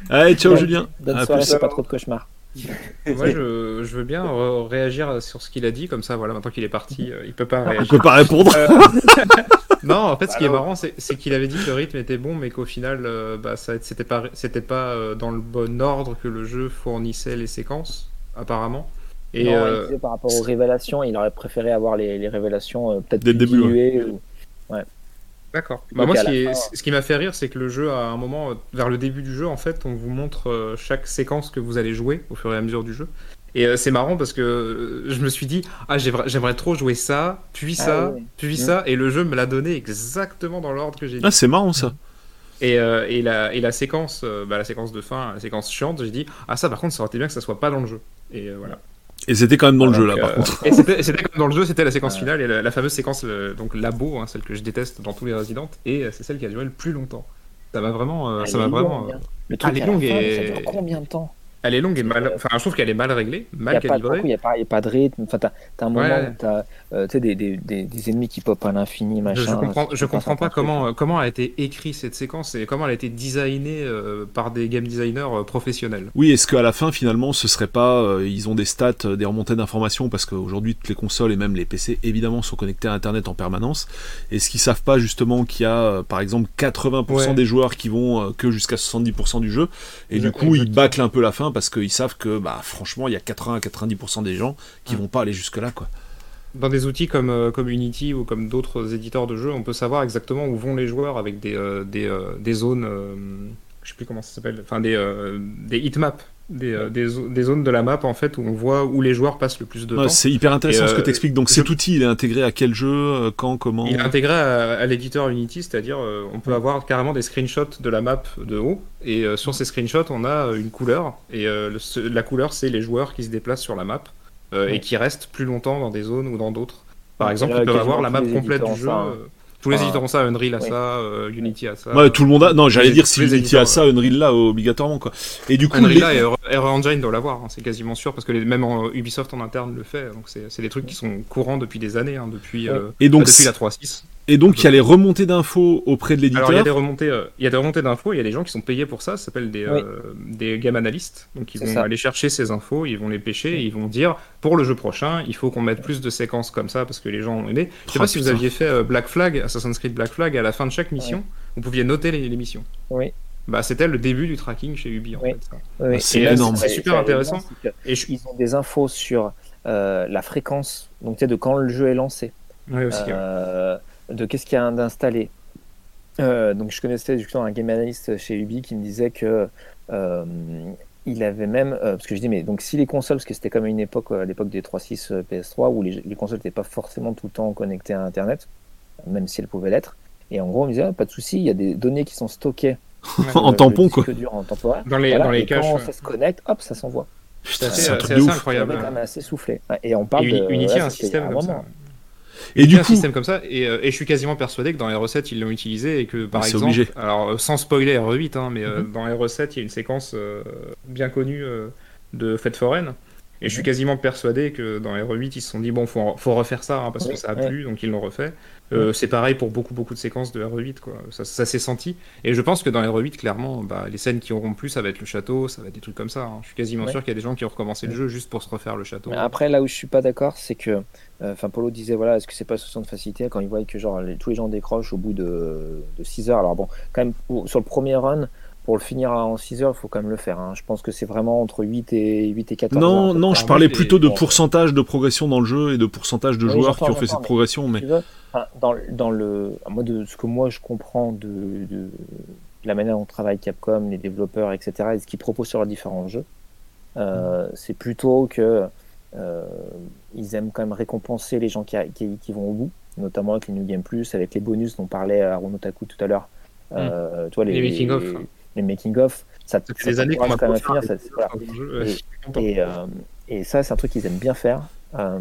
S4: Allez,
S2: ciao Julien.
S5: Bonne
S2: À
S5: soirée, c'est pas trop de cauchemars.
S3: Moi, je, je veux bien réagir sur ce qu'il a dit, comme ça, voilà, maintenant qu'il est parti, euh, il peut pas réagir.
S2: peut pas répondre.
S3: Euh, non, en fait, ce qui est marrant, c'est qu'il avait dit que le rythme était bon, mais qu'au final, euh, bah, ça c'était pas, c'était pas euh, dans le bon ordre que le jeu fournissait les séquences, apparemment. Et
S5: Non, il
S3: euh,
S5: disait par rapport aux révélations, il aurait préféré avoir les, les révélations euh, peut-être
S2: Dès le
S5: plus
S2: début,
S5: diluées ou-
S3: D'accord. Bah, moi, ce qui, est-
S5: fin,
S3: ce qui m'a fait rire, c'est que le jeu, à un moment, euh, vers le début du jeu, en fait, on vous montre chaque séquence que vous allez jouer au fur et à mesure du jeu. Et euh, c'est marrant parce que je me suis dit, ah, j'aimerais trop jouer ça, puis
S5: Ah
S3: ça,
S5: oui.
S3: puis
S5: Mm.
S3: ça, et le jeu me l'a donné exactement dans l'ordre que j'ai dit.
S2: Ah, c'est marrant ça.
S3: Et, euh, et, la, et la séquence, euh, bah, la séquence de fin, la séquence chiante, j'ai dit, ah, ça, par contre, ça aurait été bien que ça soit pas dans le jeu. Et euh, voilà.
S2: Et c'était quand même dans le jeu là, par
S3: euh,
S2: contre.
S3: Et c'était c'était comme dans le jeu, c'était la séquence finale et la, la fameuse séquence le- donc labo, hein, celle que je déteste dans tous les Resident, et euh, c'est celle qui a duré le plus longtemps. Ça m'a vraiment, euh, ça m'a vraiment.
S5: hein.
S3: euh,
S5: Le truc
S3: elle est
S5: à la
S3: longue
S5: fin, mais
S3: et-
S5: ça dure combien de temps?
S3: Elle est longue et mal. Enfin, je trouve qu'elle est mal réglée,
S5: Il n'y
S3: mal
S5: a, pas de-
S3: calibrée.
S5: il y a, pas- il y a pas de rythme. Enfin, t'as as un moment
S3: Ouais.
S5: où t'as euh, des, des, des, des ennemis qui popent à l'infini, machin.
S3: Je, je comprends, je comprends pas
S5: truc.
S3: comment, euh, comment a été écrit cette séquence et comment elle a été designée euh, par des game designers professionnels.
S2: Oui, est-ce qu'à la fin, finalement, ce serait pas. euh, ils ont des stats, des remontées d'informations, parce qu'aujourd'hui, toutes les consoles et même les PC, évidemment, sont connectés à Internet en permanence. Est-ce qu'ils savent pas, justement, qu'il y a, euh, par exemple, 80%
S3: Ouais.
S2: des joueurs qui vont euh, que jusqu'à 70% du jeu, et du coup, ils bâclent un peu la fin, parce qu'ils savent que, bah, franchement, il y a 80 à 90% des gens qui
S3: Mm.
S2: vont pas aller jusque-là, quoi.
S3: Dans des outils comme, euh, comme Unity ou comme d'autres éditeurs de jeux, on peut savoir exactement où vont les joueurs avec des, euh, des, euh, des zones, je sais plus comment ça s'appelle, enfin des, des heatmaps, des, euh, des, zo- des zones de la map en fait où on voit où les joueurs passent le plus de
S2: Ouais,
S3: temps.
S2: c'est hyper intéressant
S3: Et,
S2: ce que
S3: euh,
S2: tu expliques. Donc,
S3: je-
S2: cet outil, il est intégré à quel jeu, euh, quand, comment?
S3: Il est intégré à, à l'éditeur Unity, c'est-à-dire euh, on peut avoir carrément des screenshots de la map de haut, et euh, sur ces screenshots on a une couleur, et euh, le- ce- la couleur c'est les joueurs qui se déplacent sur la map, euh,
S5: Ouais.
S3: et qui restent plus longtemps dans des zones ou dans d'autres. Par
S5: Ouais,
S3: exemple, ils peuvent avoir la map complète du jeu.
S5: hein.
S3: Euh, tous les éditeurs ont ça, Unreal a ça, euh, Unity a ça.
S2: Ouais, tout le monde a. Non, j'allais dire si Unity a ça, Unreal là, obligatoirement, quoi. Et du coup,
S3: Unreal
S2: les-
S3: là et Unreal Engine doit l'avoir, hein, c'est quasiment sûr, parce que les, même en- Ubisoft en interne le fait, donc c'est c'est des trucs qui sont courants depuis des années, hein, depuis,
S5: Ouais.
S3: euh,
S2: et donc,
S3: depuis la 3.6.
S2: Et donc, il y a les remontées d'infos auprès de l'éditeur.
S3: Alors il y a des remontées, euh, il y a des remontées d'infos, il y a des gens qui sont payés pour ça, ça s'appelle des,
S5: Oui.
S3: euh, des game analystes. Donc ils vont
S5: ça.
S3: aller chercher ces infos, ils vont les pêcher, et ils vont dire pour le jeu prochain, il faut qu'on mette plus de séquences comme ça parce que les gens ont aimé. Je sais
S2: Oh,
S3: pas si vous aviez fait euh, Black Flag, Assassin's Creed Black Flag, à la fin de chaque mission, vous pouviez noter les, les missions.
S5: Oui.
S3: Bah c'était le début du tracking chez Ubi en
S5: Oui.
S3: fait.
S5: Oui,
S2: c'est énorme.
S3: C'est super intéressant. Et je...
S5: Ils ont des infos sur euh, la fréquence, donc tu sais, de quand le jeu est lancé.
S3: Ouais, aussi, ouais.
S5: De qu'est-ce qu'il y a d'installé. Euh, donc je connaissais justement un game analyst chez Ubi qui me disait que euh, il avait même euh, parce que je dis mais donc si les consoles parce que c'était comme une époque à l'époque des 3.6 euh, PS3 où les, les consoles n'étaient pas forcément tout le temps connectées à internet même si elles pouvaient l'être et en gros on me disait ah, pas de souci il y a des données qui sont stockées
S2: en tampon, quoi.
S5: dur en temporaire
S3: Dans les,
S5: Voilà,
S3: dans les
S5: et quand
S3: caches.
S5: ça se connecte hop ça s'envoie
S3: assez-
S2: c'est
S3: assez incroyable.
S5: quand même assez soufflé et on parle
S3: Et
S5: de
S3: Uni- Unity
S5: ouais,
S3: a un système
S5: un
S3: comme ça.
S2: Et du
S3: un
S2: coup,
S3: système comme ça, et, euh, et je suis quasiment persuadé que dans R7 ils l'ont utilisé et que par exemple,
S2: obligé.
S3: alors sans spoiler R8, hein, mais euh,
S5: Mhm.
S3: dans R7 il y a une séquence euh, bien connue de fête foraine. Et je suis
S5: Mhm.
S3: quasiment persuadé que dans R8 ils se sont dit bon faut, faut refaire ça hein, parce que ça a plu donc ils l'ont refait. Euh, C'est pareil pour beaucoup beaucoup de séquences de R8 quoi. Ça, ça s'est senti. Et je pense que dans R8 clairement bah, les scènes qui auront plu ça va être le château, ça va être des trucs comme ça. hein. Je suis quasiment
S5: Ouais.
S3: sûr qu'il y a des gens qui ont recommencé le jeu juste pour se refaire le château.
S5: Mais après, là où je suis pas d'accord, c'est que, euh, enfin, Polo disait, voilà, est-ce que c'est pas solution de facilité quand il voit que genre les- tous les gens décrochent au bout de, de 6 heures? Alors bon, quand même, pour- sur le premier run, pour le finir en 6 heures, il faut quand même le faire. hein. Je pense que c'est vraiment entre 8 et 8 et 14
S2: non,
S5: heures.
S2: non, je parlais plutôt de pourcentage de progression dans le jeu et de pourcentage de
S5: Oui,
S2: joueurs qui ont fait cette
S5: mais-
S2: progression.
S5: Si
S2: Mais
S5: enfin, dans, dans le, moi, de ce que moi je comprends de, de, la manière dont travaille Capcom, les développeurs, etc., et ce qu'ils proposent sur leurs différents jeux. Euh, c'est plutôt que euh, ils aiment quand même récompenser les gens qui, qui, qui, vont au bout, notamment avec les New Game Plus, avec les bonus dont parlait Aruno Taku tout à l'heure. Euh, toi, les,
S3: les making-of.
S5: Les, les making-of. Ça,
S3: ça fait des années qu'on m'a
S5: quand même finir. Ça, voilà. Et, et, euh, et ça, c'est un truc qu'ils aiment bien faire. Euh,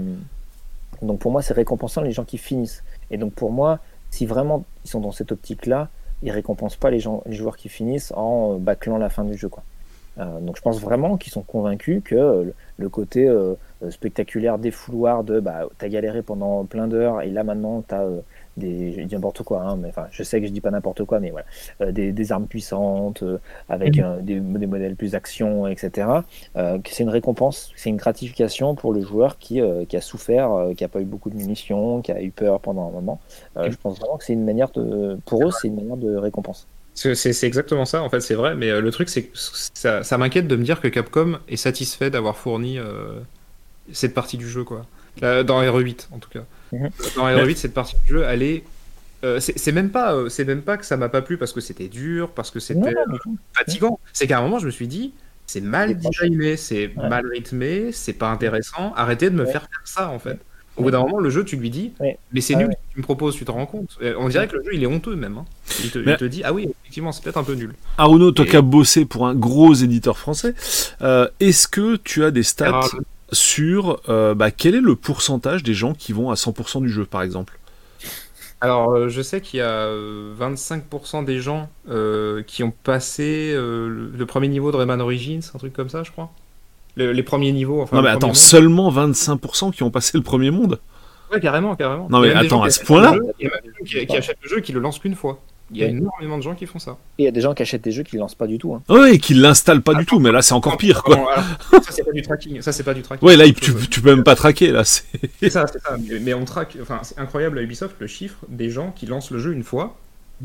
S5: donc pour moi, c'est récompensant les gens qui finissent. Et donc pour moi, si vraiment ils sont dans cette optique-là, ils récompensent pas les, joueurs qui finissent en bâclant la fin du jeu. Euh, donc je pense vraiment qu'ils sont convaincus que euh, le côté euh, spectaculaire des fouloirs de bah, t'as galéré pendant plein d'heures et là maintenant t'as euh, des je dis n'importe quoi hein, mais enfin je sais que je dis pas n'importe quoi mais voilà euh, des, des, armes puissantes euh, avec
S3: Mhm.
S5: des, des modèles plus action etc euh, c'est une récompense c'est une gratification pour le joueur qui, qui a souffert qui a pas eu beaucoup de munitions qui a eu peur pendant un moment je pense vraiment que c'est une manière de pour eux c'est une manière de récompense
S3: C'est exactement ça, en fait, c'est vrai, mais le truc, c'est que ça, ça m'inquiète de me dire que Capcom est satisfait d'avoir fourni cette partie du jeu, quoi. Dans RE8, en tout cas.
S5: Mhm.
S3: Dans RE8, cette partie du jeu, elle est. euh, c'est même pas, euh, c'est même pas que ça m'a pas plu parce que c'était dur, parce que c'était
S5: tout.
S3: fatigant. C'est qu'à un moment, je me suis dit, c'est mal designé, c'est
S5: Ouais.
S3: mal rythmé, c'est pas intéressant. Arrêtez de me
S5: Ouais.
S3: faire faire ça, en fait. Au bout d'un moment, le jeu, tu lui dis,
S5: Ouais.
S3: mais c'est
S5: Ah
S3: nul
S5: ouais.
S3: ce que tu me proposes, tu te rends compte. Euh, On dirait que le jeu, il est honteux même. hein. Il, te, il
S2: Mais-
S3: te dit, ah oui, effectivement, c'est peut-être un peu nul.
S2: Aruno, toi
S3: Et-
S2: qui as bossé pour un gros éditeur français, euh, est-ce que tu as des stats sur euh, bah, quel est le pourcentage des gens qui vont à 100% du jeu, par exemple?
S3: Alors, euh, je sais qu'il y a euh, 25% des gens euh, qui ont passé euh, le, premier niveau de Rayman Origins, un truc comme ça, je crois. Le- les premiers niveaux, enfin.
S2: Non mais attends,
S3: monde.
S2: seulement 25% qui ont passé le premier monde?
S3: Ouais, carrément, carrément.
S2: Non, mais attends, à ce point-là
S3: Il y a des gens qui, qui achètent le jeu et qui le lancent qu'une fois. Il y a
S5: Oui.
S3: énormément de gens qui font ça.
S5: Et il y a des gens qui achètent des jeux qui ne lancent pas du tout. hein.
S2: Ouais, et qui l'installent pas du tout, mais là c'est encore pire quoi.
S3: Non, alors, ça, c'est pas du tracking. Ça, c'est pas du tracking.
S2: Ouais, là tu, peux même pas traquer là. c'est-
S3: C'est ça, c'est ça. Mais, mais on traque. Enfin, c'est incroyable à Ubisoft le chiffre des gens qui lancent le jeu une fois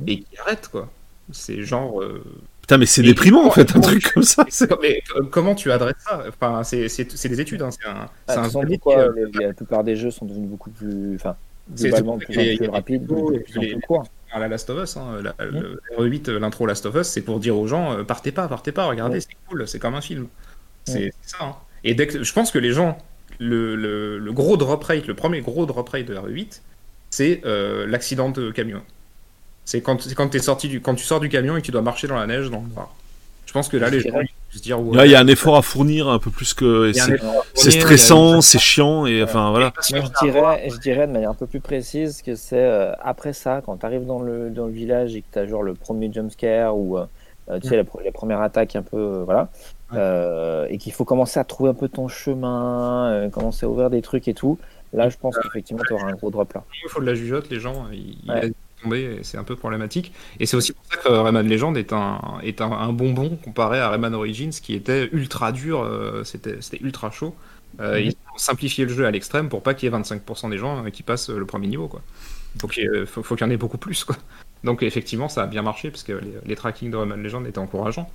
S3: et qui arrêtent quoi. C'est genre. euh,
S2: Putain, mais c'est
S3: Et-
S2: déprimant en fait un truc comme ça.
S3: mais euh, comment tu adresses ça? Enfin, c'est c'est- c'est des études. Hein. C'est un.
S5: Ah,
S3: un
S5: pourquoi
S3: euh,
S5: les- la plupart des jeux sont devenus beaucoup plus. Enfin,
S3: C'est-
S5: globalement, plus plus rapides, plus plus courts.
S3: À la Last of Us, hein, la- le RE8, euh, l'intro Last of Us, c'est pour dire aux gens euh, partez pas, partez pas, regardez,
S5: Ouais.
S3: c'est cool, c'est comme un film. C'est ça. hein. Et dès que, je pense que les gens, le, le- le gros drop rate, le premier gros drop rate de RE8, c'est euh, l'accident de camion. C'est quand, quand, t'es sorti du, quand tu sors du camion et que tu dois marcher dans la neige, dans le noir. Je pense que là, les gens, ils se dire ouais,
S2: Là il y a un effort à fournir un peu plus que. C'est stressant, c'est chiant et enfin voilà.
S5: Moi, je dirais, je dirais de manière un peu plus précise que c'est euh, après ça, quand tu arrives dans le, dans le village et que tu as genre le premier jumpscare ou euh, euh, tu sais, la, pre- la première attaque un peu. euh, voilà.
S3: Ouais.
S5: euh, et qu'il faut commencer à trouver un peu ton chemin, euh, commencer à ouvrir des trucs et tout. Là, je pense qu'effectivement, tu auras un gros drop là.
S3: il faut de la jugeote, les gens, ils, ils
S5: Ouais.
S3: Tomber, c'est un peu problématique. Et c'est aussi pour ça que Rayman Legend est un, est un, un bonbon comparé à Rayman Origins, qui était ultra dur, euh, c'était ultra chaud. Euh,
S5: Mhm.
S3: Ils ont simplifié le jeu à l'extrême pour pas qu'il y ait 25% des gens euh, qui passent le premier niveau. Quoi. Faut qu'il y ait- faut, faut qu'il y en ait beaucoup plus. Quoi. Donc effectivement, ça a bien marché, parce que les, les trackings de Rayman Legend étaient encourageants.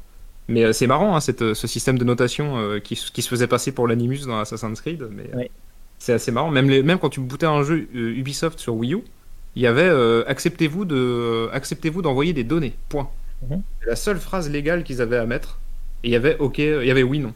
S3: Mais c'est marrant, hein, cette- ce système de notation euh, qui, se faisait passer pour l'Animus dans Assassin's Creed. Mais, c'est assez marrant. Même, les, même quand tu bootais un jeu euh, Ubisoft sur Wii U, il y avait euh, acceptez-vous de acceptez-vous d'envoyer des données. Point.
S5: Mhm.
S3: C'est la seule phrase légale qu'ils avaient à mettre. Et il y avait OK, il y avait oui non.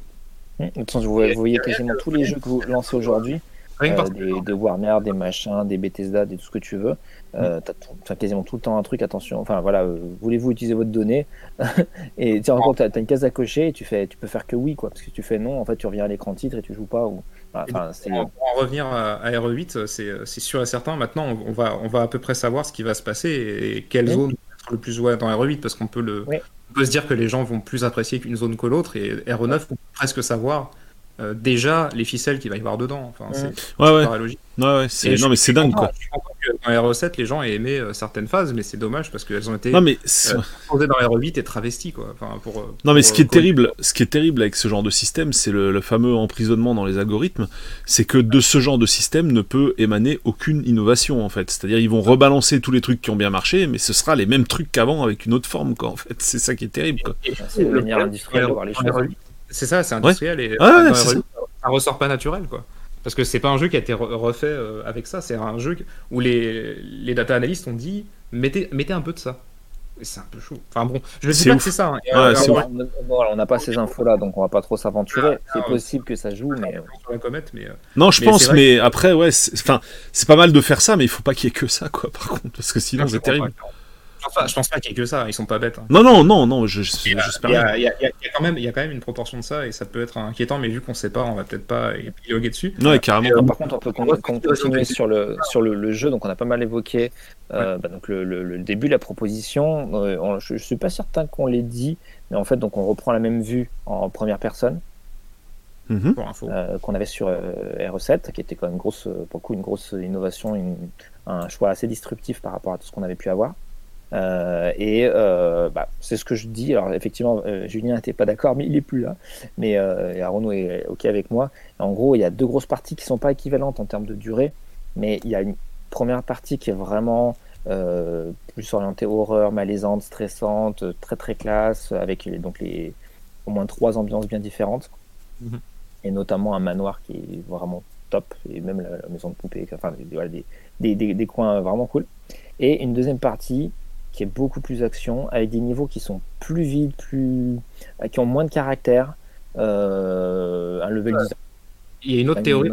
S5: Façon, vous, vous voyez quasiment tous les jeux que vous lancez aujourd'hui, euh, des, Warner, des machins, des Bethesda, des tout ce que tu veux. Euh, t'as, tout- t'as quasiment tout le temps un truc, attention, enfin voilà, euh, voulez-vous utiliser votre donnée? Et tu t'as, t'as une case à cocher et tu, fais, tu peux faire que oui, quoi, parce que si tu fais non, en fait, tu reviens à l'écran titre et tu joues pas. Ou... Enfin.
S3: Pour en, revenir à, à RE8, c'est sûr et certain. Maintenant, on, on va, on va à peu près savoir ce qui va se passer et, quelle
S5: Oui.
S3: zone va être le plus jouée dans RE8 parce qu'on peut, le,
S5: Oui.
S3: on peut se dire que les gens vont plus apprécier qu'une zone que l'autre et RE9 on peut presque savoir euh, déjà les ficelles qu'il va y avoir dedans. Enfin, c'est
S2: Ouais ouais.
S3: logique.
S2: Ouais ouais. c'est- Non
S3: je-
S2: mais c'est dingue quoi.
S3: Je que dans RE7, les gens aient aimé euh, certaines phases, mais c'est dommage parce qu'elles ont été
S2: Non mais
S3: euh, posées dans RE8 et travesties. Quoi. Enfin, pour,
S2: Non mais ce qui est terrible, ce qui est terrible avec ce genre de système, c'est le, le fameux emprisonnement dans les algorithmes, c'est que de ce genre de système ne peut émaner aucune innovation en fait. C'est-à-dire ils vont rebalancer tous les trucs qui ont bien marché, mais ce sera les mêmes trucs qu'avant avec une autre forme quoi. En fait, c'est ça qui est terrible quoi.
S5: C'est une manière industrielle de voir les
S3: dans
S5: choses.
S3: RE8, C'est ça, c'est industriel et
S2: Ouais, c'est
S3: RE8, ça ressort pas naturel quoi. Parce que c'est pas un jeu qui a été re- refait euh, avec ça, c'est un jeu où les, les data analystes ont dit mettez, mettez un peu de ça. Et c'est un peu chaud. Enfin bon, je sais pas
S2: ouf.
S3: que c'est ça. hein. Et,
S2: Ouais,
S3: euh, alors.
S5: On bon, n'a pas ces infos-là, donc on va pas trop s'aventurer.
S3: Ah,
S5: C'est
S3: ah,
S5: possible que ça joue, mais
S3: sur la comète, mais euh,
S2: Non, je
S3: Mais
S2: pense, mais après, ouais, c'est- enfin, c'est pas mal de faire ça, mais il faut pas qu'il y ait que ça, quoi, par contre, parce que sinon
S3: je
S2: c'est terrible.
S3: pas. Je pense pas, je pense pas qu'il y ait que ça. Ils sont pas bêtes. hein.
S2: Non, non, non, non, je- j'espère
S3: il y
S2: bien.
S3: a, il y a- il y a- il y a quand même, il y a quand même une proportion de ça et ça peut être inquiétant, mais vu qu'on sait pas, on va peut-être pas épiloguer dessus.
S2: Ouais, carrément.
S5: Euh, par contre, on peut continuer sur le, sur le, le jeu. Donc, on a pas mal évoqué euh, bah, donc le, le- le début, la proposition. Euh, on- je, je suis pas certain qu'on l'ait dit, mais en fait, donc on reprend la même vue en première personne
S2: Mhm.
S3: Info.
S5: euh, qu'on avait sur euh, RE7, qui était quand même grosse, pour le coup, une grosse innovation, une- un choix assez disruptif par rapport à tout ce qu'on avait pu avoir. Euh, et euh, bah, c'est ce que je dis. Alors effectivement, euh, Julien n'était pas d'accord, mais il est plus là. Mais Arnaud est ok avec moi. En gros, il y a deux grosses parties qui sont pas équivalentes en termes de durée, mais il y a une première partie qui est vraiment plus orientée horreur, malaisante, stressante, très très classe, avec les- donc les au moins trois ambiances bien différentes,
S3: Mhm.
S5: et notamment un manoir qui est vraiment top, et même la, la maison de poupée, enfin des, voilà, des, des, des- des coins vraiment cool. Et une deuxième partie qui est beaucoup plus action, avec des niveaux qui sont plus vides, plus qui ont moins de caractère, euh, un level design
S3: Il y a une autre théorie.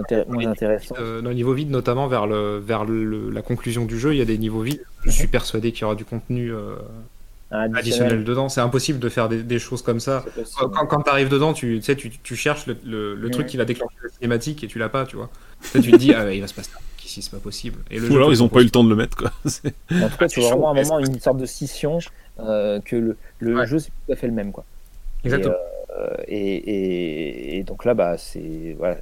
S3: Euh, dans le niveau vide, notamment vers, le, vers le- la conclusion du jeu, il y a des niveaux vides. Je suis persuadé qu'il y aura du contenu euh, additionnel dedans. C'est impossible de faire des, des choses comme ça.
S5: possible.
S3: Quand, tu arrives dedans, tu, tu tu, cherches le, truc qui va déclencher la cinématique et tu l'as pas, tu vois. Tu, te dis, ah il va se passer un truc ici, c'est pas possible. Et le
S2: Ou alors ils ont pas eu le temps de le mettre, quoi.
S5: En tout cas, tu
S3: c'est
S5: vraiment à un moment une sorte de scission euh, que le, le
S3: Ouais.
S5: jeu c'est tout à fait le même quoi.
S3: Exactement.
S5: Et, euh, et, et- et donc là, bah, c'est voilà,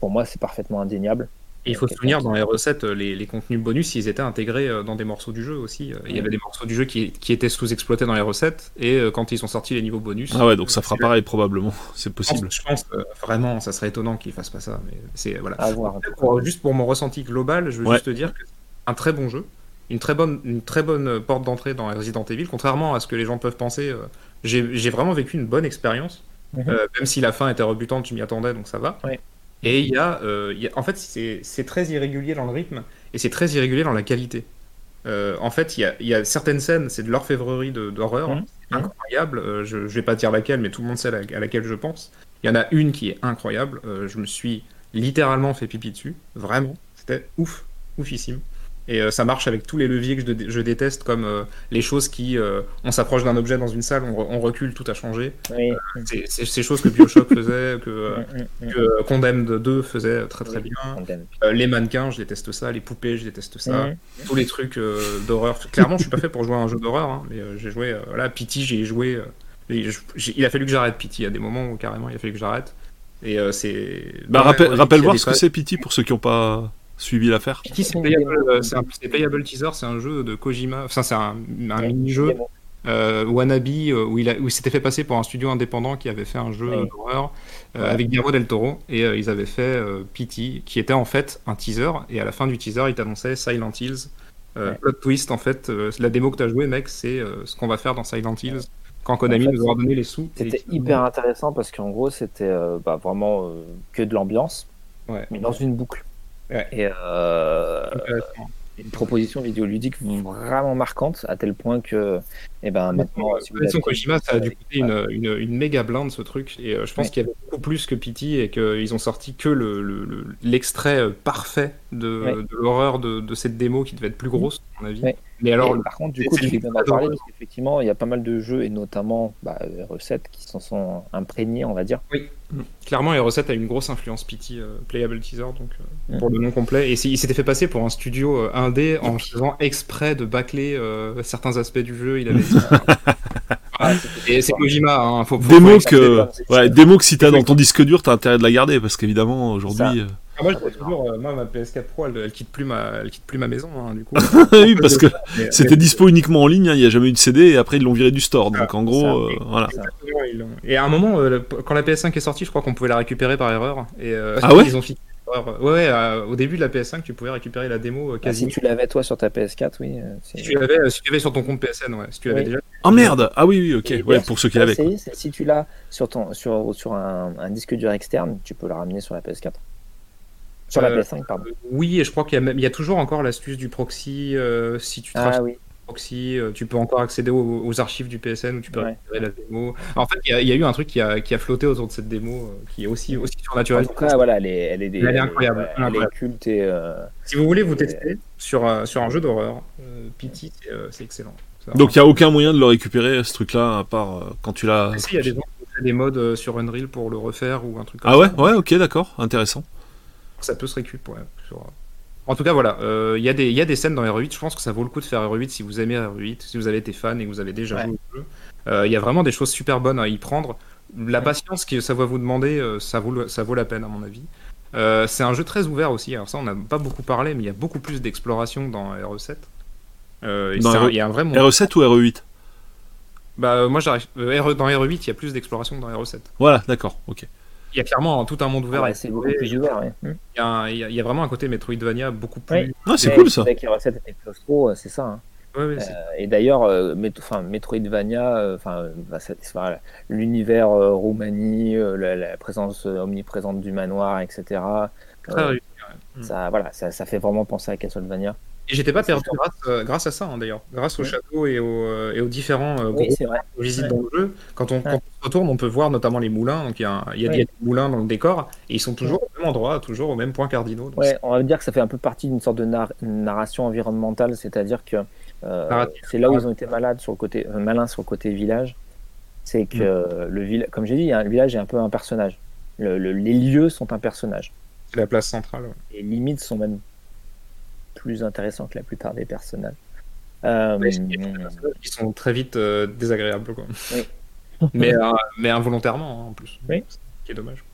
S5: pour moi c'est parfaitement indéniable.
S3: Et il faut se souvenir, dans les recettes, les, les contenus bonus, ils étaient intégrés euh, dans des morceaux du jeu aussi. Euh, Il y avait des morceaux du jeu qui, qui étaient sous-exploités dans les recettes, et euh, quand ils sont sortis les niveaux bonus.
S2: Ah ouais, donc ça fera pareil probablement, c'est
S3: Je pense,
S2: possible.
S3: je pense, euh, vraiment, ça serait étonnant qu'ils fassent pas ça. Mais c'est voilà.
S5: Voir.
S3: Pour- juste pour mon ressenti global, je veux
S2: Ouais.
S3: juste te dire que c'est un très bon jeu, une très bonne, une très bonne euh, porte d'entrée dans Resident Evil. Contrairement à ce que les gens peuvent penser, euh, j'ai vraiment vécu une bonne expérience.
S5: Mhm.
S3: Euh, même si la fin était rebutante, je m'y attendais, donc ça va.
S5: Ouais.
S3: Et il y a, euh, il y a- en fait, c'est très irrégulier dans le rythme et c'est très irrégulier dans la qualité. Euh, en fait, il y a, il y a certaines scènes, c'est de l'orfèvrerie d'horreur, c'est incroyable. Euh, je, je vais pas dire laquelle, mais tout le monde sait à laquelle je pense. Il y en a une qui est incroyable. Je me suis littéralement fait pipi dessus, vraiment. C'était ouf, oufissime. Et euh, ça marche avec tous les leviers que je, dé- je déteste, comme euh, les choses qui, euh, on s'approche d'un objet dans une salle, on, re- on recule, tout a changé.
S5: Oui.
S3: C'est c'est ces choses que Bioshock faisait, que,
S5: Mm, mm, mm.
S3: que Condemned 2 faisait très très
S5: Oui.
S3: bien. Euh, les mannequins, je déteste ça. Les poupées, je déteste ça. Tous les trucs euh, d'horreur. Clairement, je suis pas fait pour jouer à un jeu d'horreur, hein, mais euh, j'ai joué. Euh, voilà, Pity, j'ai joué. euh, et je- j'ai- il a fallu que j'arrête Pity. Il y a des moments où carrément il a fallu que j'arrête. Et euh, c'est.
S2: Bah rappelle, rappelle voir ce que c'est Pity pour ceux qui n'ont pas suivi l'affaire.
S3: Pity, c'est playable, euh, teaser, c'est un jeu de Kojima. Enfin, c'est un, un
S5: Ouais,
S3: mini-jeu. euh, Wannabe euh, où il, a- où il s'était fait passer pour un studio indépendant qui avait fait un jeu euh, d'horreur euh,
S5: Ouais.
S3: avec Guillermo del Toro et euh, ils avaient fait euh, Pity qui était en fait un teaser et à la fin du teaser il t'annonçait Silent Hills euh,
S5: Ouais.
S3: plot twist en fait euh, la démo que t'as joué mec c'est euh, ce qu'on va faire dans Silent Hills quand Konami
S5: En fait,
S3: nous aura donné les sous
S5: C'était hyper intéressant parce qu'en gros, c'était euh, bah, vraiment euh, que de l'ambiance,
S3: Ouais.
S5: mais dans une boucle.
S3: Ouais.
S5: Et euh, une proposition vidéoludique vraiment marquante, à tel point que, eh ben, maintenant, si vous
S3: Connaissant
S5: avez-
S3: Kojima, ça a dû coûter une, une, une méga blinde ce truc. Et euh, je pense
S5: Ouais.
S3: qu'il y avait beaucoup plus que Pity et qu'ils ont sorti que le- le- le- l'extrait euh, parfait de,
S5: Ouais.
S3: de l'horreur de, de cette démo qui devait être plus grosse, à mon avis.
S5: Ouais.
S3: Mais alors,
S5: Et par contre, du coup,
S3: fait
S5: d'en
S3: de-
S5: parler parce qu'effectivement, il y a pas mal de jeux et notamment bah, recettes qui s'en sont imprégnés, on va dire.
S3: clairement, les recettes a une grosse influence Pity, euh, Playable Teaser, donc euh,
S5: Mhm.
S3: pour le nom complet. Et il s'était fait passer pour un studio euh, indé en faisant exprès de bâcler euh, certains aspects du jeu. Il avait
S5: Ah,
S3: Et c'est Kojima, hein, faut, faut-
S2: Démo
S3: faut-
S2: que,
S5: c'est-
S2: ouais, démo que si t'as dans ton disque dur, t'as intérêt de la garder parce qu'évidemment aujourd'hui. euh,
S3: Ah, moi, je dis toujours, euh, moi, ma PS4 Pro, elle, elle quitte plus ma, elle quitte plus ma maison, hein, du coup.
S2: oui, parce que
S3: Mais-
S2: c'était dispo uniquement en ligne, hein, il n'y a jamais eu de CD et après ils l'ont viré du store. Donc en gros,
S5: ça.
S2: euh, voilà.
S3: Et à un moment, euh, quand la PS5 est sortie, je crois qu'on pouvait la récupérer par erreur. Et, euh,
S2: Ah ouais?
S3: Ils ont fixé l'erreur. Ouais, ouais, euh, au début de la PS5, tu pouvais récupérer la démo euh,
S5: Ah, si
S3: quasi.
S5: tu l'avais toi sur ta PS4, oui. euh,
S3: Si tu l'avais, euh, si tu l'avais sur ton compte PSN, ouais. Si tu l'avais
S5: Oui.
S3: déjà.
S2: Oh merde Ah oui, oui, ok.
S5: Et
S2: Ouais,
S5: d'ailleurs,
S2: pour ceux qui l'avaient.
S5: Si tu l'as sur, ton, sur, sur un, un disque dur externe, tu peux le ramener sur la PS4. Sur la
S3: Euh,
S5: PS5, pardon.
S3: Oui, et je crois qu'il y, a même- il y a toujours encore l'astuce du proxy euh, si tu
S5: Ah oui.
S3: Proxy, euh, tu peux encore accéder aux, aux archives du PSN où tu peux
S5: Ouais.
S3: récupérer la démo. En fait, il y, a- il y a eu un truc qui a, qui a flotté autour de cette démo euh, qui est aussi, aussi
S5: En
S3: surnaturel.
S5: tout cas, voilà, elle est, elle est, des-
S3: Elle est incroyable,
S5: ouais,
S3: elle est
S5: elle est
S3: incroyable.
S5: culte et euh,
S3: Si vous voulez vous tester sur, sur un jeu d'horreur, euh, Pity, c'est euh, excellent.
S2: Donc il n'y a aucun moyen de le récupérer, ce truc-là, à part euh, quand tu l'as.
S3: vraiment- Si, il y a des gens qui ont fait des modes euh, sur Unreal pour le refaire ou un truc comme
S2: Ah ouais
S3: ça.
S2: Ouais, ok, d'accord, intéressant.
S3: Ça peut se récup, ouais. sur- En tout cas, voilà, euh, il y, a des- il y a des scènes dans RE8, je pense que ça vaut le coup de faire RE8 si vous aimez RE8, si vous avez été fan et que vous avez déjà
S5: Ouais.
S3: joué au jeu. Euh, Il y a vraiment des choses super bonnes à y prendre. La
S5: Ouais.
S3: patience que ça va vous demander, euh, ça, vaut ça vaut la peine à mon avis. C'est un jeu très ouvert aussi, alors ça on n'a pas beaucoup parlé, mais il y a beaucoup plus d'exploration dans RE7. Euh, et
S2: Dans
S3: c'est un-
S2: RE
S3: il y a un vrai monde.
S2: RE7 ou RE8
S3: Bah, moi j'arrive. dans RE8, il y a plus d'exploration que dans RE7.
S2: Voilà, d'accord, ok.
S3: Il y a clairement tout un monde ouvert.
S5: ouais, c'est beaucoup
S3: explorer.
S5: plus ouvert. Ouais. Hmm.
S3: Il y, a un- il y a- il y a vraiment un côté Metroidvania beaucoup plus.
S5: Oui.
S2: Ah, c'est cool ça.
S5: Avec les recettes et les claustro, euh, c'est ça. hein.
S3: Ouais, ouais,
S5: Euh, et d'ailleurs, euh, Met- enfin, Metroidvania, euh, enfin, bah, l'univers euh, Roumanie, euh, la, la présence euh, omniprésente du manoir, etc.
S3: très réussi. Mm.
S5: ça, voilà, ça, ça fait vraiment penser à Castlevania.
S3: Et j'étais pas perdu grâce, euh, grâce à ça, hein, d'ailleurs. Grâce aux
S5: Ouais.
S3: châteaux et aux, euh, et aux différents euh,
S5: Oui,
S3: groupes
S5: c'est vrai.
S3: qu'on visite
S5: Ouais.
S3: dans le jeu. Quand on, quand on se retourne, on peut voir notamment les moulins. Donc il y a, un- il y a
S5: Ouais.
S3: des moulins dans le décor et ils sont toujours au même endroit, toujours au même point cardinaux. Donc
S5: Ouais, on va dire que ça fait un peu partie d'une sorte de nar- narration environnementale, c'est-à-dire que euh, c'est là où ils ont été malades sur le côté, euh, malins sur le côté village. C'est que
S3: Mm.
S5: le village, comme j'ai dit, hein, le village est un peu un personnage. Le- le- les lieux sont un personnage.
S3: c'est la place centrale. ouais.
S5: Les limites sont même plus intéressants que la plupart des personnages. Euh,
S3: Mais il y a des personnages qui sont très vite euh, désagréables. Quoi.
S5: Oui.
S3: Mais, euh, mais involontairement hein, en plus.
S5: Oui.
S3: Ce qui est dommage.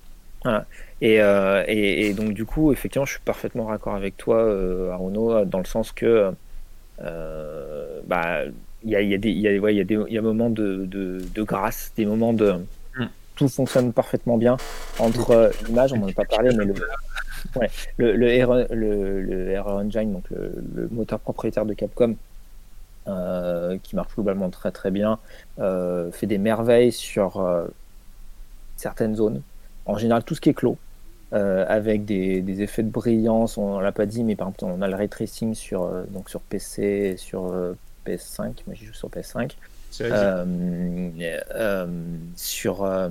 S5: Et, euh, et, et donc du coup, effectivement, je suis parfaitement raccord avec toi, euh, Arnaud, dans le sens que euh, bah, il y a, il y a des, il y a, ouais, il y a des, il y a des moments de, de, de grâce, des moments de
S3: Mm.
S5: tout fonctionne parfaitement bien entre l'image, on n'en a pas parlé, mais le, ouais, le, le, RE le, le RE Engine, donc le, le moteur propriétaire de Capcom, qui marche globalement très très bien, euh, fait des merveilles sur euh, certaines zones. En général, tout ce qui est clos, euh, avec des, des effets de brillance, on l'a pas dit, mais par exemple, on a le ray tracing sur, euh, donc sur PC sur euh, PS5. Moi, j'y joue sur PS5.
S3: C'est
S5: Euh, euh, sur, euh,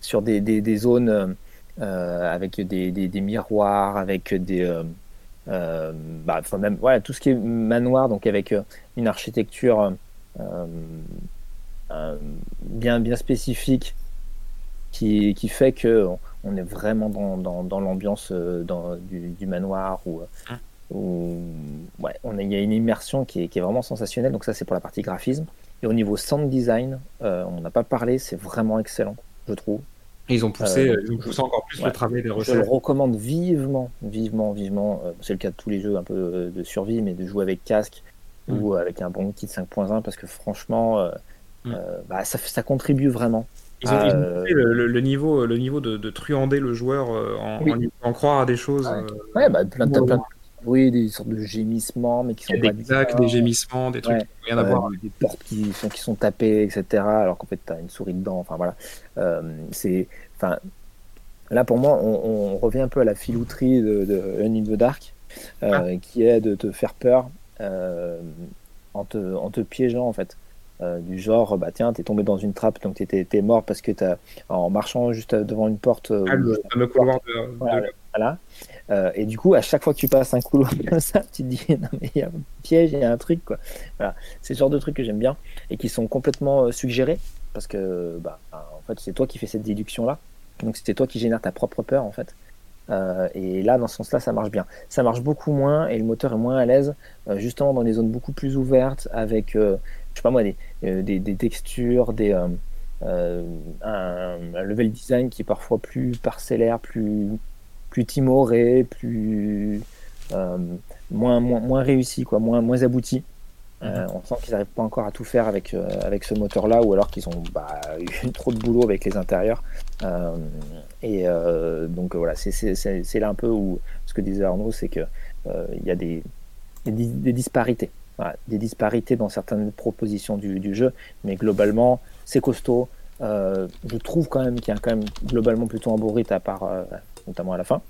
S5: sur des, des, des zones euh, avec des miroirs, avec des. Euh, bah, enfin, même voilà, tout ce qui est manoir, donc avec euh, une architecture euh, bien, bien spécifique qui, qui fait que on est vraiment dans, dans, dans l'ambiance dans- du, du manoir ou où ouais, on il y a une immersion qui est, qui est vraiment sensationnelle. Donc ça c'est pour la partie graphisme. Et au niveau sound design, on n'a pas parlé, c'est vraiment excellent, je trouve.
S3: Ils ont poussé,
S5: Euh,
S3: ils ont poussé encore plus
S5: ouais.
S3: le travail des
S5: Je le recommande vivement, vivement, vivement. Euh, c'est le cas de tous les jeux un peu euh, de survie, mais de jouer avec casque
S3: Mm.
S5: ou avec un bon de 5.1 parce que franchement, euh,
S3: Mm.
S5: bah, ça, ça contribue vraiment.
S3: Ils ont, ils ont poussé le, niveau, le niveau de, de truander le joueur en,
S5: Oui.
S3: en croire à des choses.
S5: Ouais. Ouais, bah, plein, de- plein de oui, des sortes de gémissements, mais qui sont
S3: a
S5: pas
S3: des des gémissements, des trucs
S5: Ouais.
S3: qui n'ont rien à
S5: Euh,
S3: voir.
S5: des portes qui sont, qui sont tapées, etc. Alors qu'en fait, tu as une souris dedans. Enfin, voilà. Euh, c'est, enfin, là, pour moi, on, on revient un peu à la filouterie de, de in the Dark, euh, qui est de te faire peur euh, en, te, en te piégeant, en fait. Euh, du genre, bah tiens, t'es tombé dans une trappe, donc t'es, t'es mort parce que t'as, en marchant juste devant une porte. euh,
S3: Ah, le fameux couloir de,
S5: voilà. Euh, et du coup, à chaque fois que tu passes un couloir comme ça, tu te dis non mais il y a un piège, il y a un truc quoi. Voilà, c'est ce genre de trucs que j'aime bien et qui sont complètement euh, suggérés parce que bah en fait c'est toi qui fais cette déduction là, donc c'est toi qui génère ta propre peur en fait. Euh, et là, dans ce sens-là, ça marche bien. Ça marche beaucoup moins et le moteur est moins à l'aise, justement dans des zones beaucoup plus ouvertes avec, euh, je sais pas moi, des, des, textures, des, un level design qui est parfois plus parcellaire, plus, plus timoré, plus euh, moins, moins, moins réussi, quoi, moins, moins abouti. Euh, on sent qu'ils n'arrivent pas encore à tout faire avec, euh, avec ce moteur-là, ou alors qu'ils ont bah, eu trop de boulot avec les intérieurs. Euh, et donc voilà, c'est- là un peu où ce que disait Arnaud, c'est que euh, il y a des, des, dis- des disparités. Voilà, des disparités dans certaines propositions du, du jeu, mais globalement, c'est costaud. Je trouve quand même qu'il y a quand même globalement plutôt un beau rythme, à part notamment à la fin.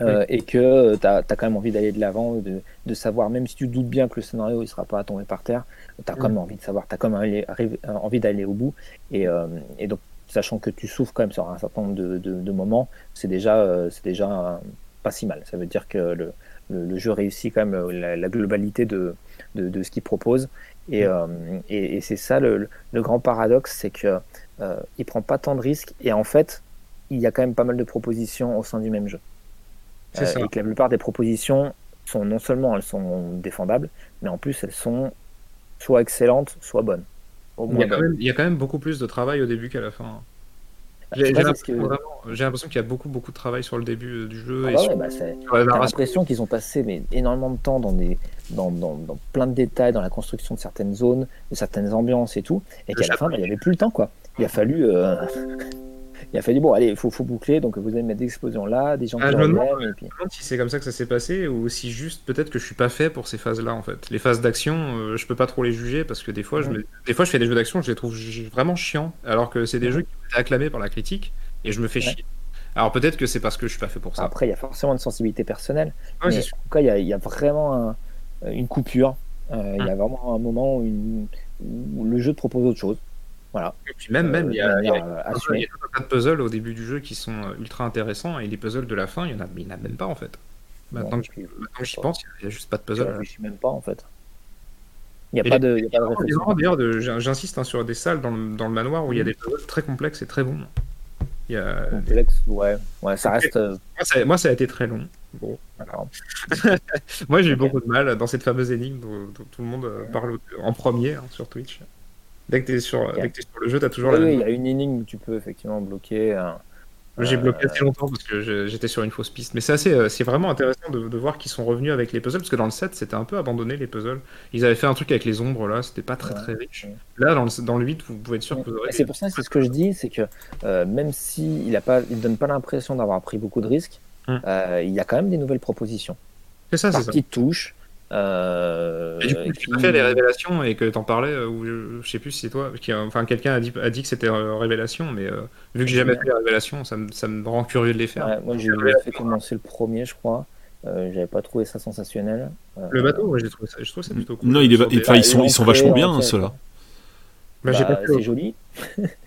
S5: euh, et que tu as, quand même envie d'aller de l'avant, de, de, savoir, même si tu doutes bien que le scénario il sera pas à tomber par terre, tu as quand même envie de savoir, tu as quand même envie d'aller au bout. Et, euh, et, donc, sachant que tu souffres quand même sur un certain nombre de, de, moments, c'est déjà, euh, c'est déjà pas si mal. Ça veut dire que le, le, jeu réussit quand même la, globalité de, de, ce qu'il propose. Et, et, et c'est ça le, le, grand paradoxe, c'est que il prend pas tant de risques et en fait, il y a quand même pas mal de propositions au sein du même jeu. Euh, et que la plupart des propositions sont non seulement elles sont défendables, mais en plus elles sont soit excellentes, soit bonnes.
S3: il, y a quand même, beaucoup plus de travail au début qu'à la fin. Bah, j'ai l'impression qu'il y a beaucoup beaucoup de travail sur le début euh, du jeu.
S5: Ah et bah J'ai l'impression qu'ils ont passé mais, énormément de temps dans, des, dans, dans, plein de détails, dans la construction de certaines zones, de certaines ambiances et tout, et qu'à la fin, bah, il n'y avait plus le temps. quoi. Il a fallu... Euh, il a fallu, bon, allez, il faut, faut, boucler, donc vous allez mettre des explosions là, des gens qui ah,
S3: je et puis... si c'est comme ça que ça s'est passé, ou si juste, peut-être que je suis pas fait pour ces phases-là, en fait. Les phases d'action, euh, je peux pas trop les juger, parce que des fois, je, des fois je fais des jeux d'action, je les trouve vraiment chiants, alors que c'est des jeux qui ont été acclamés par la critique, et je me fais chier. Alors peut-être que c'est parce que je suis pas fait pour ça.
S5: Après, il y a forcément une sensibilité personnelle. mais en tout cas, il y, a vraiment une coupure. Euh, il y a hum. vraiment un moment où, où, le jeu te propose autre chose. Voilà.
S3: Et puis même, même, il y, a, il, y a, un tas de puzzles au début du jeu qui sont euh, ultra intéressants et les puzzles de la fin, il y en a, il n'y en a même pas en fait. Maintenant que, j'y pense, il n'y a juste pas de puzzle.
S5: Je suis même pas en fait. Il n'y a, pas de, a.
S3: D'ailleurs, j'insiste hein, sur des salles dans le, dans le manoir où il y a des puzzles très complexes et très bons.
S5: Il y a... Complexe, ouais. ouais, ça reste. Euh,
S3: moi ça, moi, ça a été très long. Bon, moi, j'ai eu beaucoup de mal dans cette fameuse énigme dont, tout le monde euh, parle en premier hein, sur Twitch. Dès que tu es, sur, sur le jeu, tu as toujours
S5: oui, la il y a une énigme où tu peux effectivement bloquer.
S3: J'ai bloqué assez longtemps parce que j'étais sur une fausse piste. Mais c'est assez, euh, c'est vraiment intéressant de, voir qu'ils sont revenus avec les puzzles parce que dans le 7, c'était un peu abandonné les puzzles. Ils avaient fait un truc avec les ombres là, c'était pas très très riche. Là, dans le, dans le 8, vous pouvez être sûr que vous aurez.
S5: C'est pour ça, c'est ce que je dis, c'est que euh, même s'il si ne il donne pas l'impression d'avoir pris beaucoup de risques, hum. euh, il y a quand même des nouvelles propositions.
S3: C'est ça, c'est ça.
S5: Petites touches. Euh,
S3: et du coup, tu as fait les révélations et que t'en parlais, euh, ou je, sais plus si c'est toi, qui, enfin quelqu'un a dit, a dit que c'était euh, révélation, mais vu que j'ai jamais fait les révélations, ça me, ça me rend curieux de les faire.
S5: moi j'ai fait commencer le premier, je crois. J'avais pas trouvé ça sensationnel.
S3: Le bateau, ouais, j'ai trouvé ça, je trouve ça plutôt cool.
S2: Non, il est, enfin, ils sont, ils sont vachement bien, hein, ceux-là.
S5: Bah, bah, c'est joli.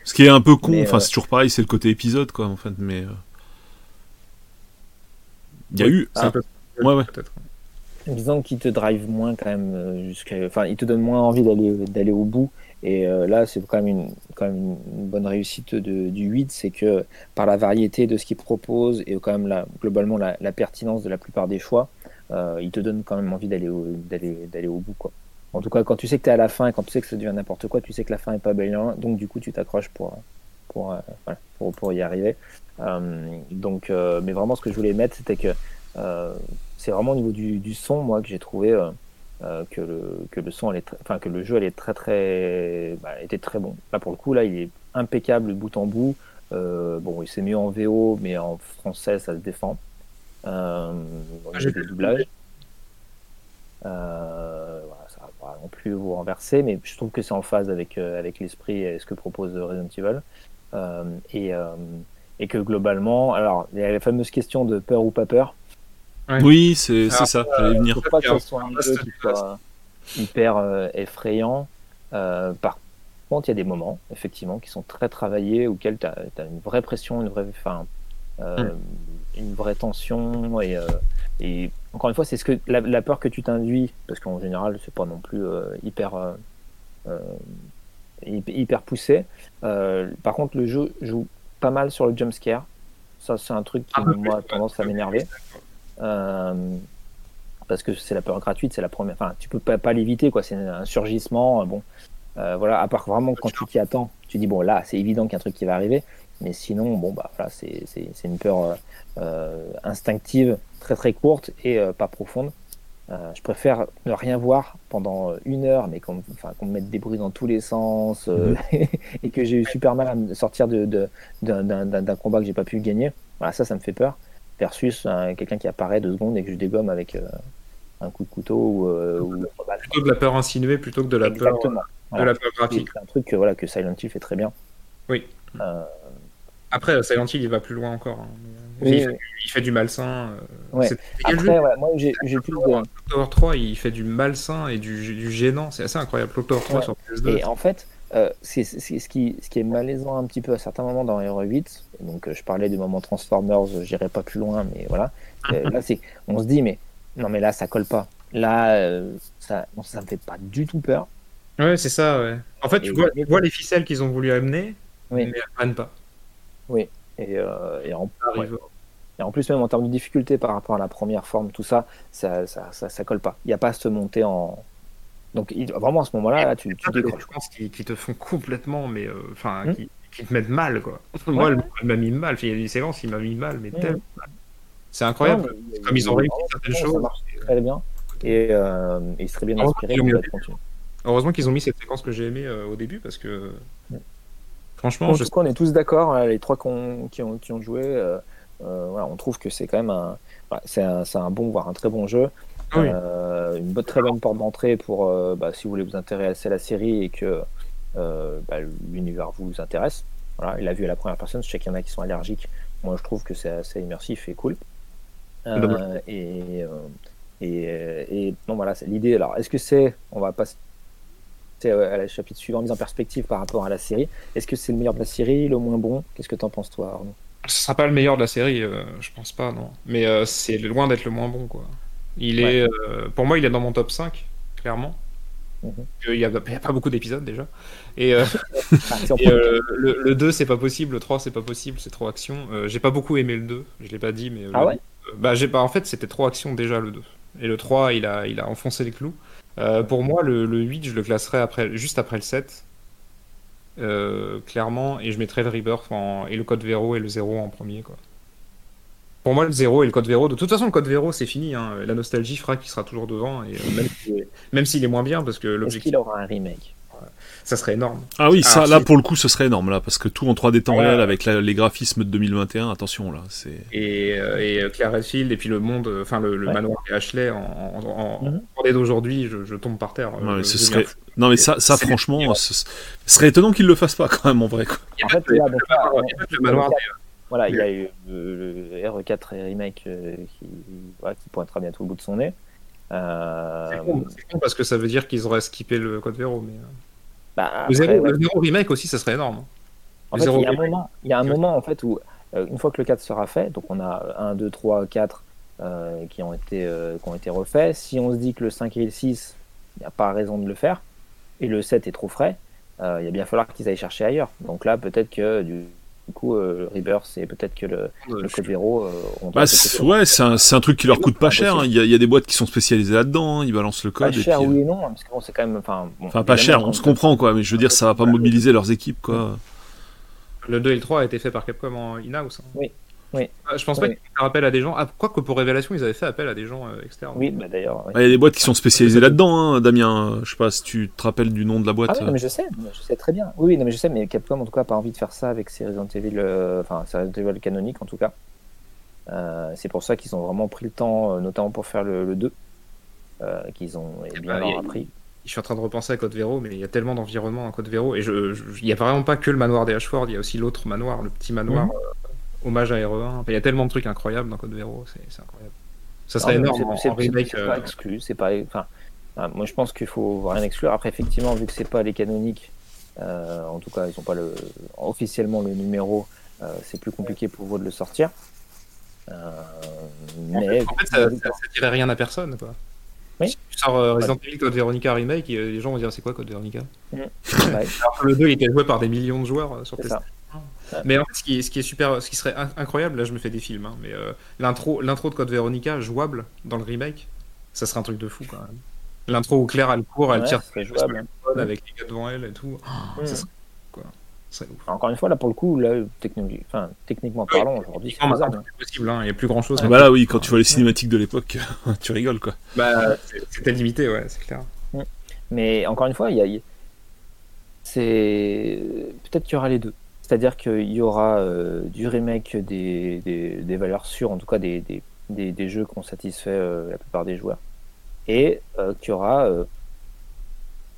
S2: Ce qui est un peu con, enfin c'est toujours pareil, c'est le côté épisode quoi en fait, mais il y a eu.
S5: Ah. Ouais, ouais. Peut-être disons qu'il te drive moins quand même euh, jusqu'à enfin il te donne moins envie d'aller d'aller au bout. Et euh, là c'est quand même une quand même une bonne réussite de, du 8 c'est que par la variété de ce qu'il propose et quand même la, globalement la, pertinence de la plupart des choix euh, il te donne quand même envie d'aller d'aller d'aller au bout quoi. En tout cas quand tu sais que tu es à la fin et quand tu sais que ça devient n'importe quoi tu sais que la fin est pas belle donc du coup tu t'accroches pour pour, voilà, pour, pour y arriver. Donc mais vraiment ce que je voulais mettre c'était que c'est vraiment au niveau du, son, moi, que j'ai trouvé euh, euh, que, le, que le son, allait enfin que le jeu allait très très, bah, était très bon. Là, pour le coup, là, il est impeccable bout en bout. Euh, bon, il s'est mieux en VO, mais en français, ça se défend. Euh, j'ai des doublages. Euh, voilà, ça va pas non plus vous renverser, mais je trouve que c'est en phase avec, avec l'esprit et ce que propose Resident Evil. et, et que globalement, alors, il y a la fameuse question de peur ou pas peur.
S2: Oui, c'est ça, j'allais venir.
S5: pas que ce soit un jeu qui soit hyper euh, effrayant. Euh, par contre, il y a des moments, effectivement, qui sont très travaillés, auxquels tu as, une vraie pression, une vraie, enfin, euh, une vraie tension. Et, et encore une fois, c'est ce que la, peur que tu t'induis, parce qu'en général, c'est pas non plus hyper, hyper poussé. par contre, le jeu joue pas mal sur le jump scare. Ça, c'est un truc qui, moi, a tendance à m'énerver. Euh, parce que c'est la peur gratuite, c'est la première. Enfin, tu peux pas, pas l'éviter, quoi. C'est un surgissement. Bon, euh, voilà. À part vraiment quand tu t'y attends, tu dis bon, là, c'est évident qu'il y a un truc qui va arriver. Mais sinon, bon, bah, voilà, c'est une peur euh, instinctive, très très courte et pas profonde. je préfère ne rien voir pendant une heure, mais qu'on me mette des bruits dans tous les sens mhm. et que j'ai eu super mal à me sortir d'un de, de, combat que j'ai pas pu gagner. Voilà, ça, ça me fait peur versus quelqu'un qui apparaît deux secondes et que je dégomme avec euh, un coup de couteau ou, euh,
S3: plutôt de la peur insinuée plutôt que de la peur de la peur graphique.
S5: C'est un truc que, voilà, que Silent Hill fait très bien.
S3: Oui. Euh, Après, Silent Hill, il va plus loin encore. Hein,
S5: Oui,
S3: il, fait,
S5: oui.
S3: il fait du malsain.
S5: Ouais. Après, ouais, moi j'ai plus de.
S3: Clock Tower 3, il fait du malsain et du, du gênant. C'est assez incroyable. Clock Tower 3
S5: Ouais.
S3: sur PS2.
S5: Et en fait, euh, c'est ce, qui, ce qui est malaisant un petit peu à certains moments dans Hero 8, donc euh, je parlais du moment Transformers, euh, j'irai pas plus loin, mais voilà. Euh, là, c'est, on se dit, mais non, mais là, ça colle pas. Là, euh, ça, non, ça me fait pas du tout peur.
S3: Ouais, c'est ça, ouais. En fait, tu
S5: Et-
S3: vois, tu vois les ficelles qu'ils ont voulu amener,
S5: Oui.
S3: mais elles prennent pas.
S5: Et, euh, et, en, ouais. Et en plus, même en termes de difficulté par rapport à la première forme, tout ça, ça, ça, ça, ça colle pas. Il n'y a pas à se monter en. Donc, il- vraiment, à ce moment-là, là, tu, tu décroches.
S3: séquences qui, qui te font complètement, mais euh, enfin,
S5: Hmm.
S3: qui, te mettent mal, quoi. Moi, elle m'a mis mal. Il y a des séquences, il m'a mis mal, mais
S5: Hmm.
S3: tellement mal. C'est incroyable.
S5: Non, mais-
S3: Comme ils ont réussi certaines
S5: ça
S3: choses.
S5: marche très bien. Et euh, et il serait bien inspiré
S3: qu'ils. Heureusement qu'ils ont mis cette séquence que j'ai aimée euh, au début parce que
S5: Ouais.
S3: franchement,
S5: En
S3: je
S5: tout cas, on est tous d'accord, hein, les trois qu'on- qui, ont, qui ont joué, euh, euh, voilà, on trouve que c'est quand même un, voilà, c'est un, c'est un bon, voire un très bon jeu.
S3: Ah oui.
S5: Euh, une bonne, très bonne porte d'entrée pour euh, bah, si vous voulez vous intéresser à la série et que euh, bah, l'univers vous intéresse. Voilà, il l'a vu à la première personne, je sais qu'il y en a qui sont allergiques. Moi, je trouve que c'est assez immersif et cool. Euh, et, et, et non, voilà, c'est l'idée. Alors, est-ce que c'est, on va passer à la chapitre suivant, mise en perspective par rapport à la série. Est-ce que c'est le meilleur de la série, le moins bon? Qu'est-ce que t'en penses, toi, Arnaud?
S3: Ce sera pas le meilleur de la série, euh, je pense pas, non. Mais euh, c'est loin d'être le moins bon, quoi. Il
S5: Ouais.
S3: est, euh, pour moi, il est dans mon top 5, clairement.
S5: Mhm.
S3: Il y a, pas beaucoup d'épisodes déjà. Et, euh,
S5: Ah,
S3: et, euh, le, le 2, c'est pas possible. Le 3, c'est pas possible. C'est trop action. J'ai pas beaucoup aimé le 2. Je l'ai pas dit, mais.
S5: Ah ouais?
S3: 2, Bah, j'ai pas. En fait, c'était trop action déjà le 2. Et le 3, il a, il a enfoncé les clous. Pour moi, le, le 8, je le classerais après, juste après le 7. Euh, clairement, et je mettrais le Rebirth en- et le code Vero et le 0 en premier. Quoi. Pour moi, le 0 et le code Vero, de toute façon, le code Vero, c'est fini. hein. La nostalgie fera qu'il sera toujours devant, et, euh, même s'il même s'il est moins bien, parce que
S5: Est-ce
S3: l'objectif,
S5: qu'il aura un remake?
S3: Ça serait énorme.
S2: Ah oui, ça,
S3: Ah,
S2: là pour le coup, ce serait énorme là, parce que tout en 3D temps
S3: Ouais.
S2: réel avec la- les graphismes de 2021, attention là, c'est.
S3: Et, euh, et euh, Claire Redfield, et puis le monde, euh, enfin le, le
S5: Ouais.
S3: manoir et Ashley en, en, en,
S5: Mhm.
S3: en d'aujourd'hui, je, je tombe par terre.
S2: Ouais,
S3: Euh,
S2: ce
S3: je
S2: serait-
S3: deviens fou.
S2: Non mais ça, ça franchement, ce ce serait étonnant qu'ils le fassent pas quand même en vrai. Quoi.
S5: En fait, là, donc
S3: le manoir
S5: Voilà, il y a eu euh, le R4 remake euh, qui, voilà, qui pointera bientôt le bout de son nez. Euh,
S3: C'est con, parce que ça veut dire qu'ils auraient skippé le code Vero. Mais...
S5: bah,
S3: le, zéro,
S5: ouais.
S3: le Zero remake aussi, ça serait énorme.
S5: En
S3: Le
S5: fait,
S3: zéro
S5: il y a un moment, il y a un moment en fait où, euh, une fois que le 4 sera fait, donc on a 1, 2, 3, 4 euh, qui, ont été, qui ont été refaits. Si on se dit que le 5 et le 6, il n'y a pas raison de le faire, et le 7 est trop frais, il va bien falloir qu'ils aillent chercher ailleurs. Donc là, peut-être que du, du coup, euh, le Rebirth, c'est peut-être que le, le Code Zero, euh, on
S2: Bah, c'est- ouais, c'est un, c'est un truc qui leur coûte pas cher. hein. Il y, a- il y a des boîtes qui sont spécialisées là-dedans. hein. Ils balancent le
S5: pas
S2: code. et
S5: cher,
S2: puis, euh,
S5: oui et non, hein, parce que bon, c'est quand même. Enfin, bon,
S2: Enfin, pas cher, on se comprend quoi. Mais je veux dire, ça va pas mobiliser leurs équipes quoi.
S3: Le 2 et le 3 a été fait par Capcom en in-house. hein.
S5: Oui. Oui.
S3: Ah, Je pense pas
S5: Oui.
S3: qu'ils faire appel à des gens. Ah, quoique pour Révélation, ils avaient fait appel à des gens euh, externes.
S5: Oui, bah d'ailleurs. oui.
S2: Il y a des boîtes qui sont spécialisées là-dedans, hein, Damien. Je sais pas si tu te rappelles du nom de la boîte.
S5: Ah oui, non, mais je sais, je sais très bien. Oui, non, mais je sais, mais Capcom en tout cas a pas envie de faire ça avec ses Resident Evil, euh, enfin ses Resident Evil canoniques en tout cas. Euh, c'est pour ça qu'ils ont vraiment pris le temps, euh, notamment pour faire le, le 2, euh, qu'ils ont et bien
S3: bah,
S5: appris.
S3: Je suis en train de repenser à Code Vero, mais il y a tellement d'environnements en Code Vero. Et je, je- il y a vraiment pas que le manoir des Ashford, il y a aussi l'autre manoir, le petit manoir,
S5: Mhm.
S3: euh, hommage à RE1. Enfin, il y a tellement de trucs incroyables dans Code Vero, c'est incroyable. Ça
S5: Non,
S3: serait
S5: mais
S3: énorme
S5: c'est-
S3: euh,
S5: pas exclu, c'est pas. Enfin, moi je pense qu'il faut rien exclure. Après, effectivement, vu que c'est pas les canoniques, euh, en tout cas, ils ont pas le officiellement le numéro, euh, c'est plus compliqué pour vous de le sortir. Euh, mais
S3: En fait, ça, dirait rien à personne, quoi.
S5: Oui.
S3: Si tu sors euh, Resident Evil Code Veronica Remake, et, euh, les gens vont dire c'est quoi Code Veronica?
S5: Ouais.
S3: Alors que le 2 il était joué par des millions de joueurs euh, sur
S5: ça.
S3: Mais en fait, ce qui est, ce qui est super, ce qui serait in- incroyable, là je me fais des films, hein, mais euh, l'intro, l'intro de Code Veronica jouable dans le remake, ça serait un truc de fou quand même. L'intro où Claire elle court, elle
S5: Ouais,
S3: tire
S5: jouable.
S3: le téléphone avec les gars devant elle et tout.
S5: Mm.
S3: Ça serait quoi Ça serait ouf.
S5: Encore une fois, là pour le coup, là, techniquement, enfin, techniquement parlant, aujourd'hui, c'est
S3: possible, hein, il n'y a plus grand chose.
S2: Ah bah là, oui, quand tu vois les cinématiques de l'époque, tu rigoles quoi.
S3: Bah, c'est- c'était limité, ouais, c'est clair.
S5: Mais encore une fois, il y a- c'est peut-être qu'il y aura les deux. C'est-à-dire qu'il y aura euh, du remake des, des, valeurs sûres, en tout cas des, des, des, jeux qui ont satisfait euh, la plupart des joueurs, et euh, qu'il y aura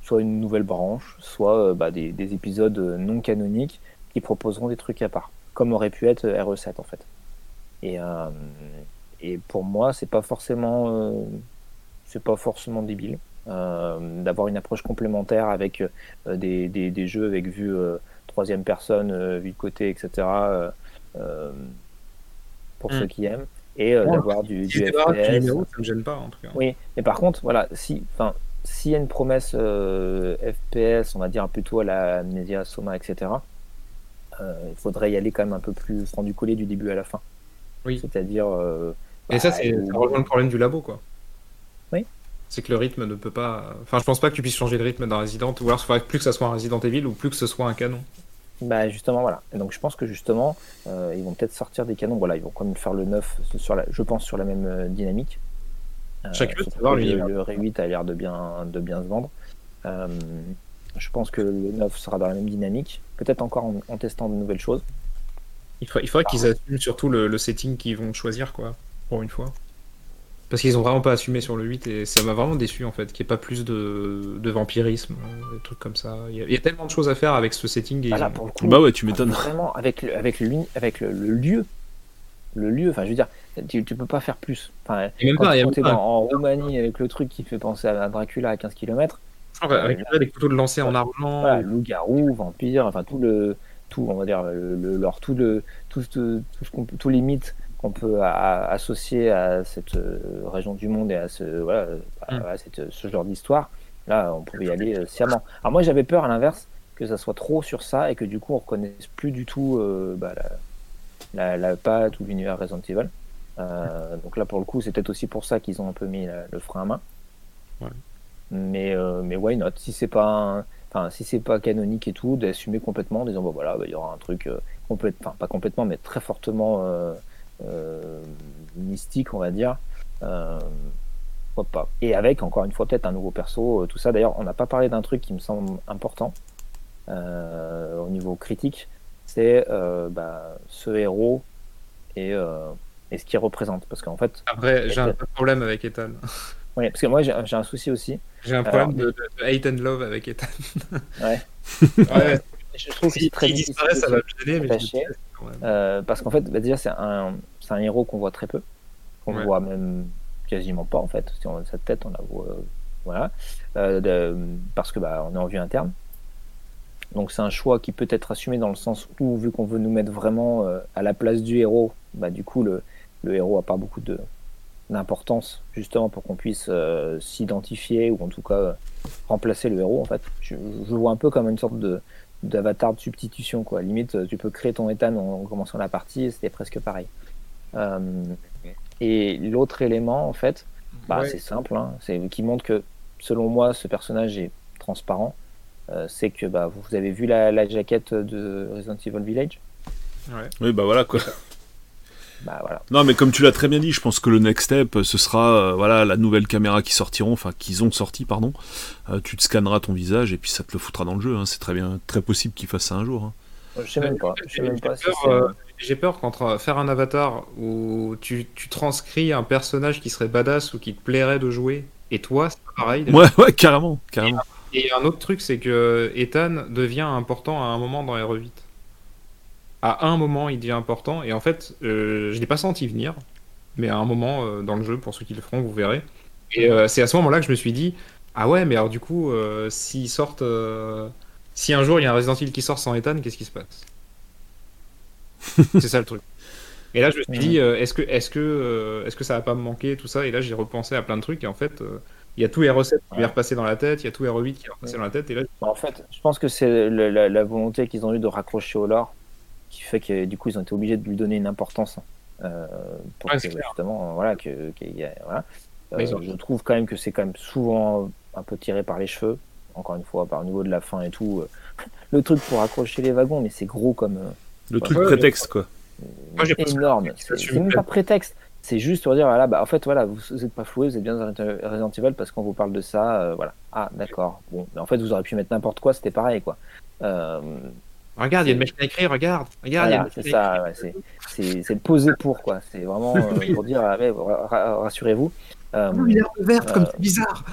S5: soit une nouvelle branche, soit bah, des, des épisodes non canoniques qui proposeront des trucs à part, comme aurait pu être RE7 en fait. Et, et pour moi, c'est pas forcément, c'est pas forcément débile d'avoir une approche complémentaire avec des, jeux avec vue troisième personne, euh, vue de côté, etc. euh, euh, pour
S3: Mm.
S5: ceux qui aiment, et euh, d'avoir du, du FPS.
S3: ça me gêne pas en tout cas.
S5: Oui, mais par contre, voilà, si, enfin, s'il y a une promesse euh, FPS, on va dire plutôt à la Amnesia, Soma, etc., euh, il faudrait y aller quand même un peu plus franc du collet du début à la fin.
S3: Oui.
S5: C'est-à-dire.
S3: Et ça,
S5: bah,
S3: c'est ça rejoint le problème du labo, quoi.
S5: Oui.
S3: C'est que le rythme ne peut pas. Enfin, je pense pas que tu puisses changer le rythme d'un Resident, ou alors il faudrait plus que ça soit un Resident Evil, ou plus que ce soit un canon.
S5: Bah justement voilà. Et donc je pense que justement euh, ils vont peut-être sortir des canons. Voilà, ils vont quand même faire le 9 sur la, je pense sur la même euh, dynamique. Euh,
S3: Chacun
S5: le, le Ré 8 a l'air de bien de bien se vendre. Euh, je pense que le 9 sera dans la même dynamique, peut-être encore en, en testant de nouvelles choses.
S3: Il faudrait, il qu'ils assument surtout le, le setting qu'ils vont choisir, quoi, pour une fois. Parce qu'ils ont vraiment pas assumé sur le 8 et ça m'a vraiment déçu en fait, qu'il n'y ait pas plus de, de vampirisme, euh, des trucs comme ça. Il y, a, il y a tellement de choses à faire avec ce setting. Et
S5: Voilà,
S3: ils ont-
S5: pour le coup,
S2: Bah ouais, tu m'étonnes.
S5: Vraiment avec le, avec le, avec le, le lieu, le lieu. Enfin, je veux dire, tu, tu peux pas faire plus. Enfin,
S3: Et même
S5: quand,
S3: pas,
S5: dans- en Roumanie avec le truc qui fait penser à Dracula à 15 km,
S3: va récupérer des couteaux de lancer en argent.
S5: voilà, loup-garou, vampire, enfin tout le, tout, on va dire le, le- leur tout le, tout, tout ce qu'on peut- tous les mythes qu'on peut associer à cette euh, région du monde et à ce, voilà, à-
S3: Mm.
S5: à cette- ce genre d'histoire. Là, on pouvait y aller euh, sciemment. Alors moi, j'avais peur à l'inverse que ça soit trop sur ça et que du coup, on reconnaisse plus du tout euh, bah, la, la, la patte ou l'univers Resident Evil. Euh, donc là, pour le coup, c'est peut-être aussi pour ça qu'ils ont un peu mis la- le frein à main.
S3: Ouais.
S5: Mais, euh, mais why not? Si c'est pas, enfin, si c'est pas canonique et tout, d'assumer complètement, en disant bah voilà, bah, il y aura un truc euh, complète, enfin pas complètement, mais très fortement euh, euh, mystique, on va dire. Euh, pourquoi pas Et avec encore une fois peut-être un nouveau perso, euh, tout ça. D'ailleurs, on n'a pas parlé d'un truc qui me semble important euh, au niveau critique, c'est euh, bah, ce héros et, euh, et ce qu'il représente. Parce qu'en fait,
S3: Après, j'ai un problème avec Ethan.
S5: ouais, parce que moi j'ai un souci aussi.
S3: J'ai un problème de, de- de hate and love avec Ethan.
S5: Ouais.
S3: ouais.
S5: Je trouve que
S3: Si
S5: c'est très
S3: il
S5: difficile
S3: ça va gêner, mais je.
S5: Euh, parce qu'en fait, bah, déjà, c'est un, héros qu'on voit très peu, qu'on
S3: Ouais.
S5: voit même quasiment pas en fait. Si on a sa tête, on la voit, euh, voilà, Euh, de- parce que bah, on est en vue interne. Donc c'est un choix qui peut être assumé dans le sens où, vu qu'on veut nous mettre vraiment à la place du héros, bah, du coup le, le héros a pas beaucoup de d'importance justement pour qu'on puisse s'identifier ou en tout cas remplacer le héros en fait. Je, je vois un peu comme une sorte de d'avatar de substitution quoi. Limite euh, tu peux créer ton Ethan en, en commençant la partie, et c'était presque pareil. Euh, et l'autre élément en fait, bah,
S3: Ouais.
S5: c'est simple, hein, c'est qui montre que selon moi ce personnage est transparent. Euh, c'est que bah, vous avez vu la, la jaquette de Resident Evil Village?
S3: Ouais.
S2: Oui, bah voilà quoi.
S5: Bah voilà.
S2: Non, mais comme tu l'as très bien dit, je pense que le next step, ce sera euh, voilà la nouvelle caméra qui sortiront, enfin qu'ils ont sorti, pardon. Euh, tu te scanneras ton visage et puis ça te le foutra dans le jeu. hein. C'est très bien, très possible qu'ils fassent ça un jour. hein.
S5: Je sais même pas.
S3: J'ai peur, euh, qu'entre faire un avatar où tu, tu transcris un personnage qui serait badass ou qui te plairait de jouer, et toi, c'est pareil. déjà.
S2: Ouais, ouais, carrément, carrément.
S3: Et un autre truc, c'est que Ethan devient important à un moment dans RE8. À un moment, il devient important, et en fait, euh, je l'ai pas senti venir, mais à un moment euh, dans le jeu, pour ceux qui le feront, vous verrez. Et euh, c'est à ce moment-là que je me suis dit, ah ouais, mais alors du coup, s'ils sortent, si un jour il y a un Resident Evil qui sort sans Ethan, qu'est-ce qui se passe? C'est ça le truc. Et là, je me suis dit, est-ce que, est-ce que, euh, est-ce que ça va pas me manquer tout ça? Et là, j'ai repensé à plein de trucs, et en fait. il y a tous les recettes qui m'est repassé dans la tête, il y a tout R8 qui est repassé dans la tête, et là,
S5: Bah, en fait, je pense que c'est la volonté qu'ils ont eu de raccrocher au lore qui fait que du coup ils ont été obligés de lui donner une importance euh, pour
S3: Ouais,
S5: que justement voilà que qu'il y a- voilà. Euh, je trouve quand même que c'est quand même souvent un peu tiré par les cheveux. Encore une fois, par le niveau de la fin et tout, euh, le truc pour accrocher les wagons, mais c'est gros comme
S2: Le truc
S3: ouais,
S2: prétexte, quoi.
S3: Moi, j'ai pas
S5: énorme. C'est même pas prétexte. C'est juste pour dire voilà, bah en fait voilà, vous n'êtes pas floué, vous êtes bien dans Resident Evil parce qu'on vous parle de ça, euh, voilà. Ah d'accord. Bon, mais en fait vous auriez pu mettre n'importe quoi, c'était pareil quoi. Euh,
S3: Regarde, il y a une machine à écrire, regarde. Regarde,
S5: Voilà, c'est ça, ouais, c'est- c'est c'est le poser pour, quoi. C'est vraiment euh, pour dire, ah, rassurez-vous. Euh,
S3: verte
S5: comme
S3: c'est bizarre.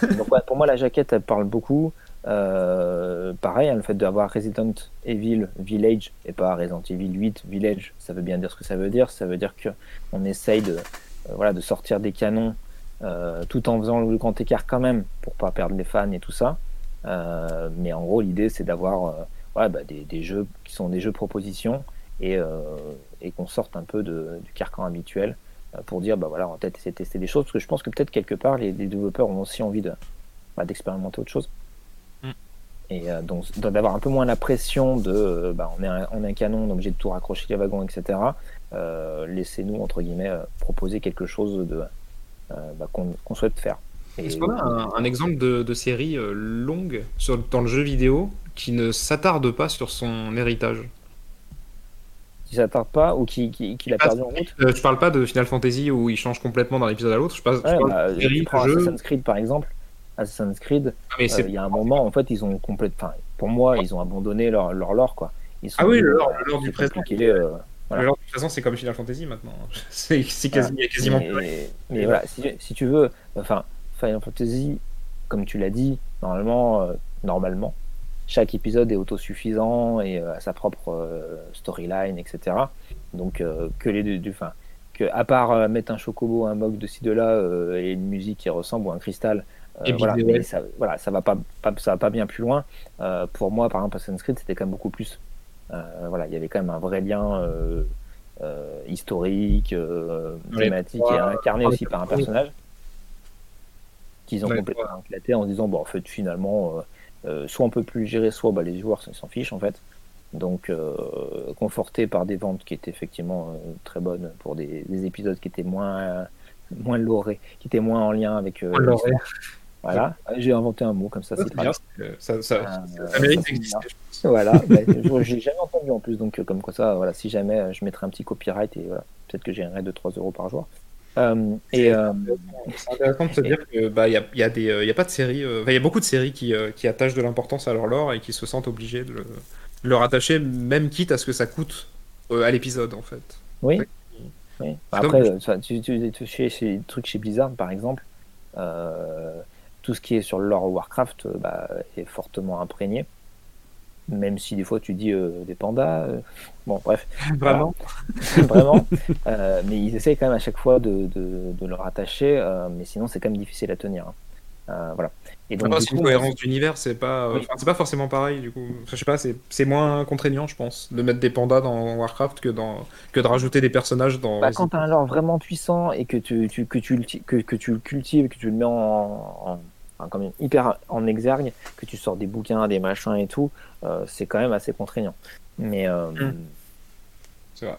S5: donc, ouais, pour moi, la jaquette, elle parle beaucoup. Euh, pareil, hein, le fait d'avoir Resident Evil Village et pas Resident Evil 8 Village, ça veut bien dire ce que ça veut dire. Ça veut dire que on essaye de, euh, voilà, de sortir des canons euh, tout en faisant le grand écart quand même pour pas perdre les fans et tout ça. Euh, mais en gros, l'idée c'est d'avoir voilà, bah, des, des jeux qui sont des jeux propositions et, euh, et qu'on sorte un peu de, du carcan habituel euh, pour dire bah voilà, on va peut-être essayer de tester des choses parce que je pense que peut-être quelque part les, les développeurs ont aussi envie de bah, d'expérimenter autre chose.
S3: Mm.
S5: Et euh, donc d'avoir un peu moins la pression de bah, on, est un, on est un canon, donc j'ai de tout raccrocher les wagons, etc. Euh, Laissez-nous, entre guillemets, euh, proposer quelque chose de bah, qu'on souhaite faire.
S3: Est-ce qu'on a un, un exemple de, de série longue sur, dans le jeu vidéo qui ne s'attarde pas sur son héritage
S5: qui s'attarde pas ou qui, qui, qui l'a
S3: Ah,
S5: perdu en route
S3: Euh, Je parle pas de Final Fantasy où il change complètement d'un épisode à l'autre. Je, passe- je
S5: Ouais,
S3: parle
S5: bah,
S3: de série,
S5: tu prends
S3: jeu.
S5: Assassin's Creed par exemple. Assassin's Creed,
S3: Ah,
S5: euh, il y a un moment, en fait, ils ont complètement. Pour moi, ils ont abandonné leur, leur lore, quoi. Ils
S3: Ah oui, le lore-
S5: bah,
S3: le lore du présent.
S5: euh, voilà.
S3: Le de toute façon, c'est comme Final Fantasy maintenant. C'est quasi, il y a quasiment
S5: mais, mais voilà, si, si tu veux, enfin, Final Fantasy, comme tu l'as dit, normalement, euh, normalement, chaque épisode est autosuffisant et euh, a sa propre euh, storyline, etc. Donc euh, que les deux, du- enfin, que à part euh, mettre un chocobo, un mog de ci de là et une musique qui ressemble ou un cristal,
S3: Et
S5: voilà, ça, voilà, ça va pas, pas- ça va pas bien plus loin. Pour moi, par exemple, Assassin's Creed, c'était quand même beaucoup plus. Voilà, il y avait quand même un vrai lien. euh, historique, euh, thématique et incarné aussi par un personnage qu'ils ont complètement éclaté en se disant bon en fait finalement euh, soit on peut plus le gérer soit bah, les joueurs s'en fichent en fait. Donc euh, conforté par des ventes qui étaient effectivement euh, très bonnes pour des, des épisodes qui étaient moins moins lorés qui étaient moins en lien avec voilà. J'ai inventé un mot comme ça c'est
S3: bien, ça, mérite d'exister.
S5: Voilà, bah, je- j'ai jamais entendu en plus, donc comme quoi ça, voilà, si jamais je mettrai un petit copyright et voilà, peut-être que j'ai un raid de 3 euros par jour. Euh, et euh,
S3: C'est intéressant de se dire que bah il y a, il y a des euh, y a pas de séries euh, enfin, il y a beaucoup de séries qui, qui attachent de l'importance à leur lore et qui se sentent obligés de le, de le rattacher même quitte à ce que ça coûte à l'épisode en fait.
S5: oui,
S3: Ouais.
S5: oui.
S3: C'est
S5: Après, tu, tu, tu- chez, chez des trucs chez Blizzard, par exemple, tout ce qui est sur le lore Warcraft bah, est fortement imprégné. Même si des fois tu dis euh, des pandas, euh, bon bref,
S3: Vraiment.
S5: vraiment. Euh, mais ils essayent quand même à chaque fois de, de, de le rattacher, euh, mais sinon c'est quand même difficile à tenir. hein. Euh, voilà. Et donc,
S3: c'est une
S5: coup,
S3: cohérence d'univers, c'est pas, euh,
S5: Oui.
S3: c'est pas forcément pareil du coup. Enfin, je sais pas, c'est c'est moins contraignant, je pense, de mettre des pandas dans Warcraft que dans que de rajouter des personnages dans.
S5: Bah, quand tu as un lore vraiment puissant et que tu, tu- que, tu, que, que tu le cultives, que tu le mets en, en- enfin, comme hyper en exergue, que tu sors des bouquins, des machins et tout, euh, c'est quand même assez contraignant. Mais euh,
S3: Mm. C'est vrai.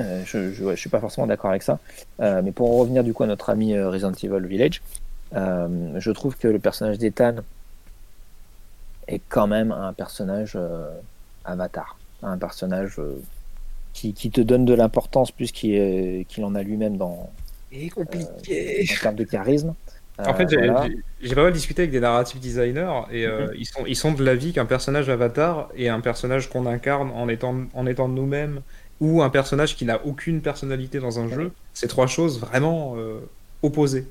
S5: euh, je, je, ouais, je suis pas forcément d'accord avec ça. Euh, mais pour en revenir du coup à notre ami Resident Evil Village, euh, je trouve que le personnage d'Ethan est quand même un personnage euh, avatar, un personnage euh, qui, qui te donne de l'importance plus qu'il euh, qu'il en a lui-même dans,
S3: Et compliqué.
S5: en termes de charisme.
S3: En
S5: Euh,
S3: fait, j'ai
S5: voilà.
S3: j'ai- pas mal discuté avec des narrative designers et euh, ils, sont, ils sont de l'avis qu'un personnage avatar et un personnage qu'on incarne en étant, en étant nous-mêmes ou un personnage qui n'a aucune personnalité dans un jeu, c'est trois choses vraiment euh, opposées.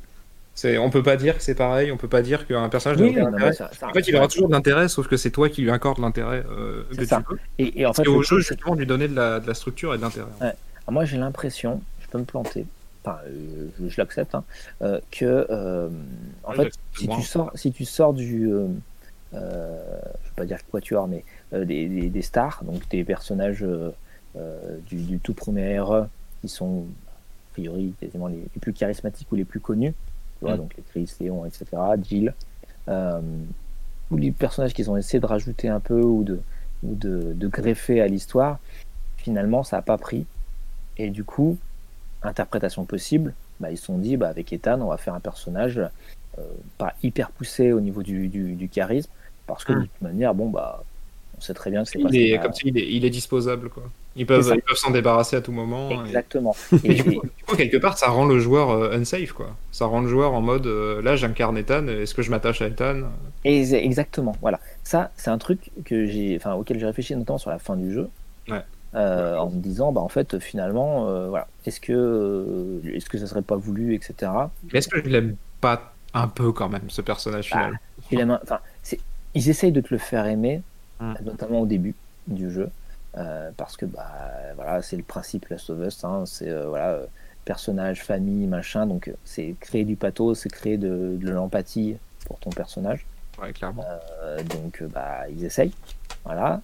S3: On peut pas dire que c'est pareil, on peut pas dire qu'un personnage n'a
S5: Oui, non, ça- ça-
S3: En fait, il aura toujours de l'intérêt, sauf que c'est toi qui lui accorde l'intérêt euh,
S5: C'est
S3: que
S5: ça.
S3: tu veux.
S5: Et, et en fait,
S3: au jeu, justement, lui donner de la, de la structure et de l'intérêt.
S5: Ouais. Ah, moi j'ai l'impression, je peux me planter, enfin, euh, je, je l'accepte, hein, euh, que euh, en
S3: Ouais,
S5: fait, si tu sors, si tu sors du, je vais pas dire quatuor, mais des, des, des stars, donc des personnages du, du tout premier RE, qui sont a priori quasiment les, les plus charismatiques ou les plus connus, tu vois,
S3: Mm.
S5: donc les Chris, Léon, etc., Jill, euh, ou les personnages qu'ils ont essayé de rajouter un peu ou de, ou de, de greffer à l'histoire, finalement ça n'a pas pris. Et du coup, interprétation possible, bah, ils se sont dit, bah, avec Ethan, on va faire un personnage euh, pas hyper poussé au niveau du, du, du charisme, parce que de
S3: Mm.
S5: toute manière, bon, bah, on sait très bien que c'est pas
S3: est, comme ça, il est, il est disposable. Quoi. Ils peuvent
S5: ça.
S3: ils peuvent s'en débarrasser à tout moment.
S5: Exactement.
S3: Et
S5: Et,
S3: du, coup, du coup, quelque part, ça rend le joueur euh, unsafe, quoi. Ça rend le joueur en mode, euh, là, j'incarne Ethan, est-ce que je m'attache à Ethan?
S5: Et exactement, voilà. Ça, c'est un truc que j'ai, enfin, auquel j'ai réfléchi notamment sur la fin du jeu.
S3: Ouais.
S5: Euh, en me disant, bah, en fait, finalement, euh, voilà, est-ce que, euh, est-ce que ça serait pas voulu, etc.
S3: Mais est-ce que je l'aime pas un peu quand même, ce personnage final
S5: Il aime ils essayent de te le faire aimer,
S3: Mm.
S5: notamment au début du jeu, euh, parce que bah voilà, c'est le principe Last of Us, hein, c'est voilà personnage, famille, machin, donc c'est créer du pathos, c'est créer de, de l'empathie pour ton personnage.
S3: Ouais, clairement.
S5: Donc bah ils essayent, voilà.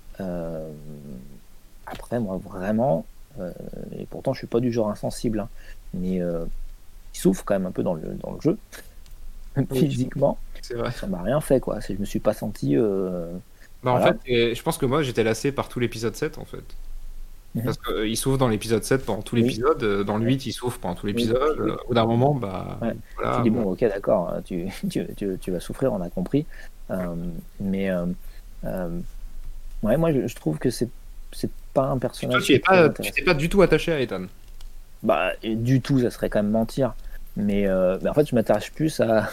S5: Après moi vraiment, euh, et pourtant je suis pas du genre insensible, hein, mais euh, il souffre quand même un peu dans le dans le jeu,
S3: Oui.
S5: physiquement,
S3: C'est vrai.
S5: ça m'a rien fait quoi. Je me suis pas senti euh,
S3: Bah, en fait, je pense que moi j'étais lassé par tout l'épisode 7 en fait.
S5: Mhm.
S3: Parce qu'il souffre dans l'épisode 7 pendant tout l'épisode, dans le 8 il souffre pendant tout l'épisode,
S5: Oui.
S3: au bout d'un moment, bah
S5: Ouais.
S3: voilà.
S5: tu dis bon, ok, d'accord, hein, tu, tu, tu, tu vas souffrir, on a compris. Mais ouais, moi je, je trouve que c'est pas un
S3: Toi,
S5: personnage.
S3: tu n'es
S5: qui
S3: pas, pas du tout attaché à Ethan.
S5: Bah, du tout, ça serait quand même mentir. Mais, euh, mais en fait, je m'attache plus à,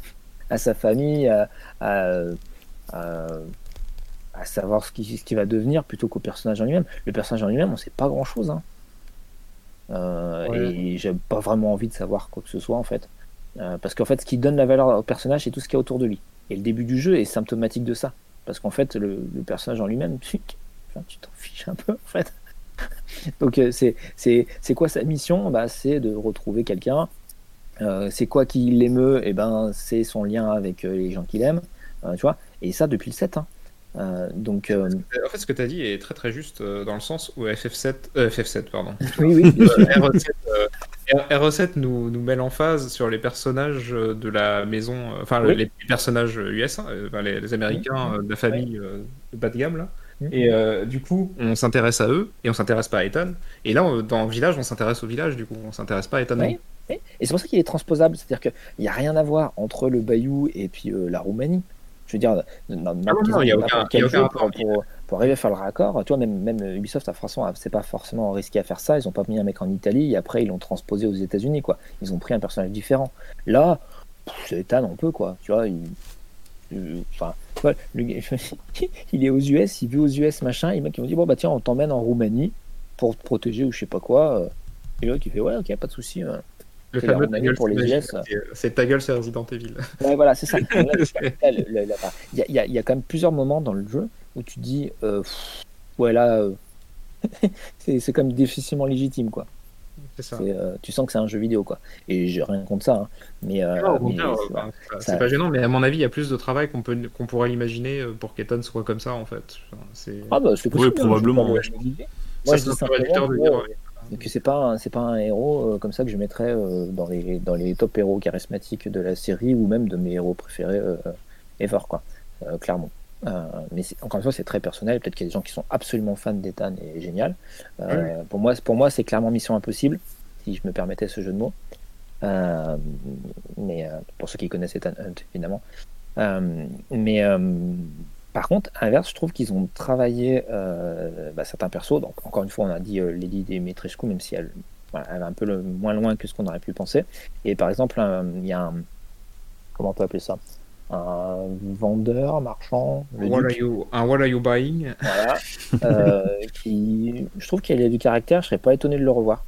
S5: à sa famille, à, à, à- à savoir ce qu'il ce qu'il va devenir plutôt qu'au personnage en lui-même. Le personnage en lui-même, on sait pas grand-chose. Hein. Euh,
S3: Ouais.
S5: Et j'ai pas vraiment envie de savoir quoi que ce soit en fait. Euh, parce qu'en fait, ce qui donne la valeur au personnage, c'est tout ce qu'il y a autour de lui. Et le début du jeu est symptomatique de ça. Parce qu'en fait, le, le personnage en lui-même, enfin, tu t'en fiches un peu en fait. Donc euh, c'est quoi sa mission? Bah, C'est de retrouver quelqu'un. Euh, c'est quoi qui l'émeut? Eh ben, c'est son lien avec euh, les gens qu'il aime. Euh, tu vois Et ça depuis le 7. Hein. Euh, donc euh,
S3: En fait, ce que tu as dit est très très juste euh, dans le sens où FF7, euh, FF7 pardon.
S5: oui, oui, bien sûr.
S3: RE7, euh, RE7 nous, nous met l'emphase sur les personnages de la maison, euh, enfin
S5: Oui.
S3: les, personnages US, hein, enfin, les, les Américains de la famille de bas de gamme là.
S5: Mhm.
S3: Et euh, du coup, on s'intéresse à eux et on s'intéresse pas à Ethan. Et là, on- dans le village, on s'intéresse au village, du coup, on s'intéresse pas à Ethan.
S5: Oui. Oui. Et c'est pour ça qu'il est transposable, c'est-à-dire qu'il n'y a rien à voir entre le Bayou et puis euh, la Roumanie. Je veux dire, dans
S3: non, non, il a aucun- y a aucun
S5: jeu
S3: rapport.
S5: pour, pour, pour arriver à faire le raccord. Tu vois, même, même Ubisoft, à façon, c'est pas forcément risqué à faire ça. Ils n'ont pas mis un mec en Italie et après ils l'ont transposé aux États-Unis. quoi. Ils ont pris un personnage différent. Là, c'est Ethan, on peut quoi. Tu vois, il, enfin, il est aux US, il vit aux US, machin. Et les mecs ils vont dire bon bah tiens, on t'emmène en Roumanie pour te protéger ou je sais pas quoi. euh. Et l'autre il fait ouais, ok, pas de souci. euh.
S3: Le fameux ta gueule,
S5: pour les
S3: c'est
S5: US.
S3: c'est- ta gueule, c'est Resident Evil.
S5: Ouais, voilà, c'est ça. Il y, a, y y quand même plusieurs moments dans le jeu où tu dis, euh, pff, ouais, là, euh, c'est c'est quand même difficilement légitime, quoi.
S3: C'est ça.
S5: C'est, euh, tu sens que c'est un jeu vidéo, quoi. Et j'ai rien contre ça, hein. mais, euh, mais c'est-
S3: bah,
S5: ça-
S3: pas gênant, mais à mon avis, il y a plus de travail qu'on peut qu'on pourrait l'imaginer euh, pour qu'Ethan soit comme ça, en fait. C'est
S5: ah bah c'est possible.
S2: Oui, probablement,
S5: hein,
S2: ouais.
S3: ça
S5: je dis simplement
S3: de dire,
S5: que c'est pas un- c'est pas un héros euh, comme ça que je mettrais euh, dans les dans les top héros charismatiques de la série ou même de mes héros préférés euh, ever quoi euh, clairement mais c'est- encore une fois c'est très personnel peut-être qu'il y a des gens qui sont absolument fans d'Ethan et génial Euh, pour moi pour moi c'est clairement mission impossible si je me permettais ce jeu de mots Euh, mais euh, pour ceux qui connaissent Ethan Hunt évidemment Euh, mais euh, par contre, à l'inverse, je trouve qu'ils ont travaillé euh, bah, certains persos. Donc, encore une fois, on a dit euh, Lady Dimitrescu, même si elle, voilà, elle va un peu le- moins loin que ce qu'on aurait pu penser. Et par exemple, il y a un. Comment on peut appeler ça? Un vendeur, marchand, le
S3: What are
S5: duc,
S3: you, un What are you buying?
S5: Voilà, euh, qui, je trouve qu'il a du caractère. Je serais pas étonné de le revoir.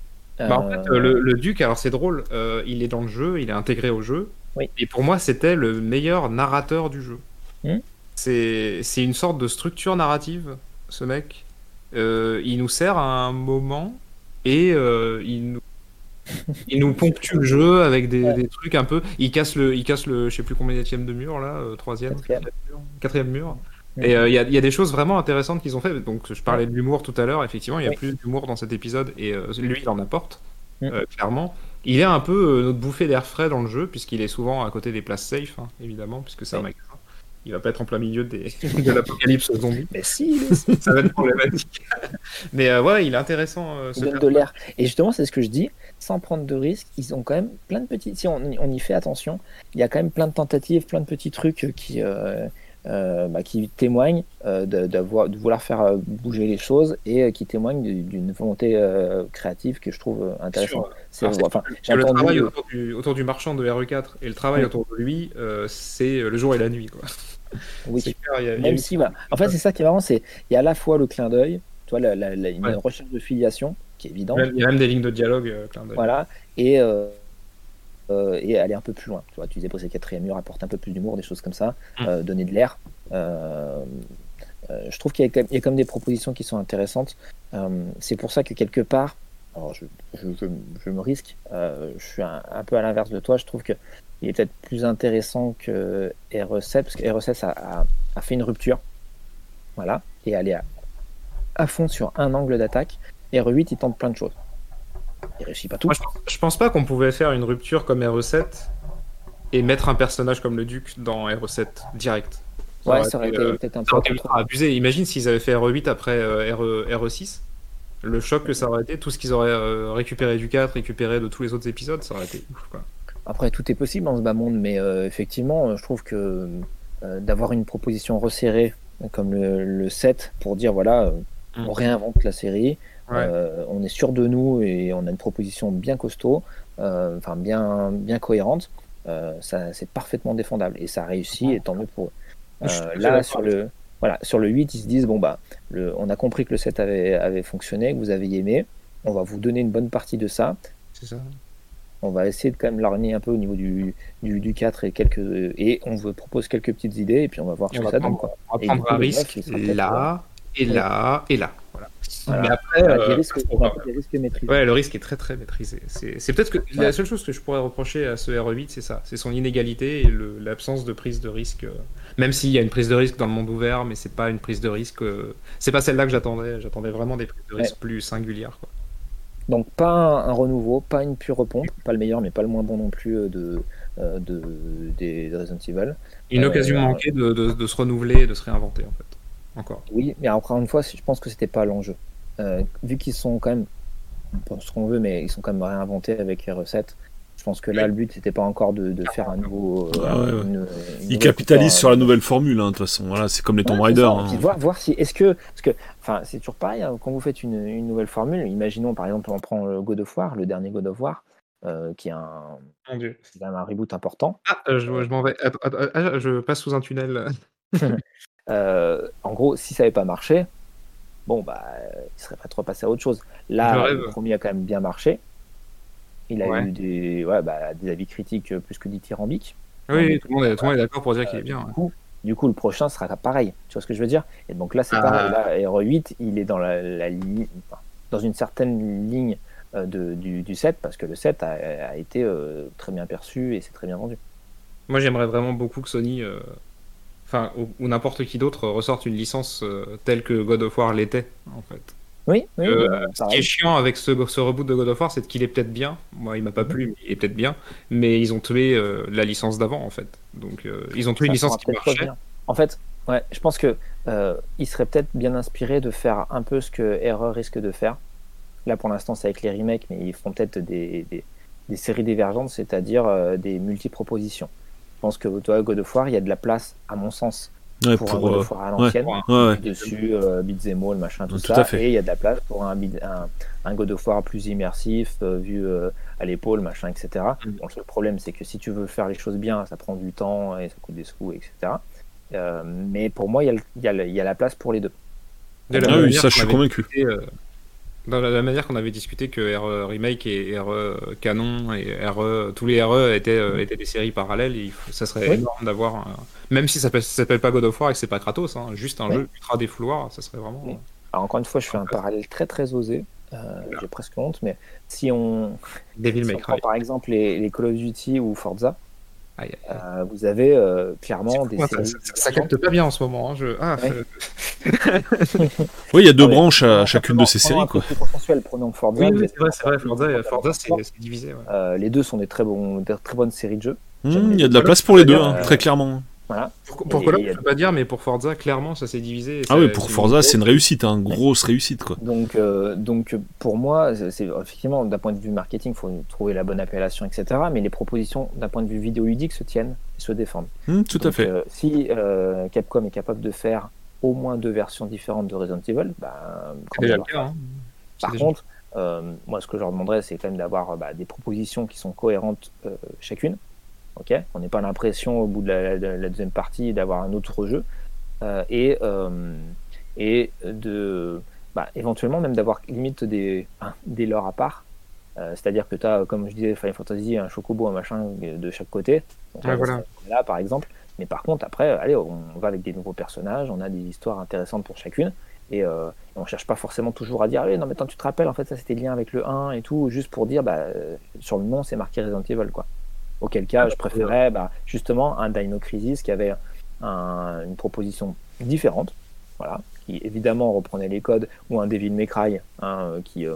S3: Bah, en
S5: Euh,
S3: fait, euh, le, le duc, alors c'est drôle, euh, il est dans le jeu, il est intégré au jeu.
S5: Oui.
S3: Et pour moi, c'était le meilleur narrateur du jeu.
S5: Hmm.
S3: C'est c'est une sorte de structure narrative, ce mec. Euh, il nous sert à un moment et euh, il, nous, il nous ponctue le jeu avec des,
S5: Ouais.
S3: des trucs un peu. Il casse le, il casse le, je sais plus combien de mur là, euh, troisième,
S5: Quatrième.
S3: mur, quatrième mur. Et euh, il y, a, il y a des choses vraiment intéressantes qu'ils ont fait. Donc, je parlais de l'humour tout à l'heure. Effectivement, il y a
S5: Oui.
S3: plus d'humour dans cet épisode et euh, lui, il en apporte,
S5: Mhm.
S3: euh, clairement. Il est un peu notre bouffée d'air frais dans le jeu, puisqu'il est souvent à côté des places safe, hein, évidemment, puisque c'est un magasin. Il va pas être en plein milieu des... de l'apocalypse zombie.
S5: Mais si.
S3: Ça va être problématique. Mais ouais, il est intéressant. ce
S5: Ils donnent de l'air. Et justement, c'est ce que je dis, sans prendre de risques, ils ont quand même plein de petits. Si on, y- on y fait attention, il y a quand même plein de tentatives, plein de petits trucs qui, euh, euh, bah, qui témoignent euh, de, vouloir faire euh, bouger les choses et euh, qui témoignent du- d'une volonté euh, créative que je trouve euh, intéressante. C'est- enfin,
S3: le travail autour du, autour du marchand de RE4 et le travail
S5: Oui.
S3: autour de lui, euh, c'est le jour et la nuit. Quoi.
S5: oui.
S3: Y a- y a
S5: Même si, voilà. En fait, c'est ça qui est marrant, c'est il y a à la fois le clin d'œil, tu vois, la, la- la- une
S3: Ouais.
S5: recherche de filiation qui est évidente.
S3: même- il y a même des lignes de dialogue. euh.
S5: Voilà. Et, euh, euh, et aller un peu plus loin. Tu vois, utiliser briser le quatrième mur, apporter un peu plus d'humour, des choses comme ça,
S3: Mm.
S5: donner de l'air. Je trouve qu'il y, a quand même- des propositions qui sont intéressantes. C'est pour ça que quelque part, alors je, je- je- je me risque, euh, je suis un, un peu à l'inverse de toi, je trouve que il est peut-être plus intéressant que RE7, parce que RE7 a, a- a fait une rupture, voilà, et aller à, à fond sur un angle d'attaque. RE8, il tente plein de choses. Il réussit pas tout.
S3: Moi, je, pense- je pense pas qu'on pouvait faire une rupture comme RE7 et mettre un personnage comme le Duc dans RE7 direct.
S5: ouais, ça aurait
S3: été, euh,
S5: peut-être un peu
S3: abusé. Imagine s'ils avaient fait RE8 après euh, RE, RE6. Le choc que ça aurait été, tout ce qu'ils auraient euh, récupéré du 4, récupéré de tous les autres épisodes, ça aurait été ouf. Quoi.
S5: Après, tout est possible dans ce bas monde, mais euh, effectivement, je trouve que euh, d'avoir une proposition resserrée comme le, le 7 pour dire voilà, euh,
S3: Mm.
S5: on réinvente la série,
S3: Ouais.
S5: euh, on est sûr de nous et on a une proposition bien costaud, euh, enfin bien, bien cohérente, euh, ça c'est parfaitement défendable et ça réussit et tant mieux pour eux. Là, sur le, voilà, sur le 8, ils se disent bon, bah, le, on a compris que le 7 avait, avait fonctionné, que vous avez aimé, on va vous donner une bonne partie de ça.
S3: C'est ça.
S5: On va essayer de quand même largner un peu au niveau du, du, du 4 et quelques et on vous propose quelques petites idées et puis on va voir ce que ça donne.
S3: on va prendre un risque là, et là, et là. Voilà.
S5: Voilà.
S3: Mais après, euh,
S5: risques, risques maîtrisés.
S3: Ouais, le risque est très très maîtrisé. C'est peut-être que la seule chose que je pourrais reprocher à ce RE8, c'est ça, c'est son inégalité et l'absence de prise de risque. euh, Même s'il y a une prise de risque dans le monde ouvert, mais c'est pas une prise de risque. euh, C'est pas celle-là que j'attendais. J'attendais vraiment des prises de risque plus singulières. Quoi.
S5: Donc pas un, un renouveau, pas une pure repompe, pas le meilleur mais pas le moins bon non plus euh, de, euh, de, des, Resident Evil.
S3: Une occasion manquée de, de- de se renouveler et de se réinventer en fait. Encore.
S5: Oui, mais encore une fois, je pense que c'était pas l'enjeu. Euh, vu qu'ils sont quand même, bon, ce qu'on veut, mais ils sont quand même réinventés avec les recettes. Je pense que là, le but, c'était pas encore de, de faire un nouveau. euh,
S2: Ah ouais, ouais.
S5: une- une
S2: Ils capitalisent sur la
S5: hein.
S2: nouvelle formule, hein, de toute façon. Voilà, c'est comme les Tomb
S5: Ouais,
S2: Raider. hein.
S5: Voir, voir si est-ce que parce que enfin c'est toujours pareil hein, quand vous faites une, une nouvelle formule. Imaginons par exemple on prend le God of War, le dernier God of War, euh, qui est un, qui est un reboot important.
S3: Ah, euh, je, je m'en vais. Ah, je passe sous un tunnel.
S5: Euh, en gros, si ça n'avait pas marché, bon bah euh, il serait pas trop passé à autre chose. Là, le premier a quand même bien marché. Il a
S3: Ouais.
S5: eu des, ouais, bah, des avis critiques euh, plus que dithyrambiques.
S3: Oui, tout le monde est, d'accord pour dire qu'il est bien.
S5: Du coup, du coup, le prochain sera pareil. Tu vois ce que je veux dire? Et donc là, c'est
S3: Ah.
S5: pareil. Là, RE8, il est dans la, la ligne, enfin, dans une certaine ligne euh, de, du, du 7 parce que le 7 a, a été euh, très bien perçu et c'est très bien vendu.
S3: Moi, j'aimerais vraiment beaucoup que Sony, euh, enfin, ou, ou n'importe qui d'autre, ressorte une licence euh, telle que God of War l'était, en fait.
S5: Oui, oui.
S3: Euh, Ce qui est chiant avec ce, ce reboot de God of War, c'est qu'il est peut-être bien. Moi, il m'a pas plu, mais il est peut-être bien. Mais ils ont tué euh, la licence d'avant, en fait. Donc, euh, ils ont tué une licence qui marchait.
S5: En fait, ouais, je pense que il serait peut-être bien inspiré de faire un peu ce que Error risque de faire. Là, pour l'instant, c'est avec les remakes, mais ils feront peut-être des, des, des séries divergentes, c'est-à-dire des multi-propositions. Je pense que toi, God of War, il y a de la place, à mon sens,
S2: Ouais,
S5: pour,
S2: pour,
S5: un God
S2: euh,
S5: of War à l'ancienne.
S3: ouais,
S2: ouais, ouais.
S5: Dessus, euh, beat'em all, machin, tout,
S2: Tout
S5: ça.
S2: à fait.
S5: Et il y a de la place pour un, un, un God of War plus immersif, euh, vu euh, à l'épaule, machin, etc.
S3: Mm.
S5: Donc, le problème, c'est que si tu veux faire les choses bien, ça prend du temps et ça coûte des sous, etc. Euh, mais pour moi, il y, a le- il y a le- il y a la place pour les deux.
S3: De la
S2: Ah oui, ça, je suis convaincu.
S3: discuté, euh, dans la, la manière qu'on avait discuté que RE Remake et RE Canon et RE, tous les RE étaient, euh, étaient des séries parallèles, et ça serait
S5: Oui.
S3: énorme d'avoir, même si ça s'appelle- ça s'appelle pas God of War et que c'est pas Kratos, hein, juste un
S5: Oui.
S3: jeu ultra défouloir, ça serait vraiment.
S5: Oui. Alors, encore une fois, je fais un parallèle très très osé. Euh, J'ai presque honte, mais si on, si prend par exemple les, les Call of Duty ou Forza,
S3: Aïe, aïe.
S5: euh, vous avez euh, clairement des
S3: ça,
S5: séries.
S3: ça- ça capte pas bien en ce moment. hein, je... Ah,
S5: Ouais.
S2: Oui, il y a deux
S5: ouais.
S2: branches à chacune de ces séries,
S5: un
S2: quoi.
S5: consensuel, prenons Forza.
S3: Oui, oui, c'est vrai, vrai. Forza, Forza c'est divisé. ouais.
S5: Euh, les deux sont des très, bons, des très bonnes séries de jeux.
S2: Hum, Il y a de la place pour les deux, hein,
S5: Euh,
S2: très clairement.
S5: Voilà.
S3: Pour, pour
S5: Et-
S3: Call of,
S5: et-
S3: je peux pas dire, mais pour Forza, clairement, ça s'est divisé.
S2: Ah oui, pour Forza,
S3: une
S2: c'est une réussite, hein, grosse réussite, quoi.
S5: Donc, euh, donc pour moi, c'est effectivement, d'un point de vue marketing, il faut trouver la bonne appellation, etc. Mais les propositions d'un point de vue vidéoludique se tiennent et se défendent.
S2: Hum, tout à fait.
S5: euh, si euh, Capcom est capable de faire au moins deux versions différentes de Resident Evil, bah,
S3: C'est déjà le cas. hein.
S5: Par
S3: déjà-
S5: contre, euh, moi, ce que je leur demanderais, c'est quand même d'avoir bah, des propositions qui sont cohérentes euh, chacune. Ok, on n'est pas l'impression au bout de la, de la deuxième partie d'avoir un autre jeu Euh, et euh, et de bah, éventuellement même d'avoir limite des hein, des lores à part Euh, C'est-à-dire que tu as, comme je disais, Final Fantasy, un chocobo, un machin de chaque côté. Donc,
S3: voilà.
S5: là, par exemple. Mais par contre, après, allez, on va avec des nouveaux personnages, on a des histoires intéressantes pour chacune. Et euh, on cherche pas forcément toujours à dire, allez, non, mais attends, tu te rappelles, en fait, ça c'était le lien avec le 1 et tout, juste pour dire, bah, sur le nom, c'est marqué Resident Evil, quoi. Auquel cas, je préférais bah, justement un Dino Crisis qui avait un- une proposition différente, voilà, qui évidemment reprenait les codes, ou un Devil May Cry, hein, qui, euh,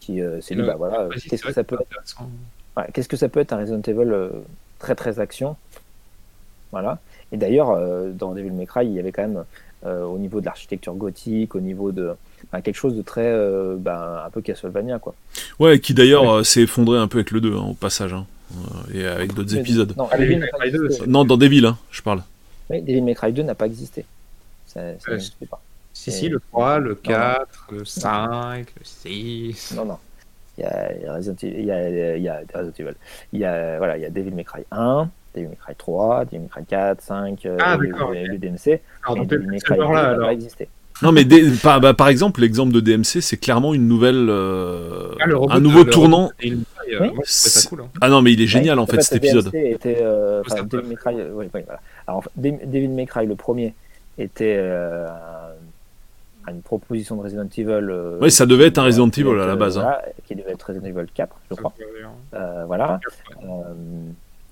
S5: qui euh, s'est dit, bah voilà, qu'est-ce que ça peut. Ouais, Qu'est-ce que ça peut être un Resident Evil euh, très très action Voilà. Et d'ailleurs, euh, dans Devil May Cry, il y avait quand même, euh, au niveau de l'architecture gothique, au niveau de. enfin, quelque chose de très. euh, ben, un peu Castlevania, quoi.
S2: Ouais, qui d'ailleurs euh, s'est effondré un peu avec le 2, hein, au passage, hein, et avec d'autres épisodes.
S5: Non,
S3: Ah,
S5: Devil May Cry
S3: Cry 2,
S5: 2,
S3: c'est-
S2: Non, dans Devil, hein, je parle.
S5: oui, Devil May Cry 2 n'a pas existé. Ça, ça
S3: Ouais,
S5: n'existait pas.
S3: Si, si, le 3, le
S5: non.
S3: 4, le 5, le 6.
S5: Non, non. Il y a Resident Evil, il y a, il y a Resident Evil. Il y a, voilà, il y a Devil May Cry 1, Devil May Cry 3, Devil May Cry 4, 5, euh,
S3: Ah,
S5: le, le- DMC.
S3: Alors, donc,
S5: Devil May Cry 2
S3: genre-là,
S5: n'a pas existé.
S2: Non, mais des- par, bah, par exemple, l'exemple de DMC, c'est clairement une nouvelle, euh,
S3: Ah,
S2: un nouveau
S3: le
S2: tournant.
S3: euh,
S5: Oui.
S3: Cool. hein.
S2: Ah non, mais il est génial
S5: Ouais,
S2: en fait,
S5: fait,
S2: cet épisode.
S5: Était, euh, May Cry, oui, oui, voilà. Alors, en fait, Devil Devil May Cry, le premier, était euh, un- une proposition de Resident Evil. euh,
S2: Ouais, ça devait être un Resident Evil à la base, hein.
S5: voilà, qui devait être Resident Evil 4, je crois. Euh, voilà.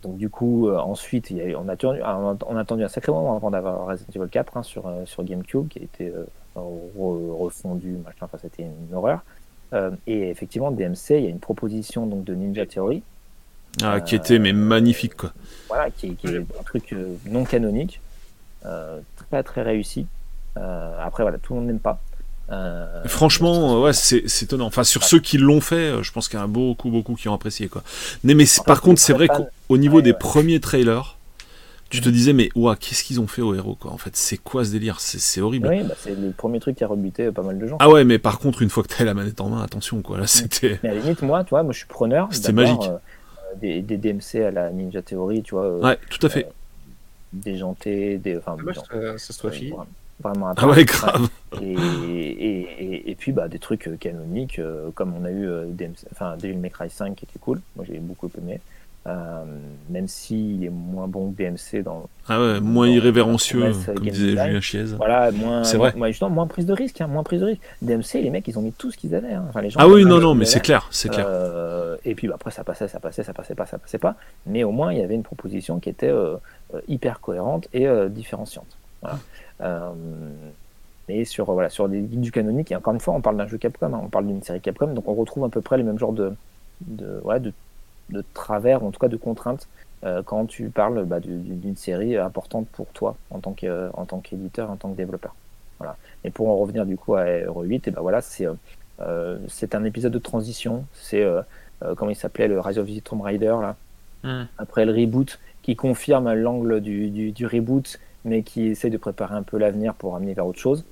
S5: Donc du coup, euh, ensuite, il y a eu- on, a attendu, on a attendu un sacré moment avant d'avoir Resident Evil 4 hein, sur, euh, sur GameCube, qui a été euh, re- refondu, machin, enfin c'était une horreur. Et effectivement, DMC, il y a une proposition donc, de Ninja Theory,
S2: Ah, qui était mais magnifique quoi.
S5: voilà, qui, qui est un truc non canonique, très très réussi. Après, voilà, tout le monde n'aime pas. Euh,
S2: Franchement, euh, ouais, c'est étonnant. Enfin, sur ceux qui l'ont fait, euh, je pense qu'il y en a beaucoup, beaucoup qui ont apprécié quoi. Mais,
S5: En
S2: par contre, c'est vrai qu'au au niveau
S5: Ouais,
S2: des
S5: ouais.
S2: premiers trailers, tu te
S5: Mhm.
S2: disais mais ouah, qu'est-ce qu'ils ont fait au héros quoi. En fait, c'est quoi ce délire? C'est horrible.
S5: Oui, bah, c'est le premier truc qui a rebuté pas mal de gens.
S2: Ah ouais, mais par contre, une fois que t'as la manette en main, attention quoi. Là, c'était.
S5: Mais à la limite, moi, tu vois, moi je suis preneur.
S2: C'était magique.
S5: euh, euh, des, des DMC à la Ninja Theory, tu vois, euh,
S2: Ouais, tout à fait.
S5: déjantés, des, enfin, déjantés,
S3: que ça soit
S5: euh,
S3: fini.
S5: vra- vraiment à
S2: Ah ouais, grave.
S5: Et, et, et, et puis bah, des trucs euh, canoniques, euh, comme on a eu euh, DMC, enfin, Devil May Cry 5 qui était cool, moi j'ai beaucoup aimé. Euh, même s'il est moins bon que DMC dans
S2: Ah ouais, moins
S5: dans
S2: irrévérencieux, comme disait. Julien Chiez.
S5: voilà moins
S2: C'est vrai.
S5: moins, justement, moins prise de risque hein, moins prise de risque DMC les mecs ils ont mis tout ce qu'ils avaient hein. Enfin, les gens
S2: Ah oui, non, non, mais c'est clair, c'est clair.
S5: Euh, et puis bah, après, ça passait, ça passait, ça passait pas, ça passait pas. Mais au moins, il y avait une proposition qui était euh, hyper cohérente et différenciante. Voilà. Euh, et sur, voilà, sur les guides du canonique, et encore une fois, on parle d'un jeu Capcom, hein, on parle d'une série Capcom, donc on retrouve à peu près les mêmes genres de, de, ouais, de, de travers, ou en tout cas de contraintes, euh, quand tu parles bah, du- du- d'une série importante pour toi en tant que- en tant qu'éditeur, en tant que développeur. Voilà. Et pour en revenir du coup à Hero 8, et ben voilà, c'est euh, euh, c'est un épisode de transition. C'est euh, comment il s'appelait le Rise of the Tomb Raider là.
S3: Hmm.
S5: Après le reboot, qui confirme l'angle du, du, du reboot, mais qui essaie de préparer un peu l'avenir pour amener vers autre chose.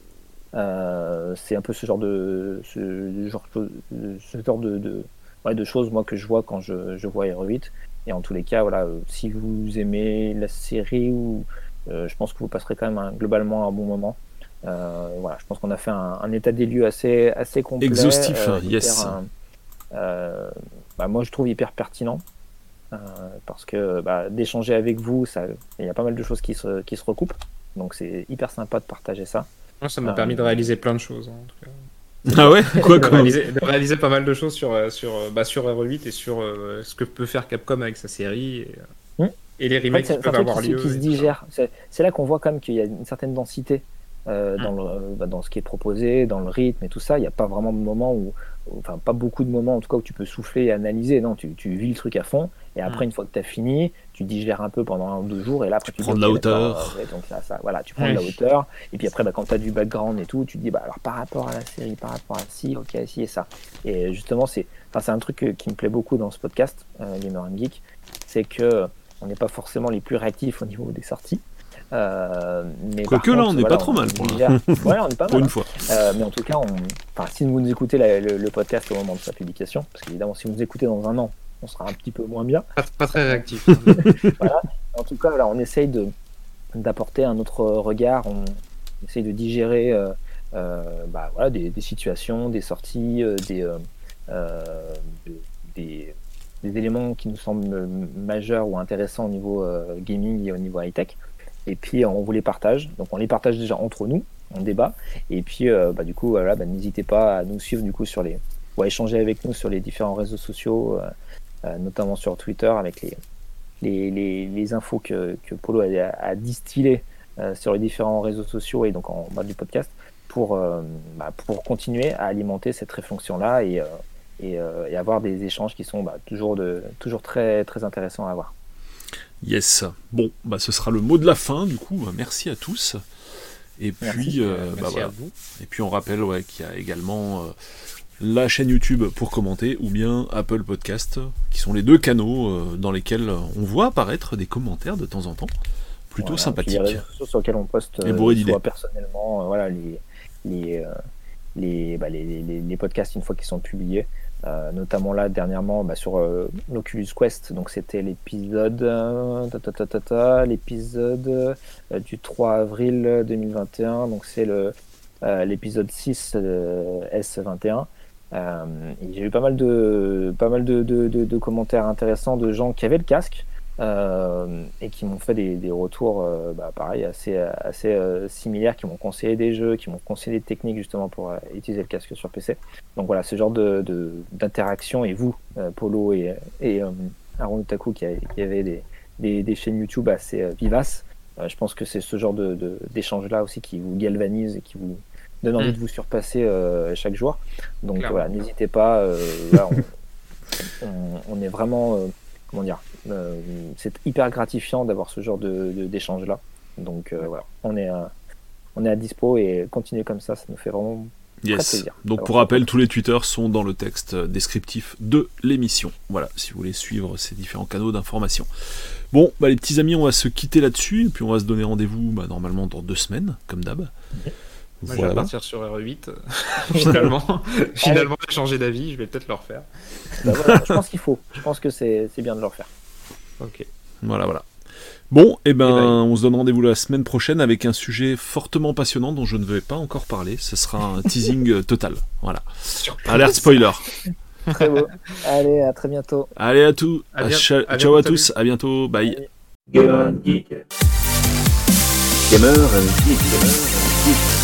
S5: Euh, c'est un peu ce genre de ce genre, ce genre de, de, ouais, de choses moi que je vois quand je, je vois Hero 8. Et en tous les cas, voilà, euh, si vous aimez la série, ou euh, je pense que vous passerez quand même un- globalement un bon moment. Voilà, je pense qu'on a fait un, un état des lieux assez, assez complet.
S2: Exhaustif,
S5: euh,
S2: yes.
S5: hyper, bah, moi, je trouve hyper pertinent. Euh, parce que bah, d'échanger avec vous, il y a pas mal de choses qui se, qui se recoupent. Donc c'est hyper sympa de partager ça.
S3: Moi, ça m'a
S5: Ah.
S3: permis de réaliser plein de choses. hein, en tout cas.
S2: Ah ouais? Quoi
S3: de, réaliser, de réaliser pas mal de choses sur, euh, sur, euh, bah, sur R8 et sur euh, ce que peut faire Capcom avec sa série et, euh,
S5: Hmm.
S3: et les
S5: En fait,
S3: remakes qui peuvent avoir
S5: qui,
S3: lieu.
S5: qui se digère. C'est c'est là qu'on voit quand même qu'il y a une certaine densité euh,
S3: Mm.
S5: dans, le, bah, dans ce qui est proposé, dans le rythme et tout ça. Il n'y a pas vraiment de moment où- enfin pas beaucoup de moments en tout cas où tu peux souffler et analyser. Non, tu, tu vis le truc à fond et après
S3: Mm.
S5: une fois que tu as fini, tu digères un peu pendant un ou deux jours et là après tu,
S2: prends de la hauteur.
S5: euh, ouais, donc ça, ça, voilà, tu prends de la hauteur et puis après bah, quand tu as du background et tout, tu te dis bah alors par rapport à la série, par rapport à ci, ok, ci et ça. Et justement c'est, enfin c'est un truc euh, qui me plaît beaucoup dans ce podcast euh, Gamer and Geek, c'est que on n'est pas forcément les plus réactifs au niveau des sorties. Euh, mais
S2: Quoique là, on n'est
S5: voilà,
S2: pas trop mal, pour
S5: Ouais, on est pas
S2: Pour
S5: mal.
S2: une
S5: hein.
S2: fois.
S5: Euh, mais en tout cas, on... enfin, si vous nous écoutez la- le, le podcast au moment de sa publication, parce qu'évidemment, si vous nous écoutez dans un an, on sera un petit peu moins bien.
S3: Pas, pas très réactif.
S5: En tout cas, voilà, on essaye de d'apporter un autre regard, on essaye de digérer euh, euh, bah, voilà, des, des situations, des sorties, euh, des, euh, des, des, éléments qui nous semblent majeurs ou intéressants au niveau gaming et au niveau high-tech. Et puis on vous les partage. Donc on les partage déjà entre nous, on débat. Et puis bah, du coup, voilà, bah, n'hésitez pas à nous suivre du coup sur les, ou à échanger avec nous sur les différents réseaux sociaux, notamment sur Twitter avec les, les, les, les infos que, que Polo a, a euh, sur les différents réseaux sociaux et donc en bas du podcast pour, euh, bah, pour continuer à alimenter cette réflexion-là et, euh, et, et, avoir des échanges qui sont bah, toujours, de, toujours très, très intéressants à avoir.
S2: Yes. Bon, bah, ce sera le mot de la fin, du coup. Merci à tous. Et puis, euh, bah, voilà. Et puis on rappelle ouais, qu'il y a également euh, la chaîne YouTube pour commenter ou bien Apple Podcast, qui sont les deux canaux euh, dans lesquels on voit apparaître des commentaires de temps en temps plutôt voilà, sympathique. Les
S5: réseaux sur lesquels on poste personnellement voilà, les, les, les, bah, les, les, les, podcasts une fois qu'ils sont publiés. Euh, notamment là dernièrement bah, sur euh, l'Oculus Quest, donc c'était l'épisode euh, l'épisode du 3 avril 2021, donc c'est le l'épisode 6 S21. J'ai eu pas mal de pas mal de, de, de, de, commentaires intéressants de gens qui avaient le casque, euh, et qui m'ont fait des, des retours, euh, bah, pareil, assez, assez euh, similaires, qui m'ont conseillé des jeux, qui m'ont conseillé des techniques justement pour euh, utiliser le casque sur PC. Donc voilà, ce genre de, d'interaction, et vous, Polo et, et Aaron Otaku, qui, qui avait des, des, des, chaînes YouTube assez vivaces, je pense que c'est ce genre de, d'échange-là aussi qui vous galvanise et qui vous donne envie mm. de vous surpasser chaque jour. Donc Clairement. voilà, n'hésitez pas, là, on, on, on, est vraiment comment dire, euh, c'est hyper gratifiant d'avoir ce genre de, d'échange là. Donc euh, voilà, on est, à, on est à dispo et continuer comme ça, ça nous fait vraiment
S2: Yes.
S5: Très plaisir.
S2: Donc pour rappel, tous les tweeters sont dans le texte descriptif de l'émission. Voilà, si vous voulez suivre ces différents canaux d'information. Bon, bah, les petits amis, on va se quitter là-dessus, et puis on va se donner rendez-vous bah, normalement dans deux semaines, comme d'hab.
S3: Okay. Moi, voilà. je vais partir sur R8. finalement, finalement, j'ai changé d'avis. Je vais peut-être le refaire.
S5: Bah voilà, je pense qu'il faut. Je pense que c'est bien de le refaire.
S3: Ok.
S2: Voilà, voilà. Bon, eh ben, et ben, on se donne rendez-vous la semaine prochaine avec un sujet fortement passionnant dont je ne vais pas encore parler. Ce sera un teasing total. Voilà. Surprise. Alerte spoiler.
S5: Très beau. Allez, à très bientôt.
S2: Allez, à tout. À bien, à à ciao à tous. À bientôt. Bye.
S1: Gamer Geek. Gamer and Geek. Gamer and Geek.